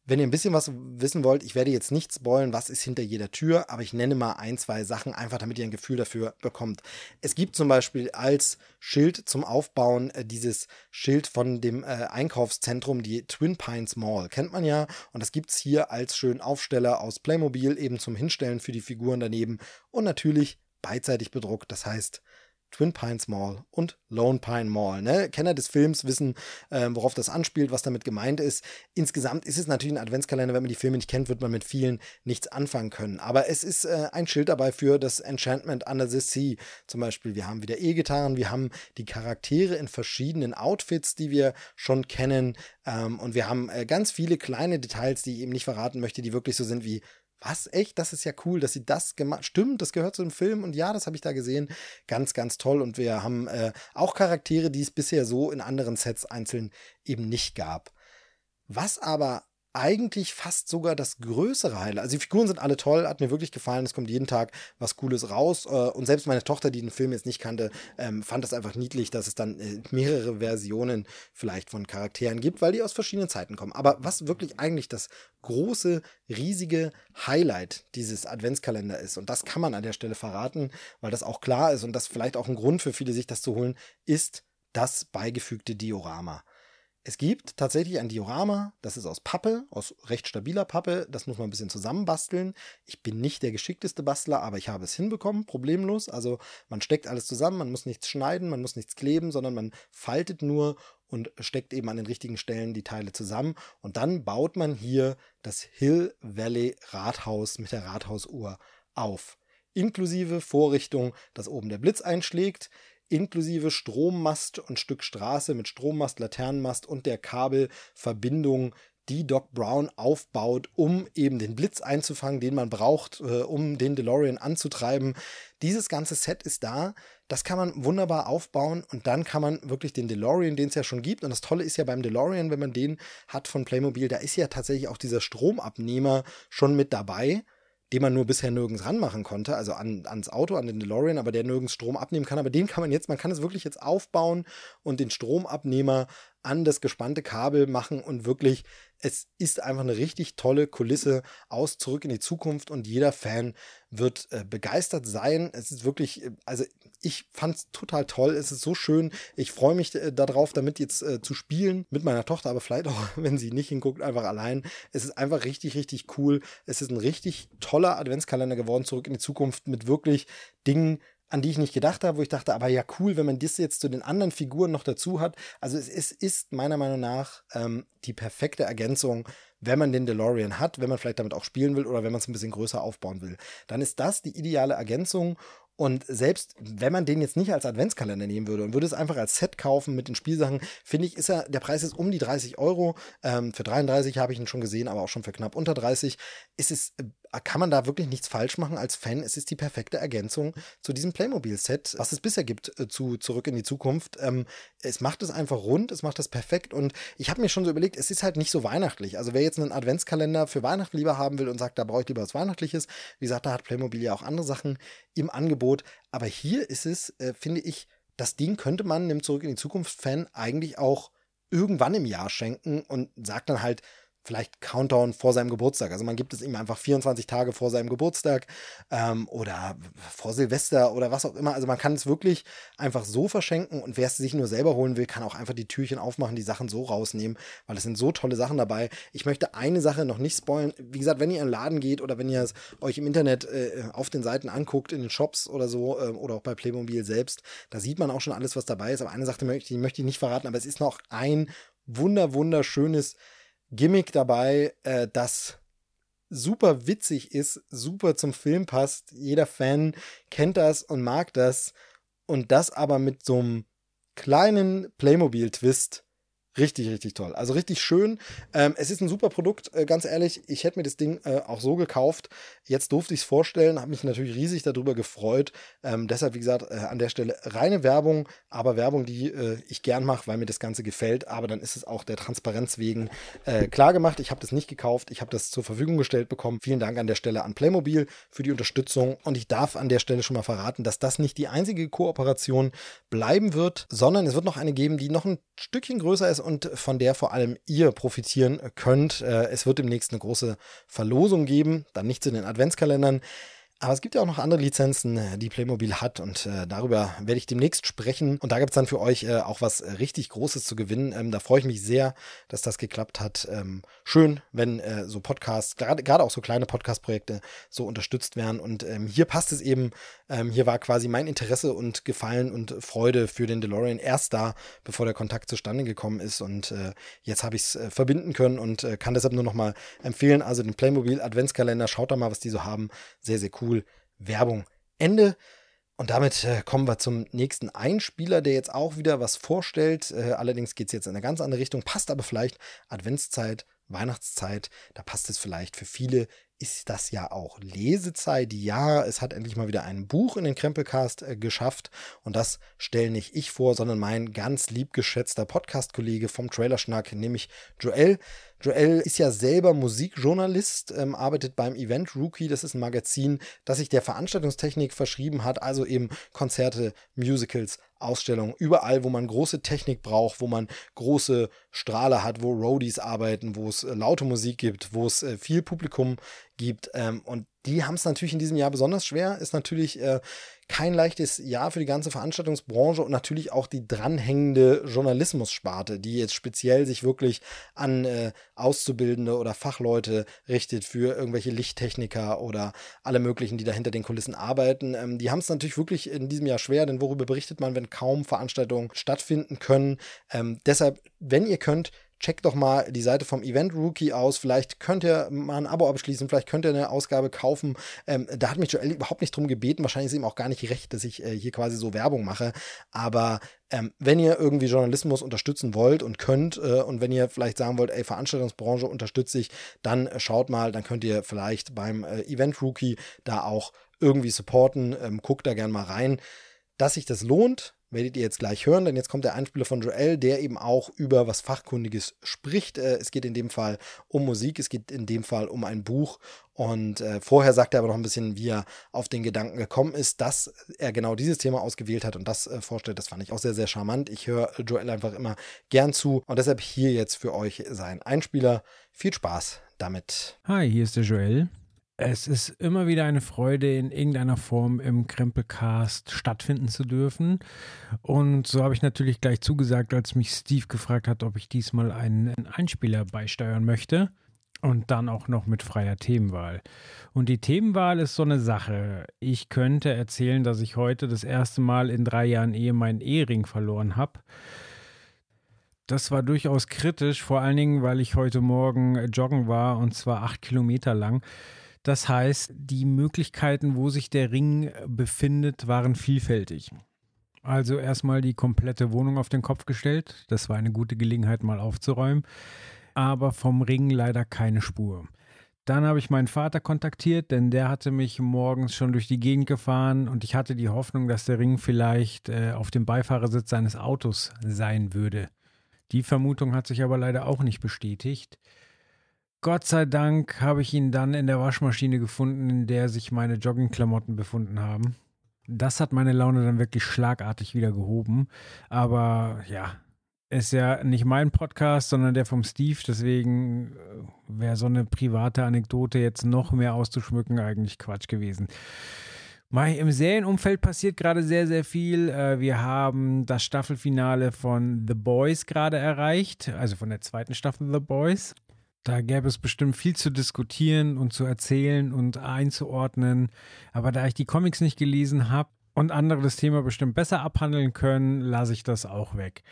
Wenn ihr ein bisschen was wissen wollt, ich werde jetzt nicht spoilen, was ist hinter jeder Tür, aber ich nenne mal ein, zwei Sachen, einfach damit ihr ein Gefühl dafür bekommt. Es gibt zum Beispiel als Schild zum Aufbauen äh, dieses Schild von dem äh, Einkaufszentrum, die Twin Pines Mall. Kennt man ja. Und das gibt es hier als schönen Aufsteller aus Playmobil, eben zum Hinstellen für die Figuren daneben. Und natürlich beidseitig bedruckt. Das heißt, Twin Pines Mall und Lone Pine Mall. Ne? Kenner des Films wissen, äh, worauf das anspielt, was damit gemeint ist. Insgesamt ist es natürlich ein Adventskalender. Wenn man die Filme nicht kennt, wird man mit vielen nichts anfangen können. Aber es ist äh, ein Schild dabei für das Enchantment Under the Sea. Zum Beispiel, wir haben wieder E-Gitarren, wir haben die Charaktere in verschiedenen Outfits, die wir schon kennen. Ähm, und wir haben äh, ganz viele kleine Details, die ich eben nicht verraten möchte, die wirklich so sind wie was, echt? Das ist ja cool, dass sie das gemacht Stimmt, das gehört zu dem Film und ja, das habe ich da gesehen. Ganz, ganz toll. Und wir haben äh, auch Charaktere, die es bisher so in anderen Sets einzeln eben nicht gab. Was aber eigentlich fast sogar das größere Highlight. Also die Figuren sind alle toll, hat mir wirklich gefallen. Es kommt jeden Tag was Cooles raus. Äh, und selbst meine Tochter, die den Film jetzt nicht kannte, ähm, fand das einfach niedlich, dass es dann äh, mehrere Versionen vielleicht von Charakteren gibt, weil die aus verschiedenen Zeiten kommen. Aber was wirklich eigentlich das große, riesige Highlight dieses Adventskalender ist, und das kann man an der Stelle verraten, weil das auch klar ist und das vielleicht auch ein Grund für viele, sich das zu holen, ist das beigefügte Diorama. Es gibt tatsächlich ein Diorama, das ist aus Pappe, aus recht stabiler Pappe. Das muss man ein bisschen zusammenbasteln. Ich bin nicht der geschickteste Bastler, aber ich habe es hinbekommen, problemlos. Also man steckt alles zusammen, man muss nichts schneiden, man muss nichts kleben, sondern man faltet nur und steckt eben an den richtigen Stellen die Teile zusammen. Und dann baut man hier das Hill Valley Rathaus mit der Rathausuhr auf. Inklusive Vorrichtung, dass oben der Blitz einschlägt inklusive Strommast und Stück Straße mit Strommast, Laternenmast und der Kabelverbindung, die Doc Brown aufbaut, um eben den Blitz einzufangen, den man braucht, äh, um den DeLorean anzutreiben. Dieses ganze Set ist da. Das kann man wunderbar aufbauen und dann kann man wirklich den DeLorean, den es ja schon gibt. Und das Tolle ist ja beim DeLorean, wenn man den hat von Playmobil, da ist ja tatsächlich auch dieser Stromabnehmer schon mit dabei den man nur bisher nirgends ranmachen konnte, also an, ans Auto, an den DeLorean, aber der nirgends Strom abnehmen kann. Aber den kann man jetzt, man kann es wirklich jetzt aufbauen und den Stromabnehmer an das gespannte Kabel machen und wirklich, es ist einfach eine richtig tolle Kulisse aus Zurück in die Zukunft und jeder Fan wird äh, begeistert sein. Es ist wirklich, äh, also ich fand es total toll. Es ist so schön. Ich freue mich äh, darauf, damit jetzt äh, zu spielen mit meiner Tochter, aber vielleicht auch, wenn sie nicht hinguckt, einfach allein. Es ist einfach richtig, richtig cool. Es ist ein richtig toller Adventskalender geworden, Zurück in die Zukunft mit wirklich Dingen, an die ich nicht gedacht habe, wo ich dachte, aber ja cool, wenn man das jetzt zu den anderen Figuren noch dazu hat. Also es, es ist meiner Meinung nach ähm, die perfekte Ergänzung, wenn man den DeLorean hat, wenn man vielleicht damit auch spielen will oder wenn man es ein bisschen größer aufbauen will. Dann ist das die ideale Ergänzung und selbst wenn man den jetzt nicht als Adventskalender nehmen würde und würde es einfach als Set kaufen mit den Spielsachen, finde ich, ist er, der Preis ist um die 30 Euro. Ähm, für 33 habe ich ihn schon gesehen, aber auch schon für knapp unter 30. Ist es, äh, kann man da wirklich nichts falsch machen als Fan? Es ist die perfekte Ergänzung zu diesem Playmobil-Set, was es bisher gibt, äh, zu Zurück in die Zukunft. Ähm, es macht es einfach rund, es macht es perfekt und ich habe mir schon so überlegt, es ist halt nicht so weihnachtlich. Also wer jetzt einen Adventskalender für Weihnachten lieber haben will und sagt, da brauche ich lieber was Weihnachtliches, wie gesagt, da hat Playmobil ja auch andere Sachen im Angebot. Aber hier ist es, äh, finde ich, das Ding könnte man einem Zurück in die Zukunft-Fan eigentlich auch irgendwann im Jahr schenken und sagt dann halt, vielleicht Countdown vor seinem Geburtstag. Also man gibt es ihm einfach 24 Tage vor seinem Geburtstag ähm, oder vor Silvester oder was auch immer. Also man kann es wirklich einfach so verschenken und wer es sich nur selber holen will, kann auch einfach die Türchen aufmachen, die Sachen so rausnehmen, weil es sind so tolle Sachen dabei. Ich möchte eine Sache noch nicht spoilen. Wie gesagt, wenn ihr in den Laden geht oder wenn ihr es euch im Internet äh, auf den Seiten anguckt, in den Shops oder so äh, oder auch bei Playmobil selbst, da sieht man auch schon alles, was dabei ist. Aber eine Sache möchte, die möchte ich nicht verraten, aber es ist noch ein wunder, wunderschönes Gimmick dabei, äh, das super witzig ist, super zum Film passt. Jeder Fan kennt das und mag das. Und das aber mit so einem kleinen Playmobil-Twist Richtig, richtig toll. Also richtig schön. Ähm, es ist ein super Produkt, äh, ganz ehrlich. Ich hätte mir das Ding äh, auch so gekauft. Jetzt durfte ich es vorstellen, habe mich natürlich riesig darüber gefreut. Ähm, deshalb, wie gesagt, äh, an der Stelle reine Werbung, aber Werbung, die äh, ich gern mache, weil mir das Ganze gefällt. Aber dann ist es auch der Transparenz wegen äh, klar gemacht. Ich habe das nicht gekauft. Ich habe das zur Verfügung gestellt bekommen. Vielen Dank an der Stelle an Playmobil für die Unterstützung. Und ich darf an der Stelle schon mal verraten, dass das nicht die einzige Kooperation bleiben wird, sondern es wird noch eine geben, die noch ein Stückchen größer ist und von der vor allem ihr profitieren könnt. Äh, es wird demnächst eine große Verlosung geben, dann nicht zu den Adventskalendern. Aber es gibt ja auch noch andere Lizenzen, äh, die Playmobil hat und äh, darüber werde ich demnächst sprechen. Und da gibt es dann für euch äh, auch was äh, richtig Großes zu gewinnen. Ähm, da freue ich mich sehr, dass das geklappt hat. Ähm, schön, wenn äh, so Podcasts, gerade auch so kleine Podcast-Projekte so unterstützt werden. Und ähm, hier passt es eben, ähm, hier war quasi mein Interesse und Gefallen und Freude für den DeLorean erst da, bevor der Kontakt zustande gekommen ist. Und äh, jetzt habe ich es verbinden können und kann deshalb nur noch mal empfehlen. Also den Playmobil Adventskalender, schaut da mal, was die so haben. Sehr, sehr cool. Werbung. Ende. Und damit äh, kommen wir zum nächsten Einspieler, der jetzt auch wieder was vorstellt. Äh, allerdings geht es jetzt in eine ganz andere Richtung, passt aber vielleicht Adventszeit, Weihnachtszeit. Da passt es vielleicht für viele. Ist das ja auch Lesezeit? Ja, es hat endlich mal wieder ein Buch in den Krempelcast äh, geschafft. Und das stelle nicht ich vor, sondern mein ganz liebgeschätzter Podcast-Kollege vom Trailerschnack, nämlich Joel. Joel ist ja selber Musikjournalist, ähm, arbeitet beim Event Rookie. Das ist ein Magazin, das sich der Veranstaltungstechnik verschrieben hat, also eben Konzerte, Musicals, Ausstellungen, überall, wo man große Technik braucht, wo man große Strahler hat, wo Roadies arbeiten, wo es äh, laute Musik gibt, wo es äh, viel Publikum gibt. Ähm, und die haben es natürlich in diesem Jahr besonders schwer. Ist natürlich äh, kein leichtes Jahr für die ganze Veranstaltungsbranche und natürlich auch die dranhängende Journalismussparte, die jetzt speziell sich wirklich an äh, Auszubildende oder Fachleute richtet für irgendwelche Lichttechniker oder alle möglichen, die da hinter den Kulissen arbeiten. Ähm, die haben es natürlich wirklich in diesem Jahr schwer, denn worüber berichtet man, wenn kaum Veranstaltungen stattfinden können? Ähm, deshalb, wenn ihr könnt, checkt doch mal die Seite vom Event Rookie aus. Vielleicht könnt ihr mal ein Abo abschließen, vielleicht könnt ihr eine Ausgabe kaufen. Ähm, da hat mich Joel überhaupt nicht drum gebeten. Wahrscheinlich ist ihm auch gar nicht recht, dass ich äh, hier quasi so Werbung mache. Aber ähm, wenn ihr irgendwie Journalismus unterstützen wollt und könnt äh, und wenn ihr vielleicht sagen wollt, ey, Veranstaltungsbranche unterstütze ich, dann äh, schaut mal, dann könnt ihr vielleicht beim äh, Event Rookie da auch irgendwie supporten. Ähm, guckt da gern mal rein. Dass sich das lohnt, werdet ihr jetzt gleich hören, denn jetzt kommt der Einspieler von Joel, der eben auch über was Fachkundiges spricht. Äh, es geht in dem Fall um Musik, es geht in dem Fall um ein Buch. Und äh, vorher sagt er aber noch ein bisschen, wie er auf den Gedanken gekommen ist, dass er genau dieses Thema ausgewählt hat und das äh, vorstellt. Das fand ich auch sehr, sehr charmant. Ich höre Joel einfach immer gern zu und deshalb hier jetzt für euch sein Einspieler. Viel Spaß damit. Hi, hier ist der Joel. Es ist immer wieder eine Freude, in irgendeiner Form im Krempelcast stattfinden zu dürfen. Und so habe ich natürlich gleich zugesagt, als mich Steve gefragt hat, ob ich diesmal einen Einspieler beisteuern möchte. Und dann auch noch mit freier Themenwahl. Und die Themenwahl ist so eine Sache. Ich könnte erzählen, dass ich heute das erste Mal in drei Jahren Ehe meinen Ehering verloren habe. Das war durchaus kritisch, vor allen Dingen, weil ich heute Morgen joggen war und zwar acht Kilometer lang. Das heißt, die Möglichkeiten, wo sich der Ring befindet, waren vielfältig. Also erstmal die komplette Wohnung auf den Kopf gestellt. Das war eine gute Gelegenheit, mal aufzuräumen. Aber vom Ring leider keine Spur. Dann habe ich meinen Vater kontaktiert, denn der hatte mich morgens schon durch die Gegend gefahren und ich hatte die Hoffnung, dass der Ring vielleicht äh, auf dem Beifahrersitz seines Autos sein würde. Die Vermutung hat sich aber leider auch nicht bestätigt. Gott sei Dank habe ich ihn dann in der Waschmaschine gefunden, in der sich meine Joggingklamotten befunden haben. Das hat meine Laune dann wirklich schlagartig wieder gehoben. Aber ja, ist ja nicht mein Podcast, sondern der vom Steve. Deswegen äh, wäre so eine private Anekdote jetzt noch mehr auszuschmücken eigentlich Quatsch gewesen. Im Serienumfeld passiert gerade sehr, sehr viel. Äh, wir haben das Staffelfinale von The Boys gerade erreicht, also von der zweiten Staffel The Boys. Da gäbe es bestimmt viel zu diskutieren und zu erzählen und einzuordnen. Aber da ich die Comics nicht gelesen habe und andere das Thema bestimmt besser abhandeln können, lasse ich das auch weg.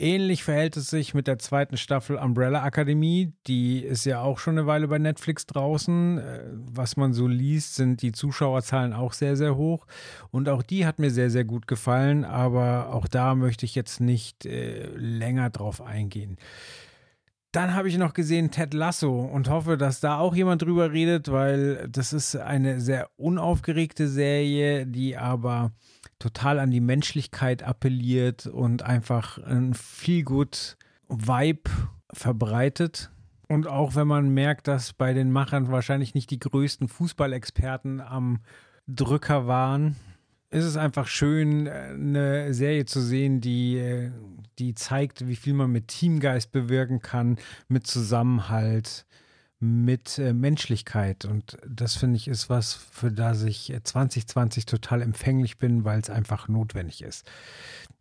Ähnlich verhält es sich mit der zweiten Staffel Umbrella Akademie. Die ist ja auch schon eine Weile bei Netflix draußen. Äh, was man so liest, sind die Zuschauerzahlen auch sehr, sehr hoch. Und auch die hat mir sehr, sehr gut gefallen. Aber auch da möchte ich jetzt nicht äh, länger drauf eingehen. Dann habe ich noch gesehen Ted Lasso und hoffe, dass da auch jemand drüber redet, weil das ist eine sehr unaufgeregte Serie, die aber total an die Menschlichkeit appelliert und einfach ein viel gut Vibe verbreitet. Und auch wenn man merkt, dass bei den Machern wahrscheinlich nicht die größten Fußballexperten am Drücker waren, ist es einfach schön, äh, eine Serie zu sehen, die, äh, die zeigt, wie viel man mit Teamgeist bewirken kann, mit Zusammenhalt, mit äh, Menschlichkeit. Und das finde ich ist was, für das ich 2020 total empfänglich bin, weil es einfach notwendig ist.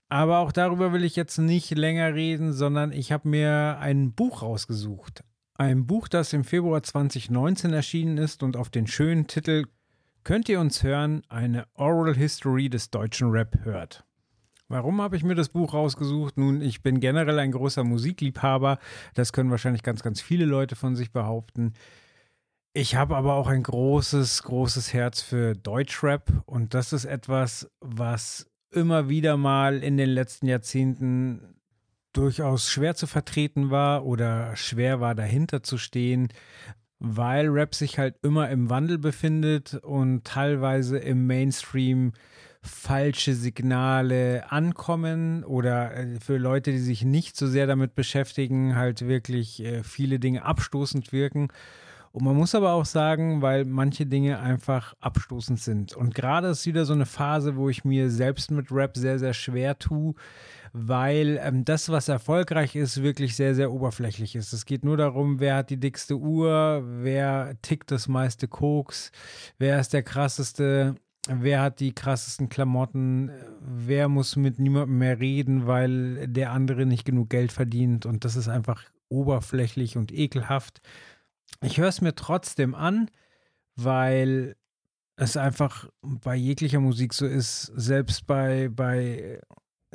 Aber auch darüber will ich jetzt nicht länger reden, sondern ich habe mir ein Buch rausgesucht. Ein Buch, das im Februar 2019 erschienen ist und auf den schönen Titel könnt ihr uns hören, eine Oral History des deutschen Rap hört. Warum habe ich mir das Buch rausgesucht? Nun, ich bin generell ein großer Musikliebhaber. Das können wahrscheinlich ganz, ganz viele Leute von sich behaupten. Ich habe aber auch ein großes, großes Herz für Deutschrap und das ist etwas, was immer wieder mal in den letzten Jahrzehnten durchaus schwer zu vertreten war oder schwer war dahinter zu stehen, weil Rap sich halt immer im Wandel befindet und teilweise im Mainstream falsche Signale ankommen oder äh, für Leute, die sich nicht so sehr damit beschäftigen, halt wirklich äh, viele Dinge abstoßend wirken. Und man muss aber auch sagen, weil manche Dinge einfach abstoßend sind. Und gerade ist wieder so eine Phase, wo ich mir selbst mit Rap sehr, sehr schwer tue, weil ähm, das, was erfolgreich ist, wirklich sehr, sehr oberflächlich ist. Es geht nur darum, wer hat die dickste Uhr, wer tickt das meiste Koks, wer ist der krasseste wer hat die krassesten Klamotten, wer muss mit niemandem mehr reden, weil der andere nicht genug Geld verdient und das ist einfach oberflächlich und ekelhaft. Ich höre es mir trotzdem an, weil es einfach bei jeglicher Musik so ist, selbst bei, bei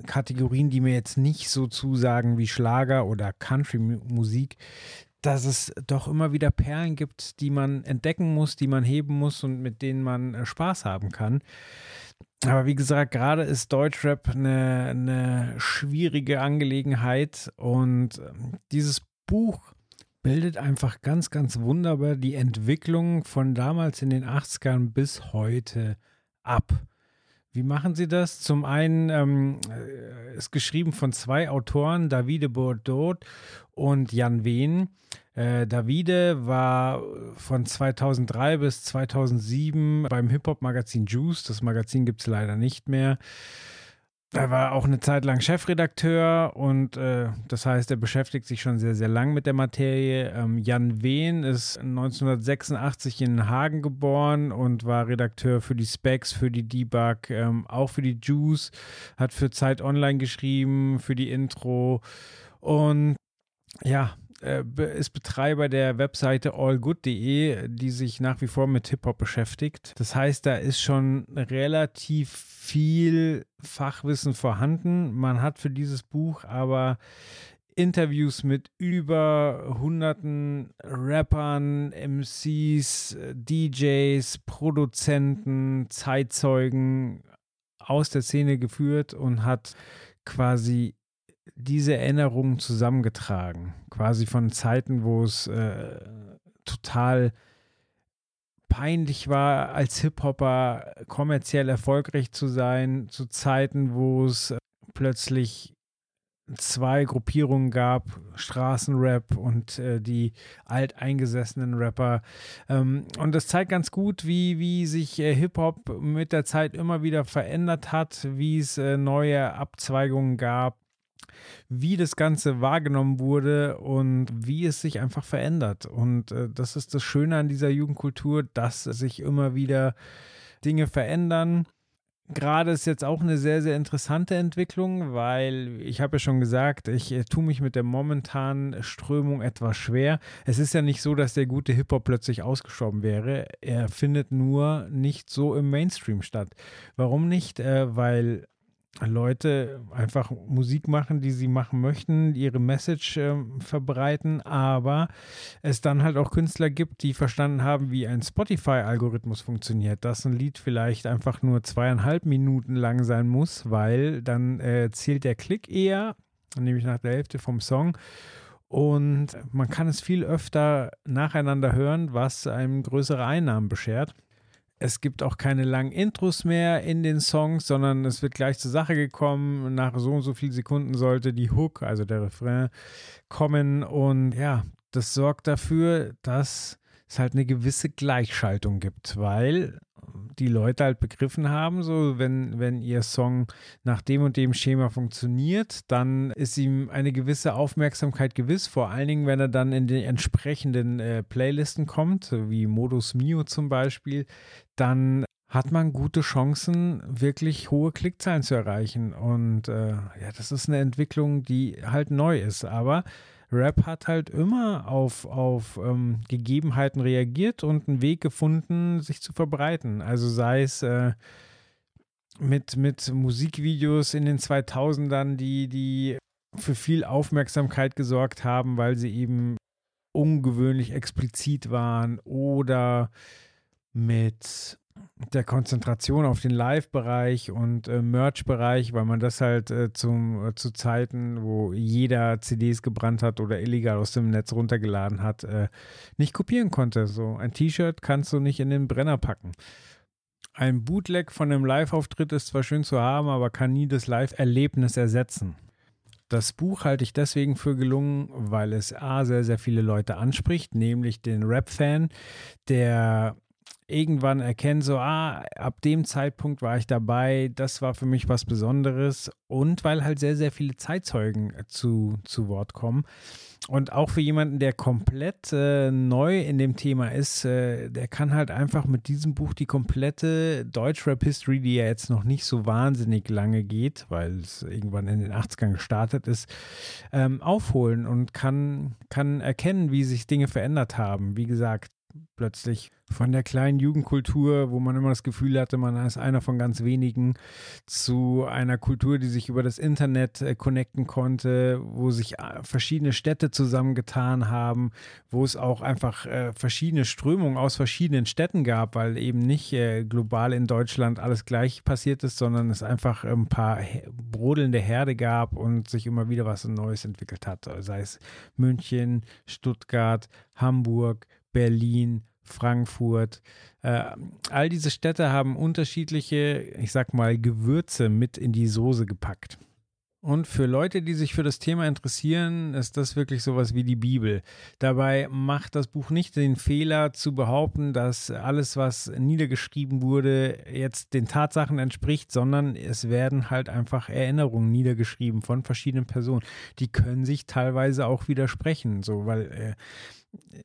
Kategorien, die mir jetzt nicht so zusagen wie Schlager oder Country-Musik, dass es doch immer wieder Perlen gibt, die man entdecken muss, die man heben muss und mit denen man äh, Spaß haben kann. Aber wie gesagt, gerade ist Deutschrap eine, eine schwierige Angelegenheit und ähm, dieses Buch bildet einfach ganz, ganz wunderbar die Entwicklung von damals in den 80ern bis heute ab. Wie machen Sie das? Zum einen ähm, äh, ist geschrieben von zwei Autoren, Davide Bordeaux und Jan Wehn. Äh, Davide war von 2003 bis 2007 beim Hip-Hop-Magazin Juice. Das Magazin gibt es leider nicht mehr. Er war auch eine Zeit lang Chefredakteur und äh, das heißt, er beschäftigt sich schon sehr, sehr lang mit der Materie. Ähm, Jan Wehn ist 1986 in Hagen geboren und war Redakteur für die Specs, für die Debug, ähm, auch für die Juice, hat für Zeit Online geschrieben, für die Intro und ja, äh, ist Betreiber der Webseite allgood.de, die sich nach wie vor mit Hip-Hop beschäftigt. Das heißt, da ist schon relativ viel Fachwissen vorhanden. Man hat für dieses Buch aber Interviews mit über hunderten Rappern, MCs, DJs, Produzenten, Zeitzeugen aus der Szene geführt und hat quasi diese Erinnerungen zusammengetragen. Quasi von Zeiten, wo es äh, total peinlich war, als Hip-Hopper kommerziell erfolgreich zu sein, zu Zeiten, wo es plötzlich zwei Gruppierungen gab, Straßenrap und äh, die alteingesessenen Rapper. Ähm, und das zeigt ganz gut, wie, wie sich äh, Hip-Hop mit der Zeit immer wieder verändert hat, wie es äh, neue Abzweigungen gab wie das Ganze wahrgenommen wurde und wie es sich einfach verändert. Und äh, das ist das Schöne an dieser Jugendkultur, dass sich immer wieder Dinge verändern. Gerade ist jetzt auch eine sehr, sehr interessante Entwicklung, weil ich habe ja schon gesagt, ich äh, tue mich mit der momentanen Strömung etwas schwer. Es ist ja nicht so, dass der gute Hip-Hop plötzlich ausgeschoben wäre. Er findet nur nicht so im Mainstream statt. Warum nicht? Äh, weil Leute einfach Musik machen, die sie machen möchten, ihre Message äh, verbreiten, aber es dann halt auch Künstler gibt, die verstanden haben, wie ein Spotify-Algorithmus funktioniert, dass ein Lied vielleicht einfach nur zweieinhalb Minuten lang sein muss, weil dann äh, zählt der Klick eher, nämlich nach der Hälfte vom Song. Und man kann es viel öfter nacheinander hören, was einem größere Einnahmen beschert. Es gibt auch keine langen Intros mehr in den Songs, sondern es wird gleich zur Sache gekommen. Nach so und so vielen Sekunden sollte die Hook, also der Refrain, kommen. Und ja, das sorgt dafür, dass es halt eine gewisse Gleichschaltung gibt, weil die Leute halt begriffen haben, so wenn, wenn ihr Song nach dem und dem Schema funktioniert, dann ist ihm eine gewisse Aufmerksamkeit gewiss, vor allen Dingen, wenn er dann in die entsprechenden äh, Playlisten kommt, wie Modus Mio zum Beispiel, dann hat man gute Chancen, wirklich hohe Klickzahlen zu erreichen. Und äh, ja, das ist eine Entwicklung, die halt neu ist. Aber Rap hat halt immer auf, auf ähm, Gegebenheiten reagiert und einen Weg gefunden, sich zu verbreiten. Also sei es äh, mit, mit Musikvideos in den 2000ern, die, die für viel Aufmerksamkeit gesorgt haben, weil sie eben ungewöhnlich explizit waren oder mit der Konzentration auf den Live-Bereich und äh, Merch-Bereich, weil man das halt äh, zum, äh, zu Zeiten, wo jeder CDs gebrannt hat oder illegal aus dem Netz runtergeladen hat, äh, nicht kopieren konnte. So ein T-Shirt kannst du nicht in den Brenner packen. Ein Bootleg von einem Live-Auftritt ist zwar schön zu haben, aber kann nie das Live-Erlebnis ersetzen. Das Buch halte ich deswegen für gelungen, weil es A sehr, sehr viele Leute anspricht, nämlich den Rap-Fan, der irgendwann erkennt, so, ah, ab dem Zeitpunkt war ich dabei, das war für mich was Besonderes und weil halt sehr, sehr viele Zeitzeugen zu, zu Wort kommen. Und auch für jemanden, der komplett äh, neu in dem Thema ist, äh, der kann halt einfach mit diesem Buch die komplette Deutsch-Rap-History, die ja jetzt noch nicht so wahnsinnig lange geht, weil es irgendwann in den 80ern gestartet ist, ähm, aufholen und kann, kann erkennen, wie sich Dinge verändert haben. Wie gesagt, plötzlich von der kleinen Jugendkultur, wo man immer das Gefühl hatte, man ist einer von ganz wenigen, zu einer Kultur, die sich über das Internet äh, connecten konnte, wo sich äh, verschiedene Städte zusammengetan haben, wo es auch einfach äh, verschiedene Strömungen aus verschiedenen Städten gab, weil eben nicht global in Deutschland alles gleich passiert ist, sondern es einfach ein paar brodelnde Herde gab und sich immer wieder was Neues entwickelt hat, sei es München, Stuttgart, Hamburg, Berlin, Frankfurt. Äh, all diese Städte haben unterschiedliche, ich sag mal, Gewürze mit in die Soße gepackt. Und für Leute, die sich für das Thema interessieren, ist das wirklich sowas wie die Bibel. Dabei macht das Buch nicht den Fehler zu behaupten, dass alles, was niedergeschrieben wurde, jetzt den Tatsachen entspricht, sondern es werden halt einfach Erinnerungen niedergeschrieben von verschiedenen Personen. Die können sich teilweise auch widersprechen, so weil äh,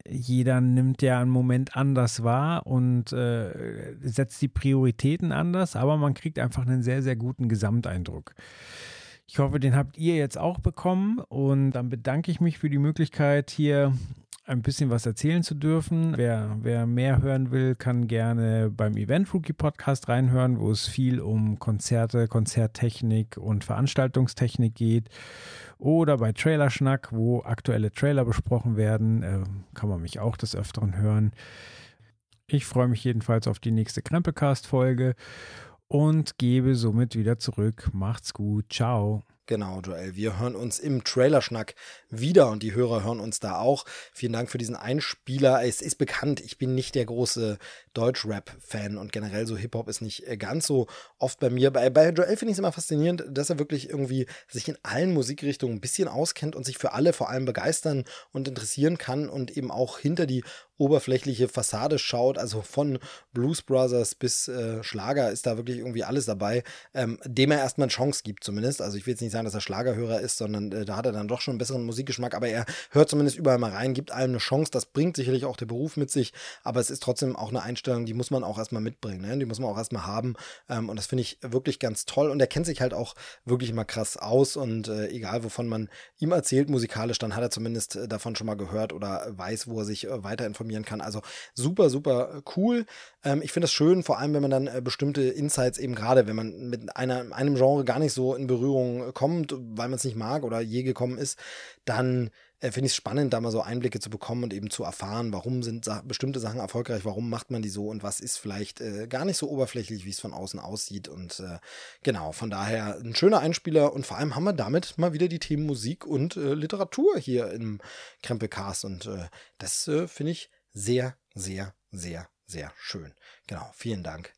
jeder nimmt ja einen Moment anders wahr und äh, setzt die Prioritäten anders, aber man kriegt einfach einen sehr, sehr guten Gesamteindruck. Ich hoffe, den habt ihr jetzt auch bekommen und dann bedanke ich mich für die Möglichkeit, hier ein bisschen was erzählen zu dürfen. Wer, wer mehr hören will, kann gerne beim Event Rookie Podcast reinhören, wo es viel um Konzerte, Konzerttechnik und Veranstaltungstechnik geht. Oder bei Trailerschnack, wo aktuelle Trailer besprochen werden, äh, kann man mich auch des Öfteren hören. Ich freue mich jedenfalls auf die nächste Krempelcast-Folge und gebe somit wieder zurück. Macht's gut. Ciao. Genau, Joel. Wir hören uns im Trailerschnack wieder und die Hörer hören uns da auch. Vielen Dank für diesen Einspieler. Es ist bekannt, ich bin nicht der große Deutsch-Rap-Fan und generell so Hip-Hop ist nicht äh, ganz so oft bei mir. Bei, bei Joel finde ich es immer faszinierend, dass er wirklich irgendwie sich in allen Musikrichtungen ein bisschen auskennt und sich für alle vor allem begeistern und interessieren kann und eben auch hinter die oberflächliche Fassade schaut, also von Blues Brothers bis äh, Schlager ist da wirklich irgendwie alles dabei, ähm, dem er erstmal eine Chance gibt zumindest. Also ich will jetzt nicht sagen, dass er Schlagerhörer ist, sondern äh, da hat er dann doch schon einen besseren Musikgeschmack, aber er hört zumindest überall mal rein, gibt allem eine Chance, das bringt sicherlich auch der Beruf mit sich, aber es ist trotzdem auch eine Einstellung, die muss man auch erstmal mitbringen, ne? die muss man auch erstmal haben ähm, und das finde ich wirklich ganz toll und er kennt sich halt auch wirklich mal krass aus und äh, egal wovon man ihm erzählt musikalisch, dann hat er zumindest äh, davon schon mal gehört oder weiß, wo er sich äh, weiter informieren kann. Also super, super cool. Ähm, ich finde das schön, vor allem wenn man dann äh, bestimmte Insights eben gerade, wenn man mit einer, einem Genre gar nicht so in Berührung kommt, weil man es nicht mag oder je gekommen ist, dann äh, finde ich es spannend, da mal so Einblicke zu bekommen und eben zu erfahren, warum sind Sa bestimmte Sachen erfolgreich, warum macht man die so und was ist vielleicht äh, gar nicht so oberflächlich, wie es von außen aussieht. Und äh, genau, von daher ein schöner Einspieler und vor allem haben wir damit mal wieder die Themen Musik und äh, Literatur hier im Krempelcast und äh, das äh, finde ich sehr, sehr, sehr, sehr schön. Genau, vielen Dank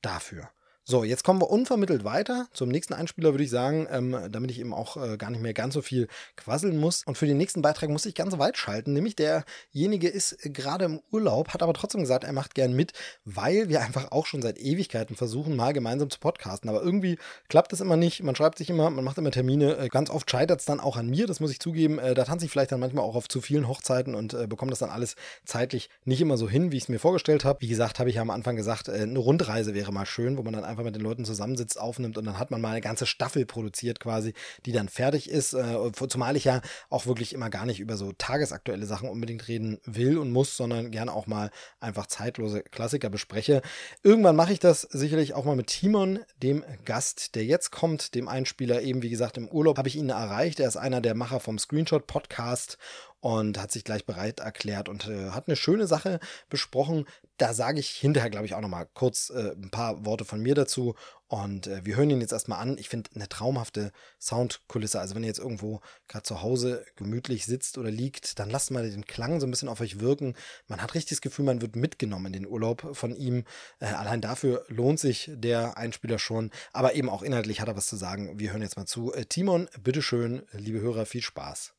dafür. So, jetzt kommen wir unvermittelt weiter zum nächsten Einspieler, würde ich sagen, ähm, damit ich eben auch äh, gar nicht mehr ganz so viel quasseln muss. Und für den nächsten Beitrag muss ich ganz weit schalten, nämlich derjenige ist gerade im Urlaub, hat aber trotzdem gesagt, er macht gern mit, weil wir einfach auch schon seit Ewigkeiten versuchen, mal gemeinsam zu podcasten. Aber irgendwie klappt es immer nicht. Man schreibt sich immer, man macht immer Termine. Äh, ganz oft scheitert es dann auch an mir, das muss ich zugeben. Äh, da tanze ich vielleicht dann manchmal auch auf zu vielen Hochzeiten und äh, bekomme das dann alles zeitlich nicht immer so hin, wie ich es mir vorgestellt habe. Wie gesagt, habe ich ja am Anfang gesagt, äh, eine Rundreise wäre mal schön, wo man dann einfach mit den Leuten zusammensitzt, aufnimmt und dann hat man mal eine ganze Staffel produziert quasi, die dann fertig ist. Äh, zumal ich ja auch wirklich immer gar nicht über so tagesaktuelle Sachen unbedingt reden will und muss, sondern gerne auch mal einfach zeitlose Klassiker bespreche. Irgendwann mache ich das sicherlich auch mal mit Timon, dem Gast, der jetzt kommt, dem Einspieler eben, wie gesagt, im Urlaub habe ich ihn erreicht. Er ist einer der Macher vom Screenshot Podcast und hat sich gleich bereit erklärt und äh, hat eine schöne Sache besprochen. Da sage ich hinterher, glaube ich, auch noch mal kurz äh, ein paar Worte von mir dazu. Und äh, wir hören ihn jetzt erstmal an. Ich finde eine traumhafte Soundkulisse. Also wenn ihr jetzt irgendwo gerade zu Hause gemütlich sitzt oder liegt, dann lasst mal den Klang so ein bisschen auf euch wirken. Man hat richtig das Gefühl, man wird mitgenommen in den Urlaub von ihm. Äh, allein dafür lohnt sich der Einspieler schon. Aber eben auch inhaltlich hat er was zu sagen. Wir hören jetzt mal zu. Äh, Timon, bitteschön, liebe Hörer, viel Spaß.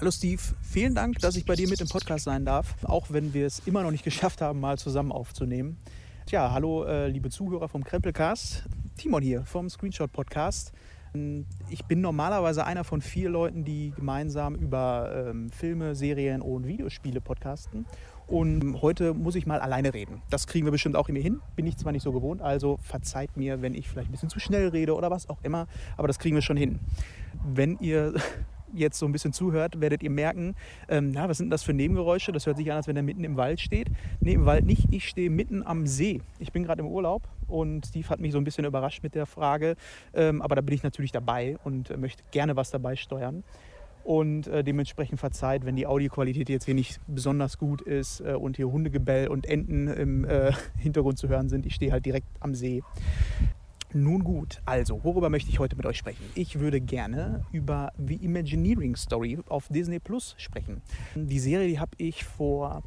Hallo Steve, vielen Dank, dass ich bei dir mit im Podcast sein darf, auch wenn wir es immer noch nicht geschafft haben, mal zusammen aufzunehmen. Tja, hallo äh, liebe Zuhörer vom Krempelcast. Timon hier vom Screenshot Podcast. Ich bin normalerweise einer von vier Leuten, die gemeinsam über ähm, Filme, Serien und Videospiele podcasten. Und heute muss ich mal alleine reden. Das kriegen wir bestimmt auch in mir hin. Bin ich zwar nicht so gewohnt, also verzeiht mir, wenn ich vielleicht ein bisschen zu schnell rede oder was auch immer, aber das kriegen wir schon hin. Wenn ihr jetzt so ein bisschen zuhört, werdet ihr merken, ähm, na, was sind das für Nebengeräusche? Das hört sich an, als wenn er mitten im Wald steht. Nee, im Wald nicht. Ich stehe mitten am See. Ich bin gerade im Urlaub und Steve hat mich so ein bisschen überrascht mit der Frage. Ähm, aber da bin ich natürlich dabei und äh, möchte gerne was dabei steuern. Und äh, dementsprechend verzeiht, wenn die Audioqualität jetzt hier nicht besonders gut ist äh, und hier Hundegebell und Enten im äh, Hintergrund zu hören sind. Ich stehe halt direkt am See. Nun gut, also, worüber möchte ich heute mit euch sprechen? Ich würde gerne über The Imagineering Story auf Disney Plus sprechen. Die Serie, die habe ich vor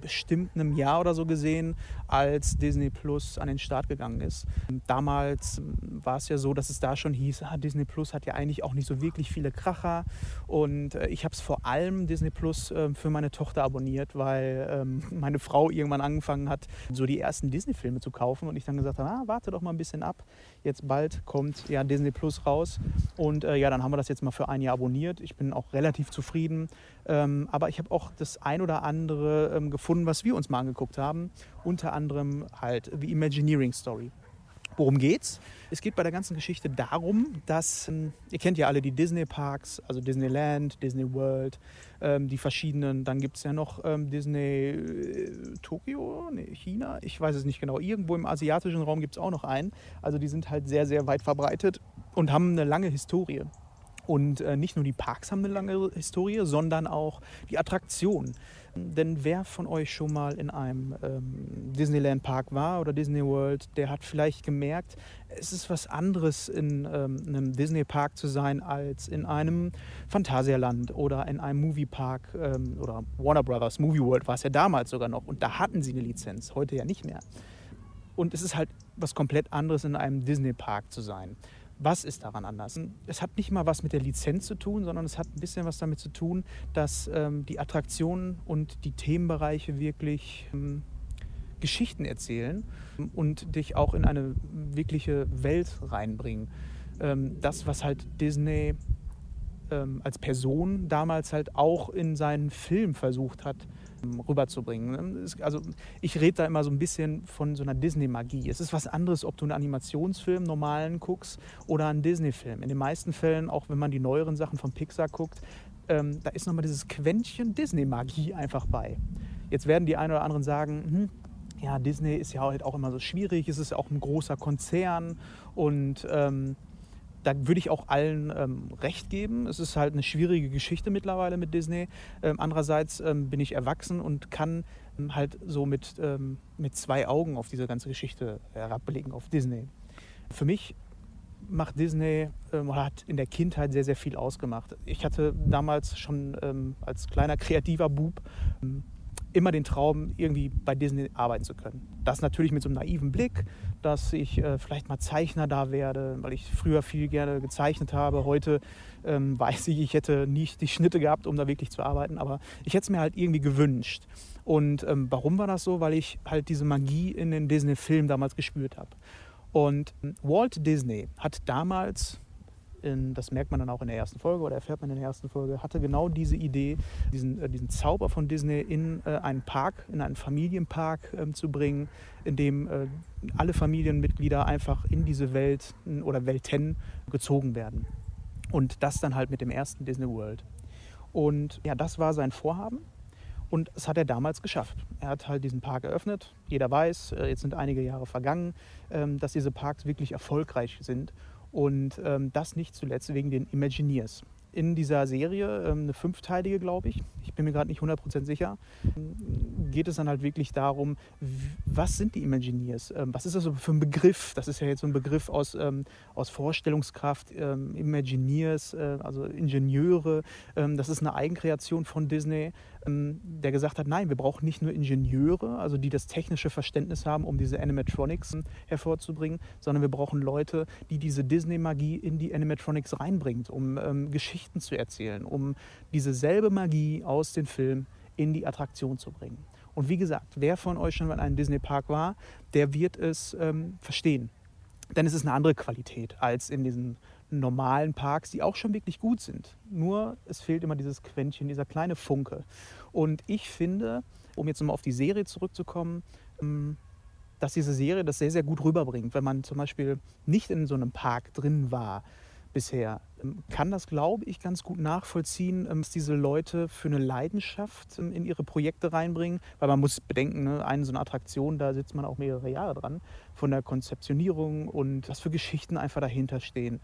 bestimmt einem Jahr oder so gesehen, als Disney Plus an den Start gegangen ist. Damals war es ja so, dass es da schon hieß, ah, Disney Plus hat ja eigentlich auch nicht so wirklich viele Kracher. Und äh, ich habe es vor allem Disney Plus äh, für meine Tochter abonniert, weil ähm, meine Frau irgendwann angefangen hat, so die ersten Disney-Filme zu kaufen. Und ich dann gesagt habe, ah, warte doch mal ein bisschen ab. Jetzt bald kommt ja Disney Plus raus. Und äh, ja, dann haben wir das jetzt mal für ein Jahr abonniert. Ich bin auch relativ zufrieden. Ähm, aber ich habe auch das ein oder andere ähm, gefunden, was wir uns mal angeguckt haben. Unter anderem halt The Imagineering Story. Worum geht's? Es geht bei der ganzen Geschichte darum, dass, ähm, ihr kennt ja alle die Disney-Parks, also Disneyland, Disney World, ähm, die verschiedenen, dann gibt es ja noch ähm, Disney äh, Tokio, nee, China, ich weiß es nicht genau. Irgendwo im asiatischen Raum gibt es auch noch einen. Also die sind halt sehr, sehr weit verbreitet und haben eine lange Historie. Und äh, nicht nur die Parks haben eine lange Historie, sondern auch die Attraktionen. Denn wer von euch schon mal in einem ähm, Disneyland Park war oder Disney World, der hat vielleicht gemerkt, es ist was anderes in ähm, einem Disney Park zu sein als in einem Phantasialand oder in einem Movie Park ähm, oder Warner Brothers Movie World war es ja damals sogar noch und da hatten sie eine Lizenz, heute ja nicht mehr. Und es ist halt was komplett anderes in einem Disney Park zu sein. Was ist daran anders? Es hat nicht mal was mit der Lizenz zu tun, sondern es hat ein bisschen was damit zu tun, dass ähm, die Attraktionen und die Themenbereiche wirklich ähm, Geschichten erzählen und dich auch in eine wirkliche Welt reinbringen. Ähm, das, was halt Disney ähm, als Person damals halt auch in seinen Film versucht hat ähm, rüberzubringen. Also ich rede da immer so ein bisschen von so einer Disney-Magie. Es ist was anderes, ob du einen Animationsfilm normalen guckst oder einen Disney-Film. In den meisten Fällen, auch wenn man die neueren Sachen von Pixar guckt, ähm, da ist nochmal dieses Quäntchen Disney-Magie einfach bei. Jetzt werden die einen oder anderen sagen, hm, ja, Disney ist ja halt auch immer so schwierig, es ist auch ein großer Konzern und ähm, da würde ich auch allen ähm, recht geben. Es ist halt eine schwierige Geschichte mittlerweile mit Disney. Ähm, andererseits ähm, bin ich erwachsen und kann ähm, halt so mit, ähm, mit zwei Augen auf diese ganze Geschichte herabblicken, auf Disney. Für mich macht Disney ähm, hat in der Kindheit sehr, sehr viel ausgemacht. Ich hatte damals schon als kleiner kreativer Bub immer den Traum, irgendwie bei Disney arbeiten zu können. Das natürlich mit so einem naiven Blick, dass ich äh, vielleicht mal Zeichner da werde, weil ich früher viel gerne gezeichnet habe. Heute ähm, weiß ich, ich hätte nicht die Schnitte gehabt, um da wirklich zu arbeiten, aber ich hätte es mir halt irgendwie gewünscht. Und ähm, warum war das so? Weil ich halt diese Magie in den Disney-Filmen damals gespürt habe. Und ähm, Walt Disney hat damals in, das merkt man dann auch in der ersten Folge oder erfährt man in der ersten Folge, hatte genau diese Idee, diesen, äh, diesen Zauber von Disney in äh, einen Park, in einen Familienpark äh, zu bringen, in dem äh, alle Familienmitglieder einfach in diese Welt oder Welten gezogen werden. Und das dann halt mit dem ersten Disney World. Und ja, das war sein Vorhaben. Und das hat er damals geschafft. Er hat halt diesen Park eröffnet. Jeder weiß, äh, jetzt sind einige Jahre vergangen, ähm, dass diese Parks wirklich erfolgreich sind. Und ähm, das nicht zuletzt wegen den Imagineers. In dieser Serie, ähm, eine fünfteilige, glaube ich, ich bin mir gerade nicht 100% sicher, geht es dann halt wirklich darum, was sind die Imagineers? Ähm, was ist das für ein Begriff? Das ist ja jetzt so ein Begriff aus, ähm, aus Vorstellungskraft, ähm, Imagineers, äh, also Ingenieure. Das ist eine Eigenkreation von Disney, der gesagt hat, nein, wir brauchen nicht nur Ingenieure, also die das technische Verständnis haben, um diese Animatronics hervorzubringen, sondern wir brauchen Leute, die diese Disney-Magie in die Animatronics reinbringt, um Geschichten zu erzählen, um diese selbe Magie aus den Filmen in die Attraktion zu bringen. Und wie gesagt, wer von euch schon in einem Disney-Park war, der wird es ähm, verstehen. Denn es ist eine andere Qualität als in diesen normalen Parks, die auch schon wirklich gut sind. Nur es fehlt immer dieses Quäntchen, dieser kleine Funke. Und ich finde, um jetzt nochmal auf die Serie zurückzukommen, ähm, dass diese Serie das sehr, sehr gut rüberbringt. Wenn man zum Beispiel nicht in so einem Park drin war, bisher. Ähm, kann das, glaube ich, ganz gut nachvollziehen, ähm, was diese Leute für eine Leidenschaft ähm, in ihre Projekte reinbringen. Weil man muss bedenken, ne, eine so eine Attraktion, da sitzt man auch mehrere Jahre dran, von der Konzeptionierung und was für Geschichten einfach dahinter stehen.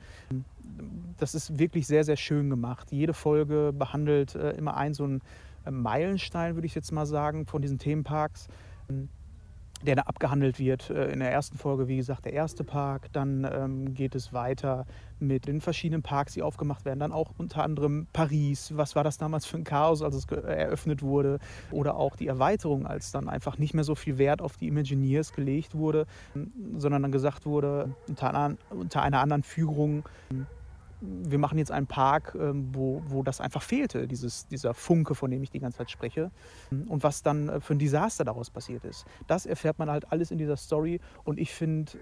Das ist wirklich sehr, sehr schön gemacht. Jede Folge behandelt äh, immer einen so einen Meilenstein, würde ich jetzt mal sagen, von diesen Themenparks der da abgehandelt wird. Äh, in der ersten Folge, wie gesagt, der erste Park. Dann ähm, geht es weiter mit den verschiedenen Parks, die aufgemacht werden. Dann auch unter anderem Paris. Was war das damals für ein Chaos, als es eröffnet wurde? Oder auch die Erweiterung, als dann einfach nicht mehr so viel Wert auf die Imagineers gelegt wurde, sondern dann gesagt wurde, unter, unter einer anderen Führung, wir machen jetzt einen Park, ähm, wo, wo das einfach fehlte, dieses, dieser Funke, von dem ich die ganze Zeit spreche. Und was dann äh, für ein Desaster daraus passiert ist. Das erfährt man halt alles in dieser Story. Und ich finde,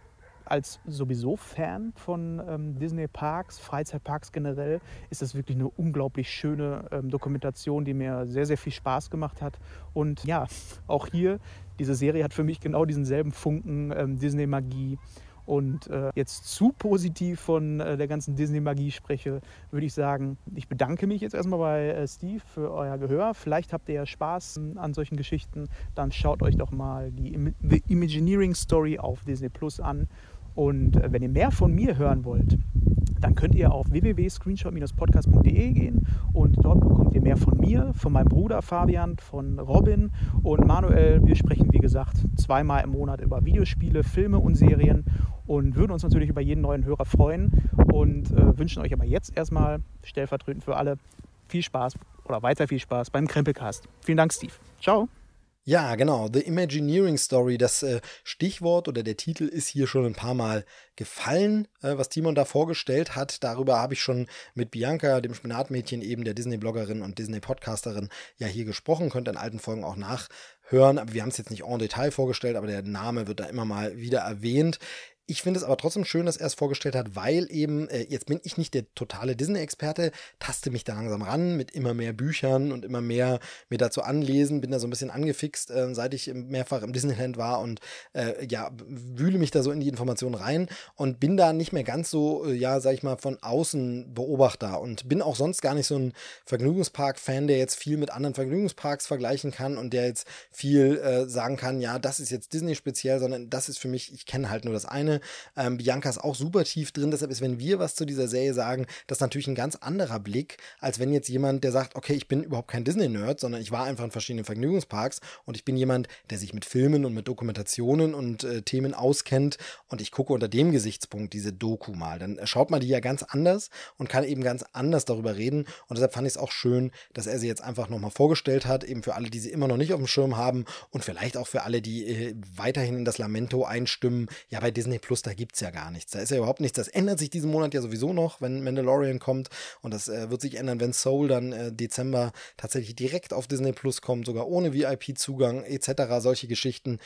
als sowieso Fan von ähm, Disney Parks, Freizeitparks generell, ist das wirklich eine unglaublich schöne ähm, Dokumentation, die mir sehr, sehr viel Spaß gemacht hat. Und ja, auch hier, diese Serie hat für mich genau diesen selben Funken ähm, Disney-Magie und äh, jetzt zu positiv von äh, der ganzen Disney-Magie spreche, würde ich sagen, ich bedanke mich jetzt erstmal bei äh, Steve für euer Gehör. Vielleicht habt ihr ja Spaß an solchen Geschichten. Dann schaut euch doch mal die Im The Imagineering Story auf Disney Plus an. Und äh, wenn ihr mehr von mir hören wollt, dann könnt ihr auf www.screenshot-podcast.de gehen und dort bekommt ihr mehr von mir, von meinem Bruder Fabian, von Robin und Manuel. Wir sprechen, wie gesagt, zweimal im Monat über Videospiele, Filme und Serien und würden uns natürlich über jeden neuen Hörer freuen und äh, wünschen euch aber jetzt erstmal stellvertretend für alle viel Spaß oder weiter viel Spaß beim Krempelcast. Vielen Dank, Steve. Ciao. Ja, genau. The Imagineering Story, das äh, Stichwort oder der Titel ist hier schon ein paar Mal gefallen, äh, was Timon da vorgestellt hat. Darüber habe ich schon mit Bianca, dem Spinatmädchen, eben der Disney-Bloggerin und Disney-Podcasterin, ja hier gesprochen. Könnt in alten Folgen auch nachhören. Aber wir haben es jetzt nicht en Detail vorgestellt, aber der Name wird da immer mal wieder erwähnt. Ich finde es aber trotzdem schön, dass er es vorgestellt hat, weil eben, äh, jetzt bin ich nicht der totale Disney-Experte, taste mich da langsam ran mit immer mehr Büchern und immer mehr mir dazu anlesen, bin da so ein bisschen angefixt, äh, seit ich mehrfach im Disneyland war und äh, ja, wühle mich da so in die Informationen rein und bin da nicht mehr ganz so, äh, ja, sag ich mal, von außen Beobachter und bin auch sonst gar nicht so ein Vergnügungspark-Fan, der jetzt viel mit anderen Vergnügungsparks vergleichen kann und der jetzt viel äh, sagen kann, ja, das ist jetzt Disney speziell, sondern das ist für mich, ich kenne halt nur das eine ähm, Bianca ist auch super tief drin. Deshalb ist, wenn wir was zu dieser Serie sagen, das natürlich ein ganz anderer Blick, als wenn jetzt jemand, der sagt, okay, ich bin überhaupt kein Disney-Nerd, sondern ich war einfach in verschiedenen Vergnügungsparks und ich bin jemand, der sich mit Filmen und mit Dokumentationen und äh, Themen auskennt und ich gucke unter dem Gesichtspunkt diese Doku mal. Dann schaut man die ja ganz anders und kann eben ganz anders darüber reden. Und deshalb fand ich es auch schön, dass er sie jetzt einfach nochmal vorgestellt hat, eben für alle, die sie immer noch nicht auf dem Schirm haben und vielleicht auch für alle, die äh, weiterhin in das Lamento einstimmen. Ja, bei Disney Plus, da gibt es ja gar nichts. Da ist ja überhaupt nichts. Das ändert sich diesen Monat ja sowieso noch, wenn Mandalorian kommt. Und das äh, wird sich ändern, wenn Soul dann äh, Dezember tatsächlich direkt auf Disney Plus kommt, sogar ohne VIP-Zugang etc. Solche Geschichten.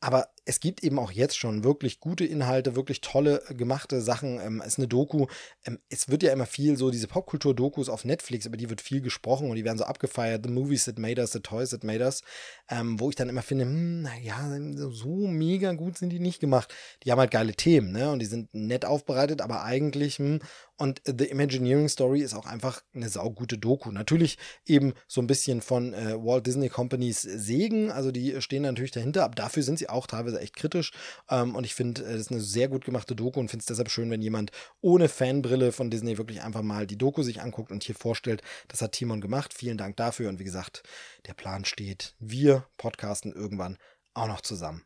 Aber es gibt eben auch jetzt schon wirklich gute Inhalte, wirklich tolle äh, gemachte Sachen. Ähm, es ist eine Doku. Ähm, es wird ja immer viel so, diese Popkultur-Dokus auf Netflix, über die wird viel gesprochen und die werden so abgefeiert. The Movies That Made Us, The Toys That Made Us. Ähm, wo ich dann immer finde, hm, naja, so mega gut sind die nicht gemacht. Die haben halt geile Themen, ne? Und die sind nett aufbereitet, aber eigentlich, hm, und The Imagineering Story ist auch einfach eine saugute Doku. Natürlich eben so ein bisschen von äh, Walt Disney Companies Segen, also die stehen natürlich dahinter, aber dafür sind sie auch teilweise echt kritisch. Ähm, und ich finde, es ist eine sehr gut gemachte Doku und finde es deshalb schön, wenn jemand ohne Fanbrille von Disney wirklich einfach mal die Doku sich anguckt und hier vorstellt, das hat Timon gemacht. Vielen Dank dafür. Und wie gesagt, der Plan steht. Wir podcasten irgendwann auch noch zusammen.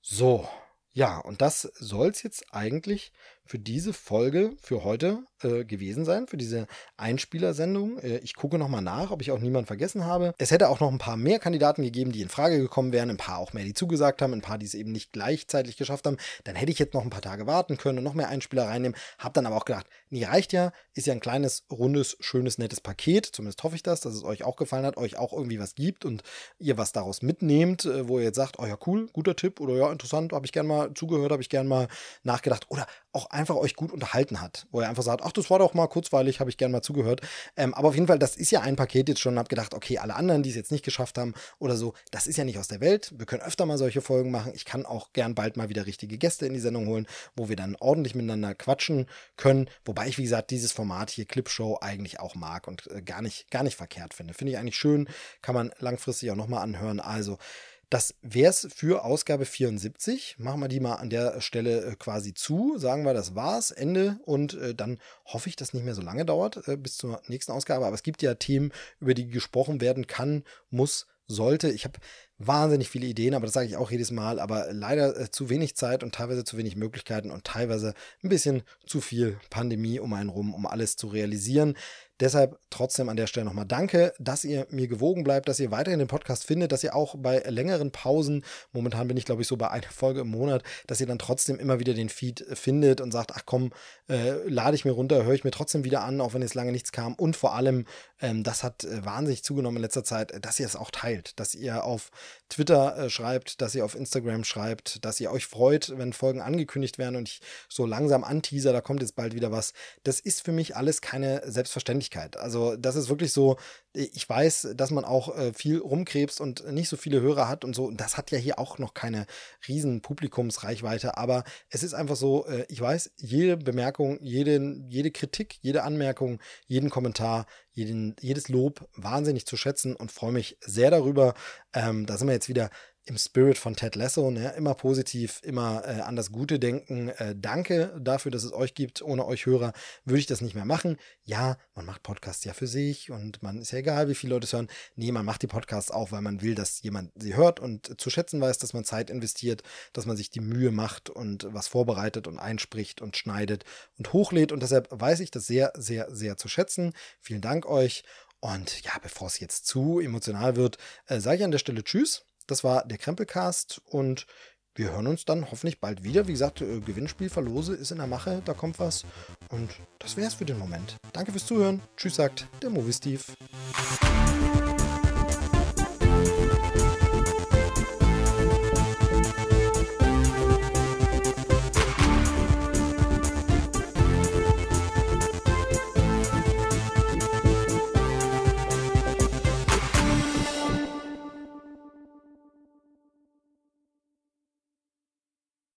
So, ja, und das soll es jetzt eigentlich für diese Folge für heute äh, gewesen sein, für diese Einspielersendung. Äh, ich gucke nochmal nach, ob ich auch niemanden vergessen habe. Es hätte auch noch ein paar mehr Kandidaten gegeben, die in Frage gekommen wären, ein paar auch mehr, die zugesagt haben, ein paar, die es eben nicht gleichzeitig geschafft haben. Dann hätte ich jetzt noch ein paar Tage warten können und noch mehr Einspieler reinnehmen. Hab dann aber auch gedacht, nee, reicht ja, ist ja ein kleines, rundes, schönes, nettes Paket. Zumindest hoffe ich das, dass es euch auch gefallen hat, euch auch irgendwie was gibt und ihr was daraus mitnehmt, äh, wo ihr jetzt sagt, oh ja, cool, guter Tipp oder ja, interessant, habe ich gern mal zugehört, habe ich gern mal nachgedacht oder auch einfach euch gut unterhalten hat, wo er einfach sagt, ach, das war doch mal kurzweilig, habe ich gern mal zugehört. Ähm, aber auf jeden Fall, das ist ja ein Paket jetzt schon und habe gedacht, okay, alle anderen, die es jetzt nicht geschafft haben oder so, das ist ja nicht aus der Welt. Wir können öfter mal solche Folgen machen. Ich kann auch gern bald mal wieder richtige Gäste in die Sendung holen, wo wir dann ordentlich miteinander quatschen können. Wobei ich, wie gesagt, dieses Format hier, Clipshow, eigentlich auch mag und äh, gar, nicht, gar nicht verkehrt finde. Finde ich eigentlich schön, kann man langfristig auch nochmal anhören. Also, das wäre es für Ausgabe 74. Machen wir die mal an der Stelle äh, quasi zu. Sagen wir, das war's, Ende. Und äh, dann hoffe ich, dass nicht mehr so lange dauert äh, bis zur nächsten Ausgabe. Aber es gibt ja Themen, über die gesprochen werden kann, muss, sollte. Ich habe wahnsinnig viele Ideen, aber das sage ich auch jedes Mal. Aber leider zu wenig Zeit und teilweise zu wenig Möglichkeiten und teilweise ein bisschen zu viel Pandemie um einen rum, um alles zu realisieren. Deshalb trotzdem an der Stelle nochmal danke, dass ihr mir gewogen bleibt, dass ihr weiterhin den Podcast findet, dass ihr auch bei längeren Pausen, momentan bin ich glaube ich so bei einer Folge im Monat, dass ihr dann trotzdem immer wieder den Feed findet und sagt, ach komm, äh, lade ich mir runter, höre ich mir trotzdem wieder an, auch wenn jetzt lange nichts kam. Und vor allem, ähm, das hat äh, wahnsinnig zugenommen in letzter Zeit, dass ihr es auch teilt, dass ihr auf Twitter äh, schreibt, dass ihr auf Instagram schreibt, dass ihr euch freut, wenn Folgen angekündigt werden und ich so langsam anteaser, da kommt jetzt bald wieder was. Das ist für mich alles keine Selbstverständlichkeit. Persönlichkeit. Also das ist wirklich so, ich weiß, dass man auch äh, viel rumkrebst und nicht so viele Hörer hat und so. Und das hat ja hier auch noch keine riesen Publikumsreichweite, aber es ist einfach so, äh, ich weiß, jede Bemerkung, jede, jede Kritik, jede Anmerkung, jeden Kommentar, jeden, jedes Lob wahnsinnig zu schätzen und freue mich sehr darüber. Ähm, da sind wir jetzt wieder im Spirit von Ted Lasso, ne? immer positiv, immer äh, an das Gute denken. Äh, danke dafür, dass es euch gibt. Ohne euch Hörer würde ich das nicht mehr machen. Ja, man macht Podcasts ja für sich und man ist ja egal, wie viele Leute es hören. Nee, man macht die Podcasts auch, weil man will, dass jemand sie hört und zu schätzen weiß, dass man Zeit investiert, dass man sich die Mühe macht und was vorbereitet und einspricht und schneidet und hochlädt. Und deshalb weiß ich das sehr, sehr, sehr zu schätzen. Vielen Dank euch. Und ja, bevor es jetzt zu emotional wird, äh, sage ich an der Stelle Tschüss. Das war der Krempelcast und wir hören uns dann hoffentlich bald wieder. Wie gesagt, äh, Gewinnspiel verlose ist in der Mache, da kommt was. Und das wäre es für den Moment. Danke fürs Zuhören. Tschüss, sagt der Movie Steve.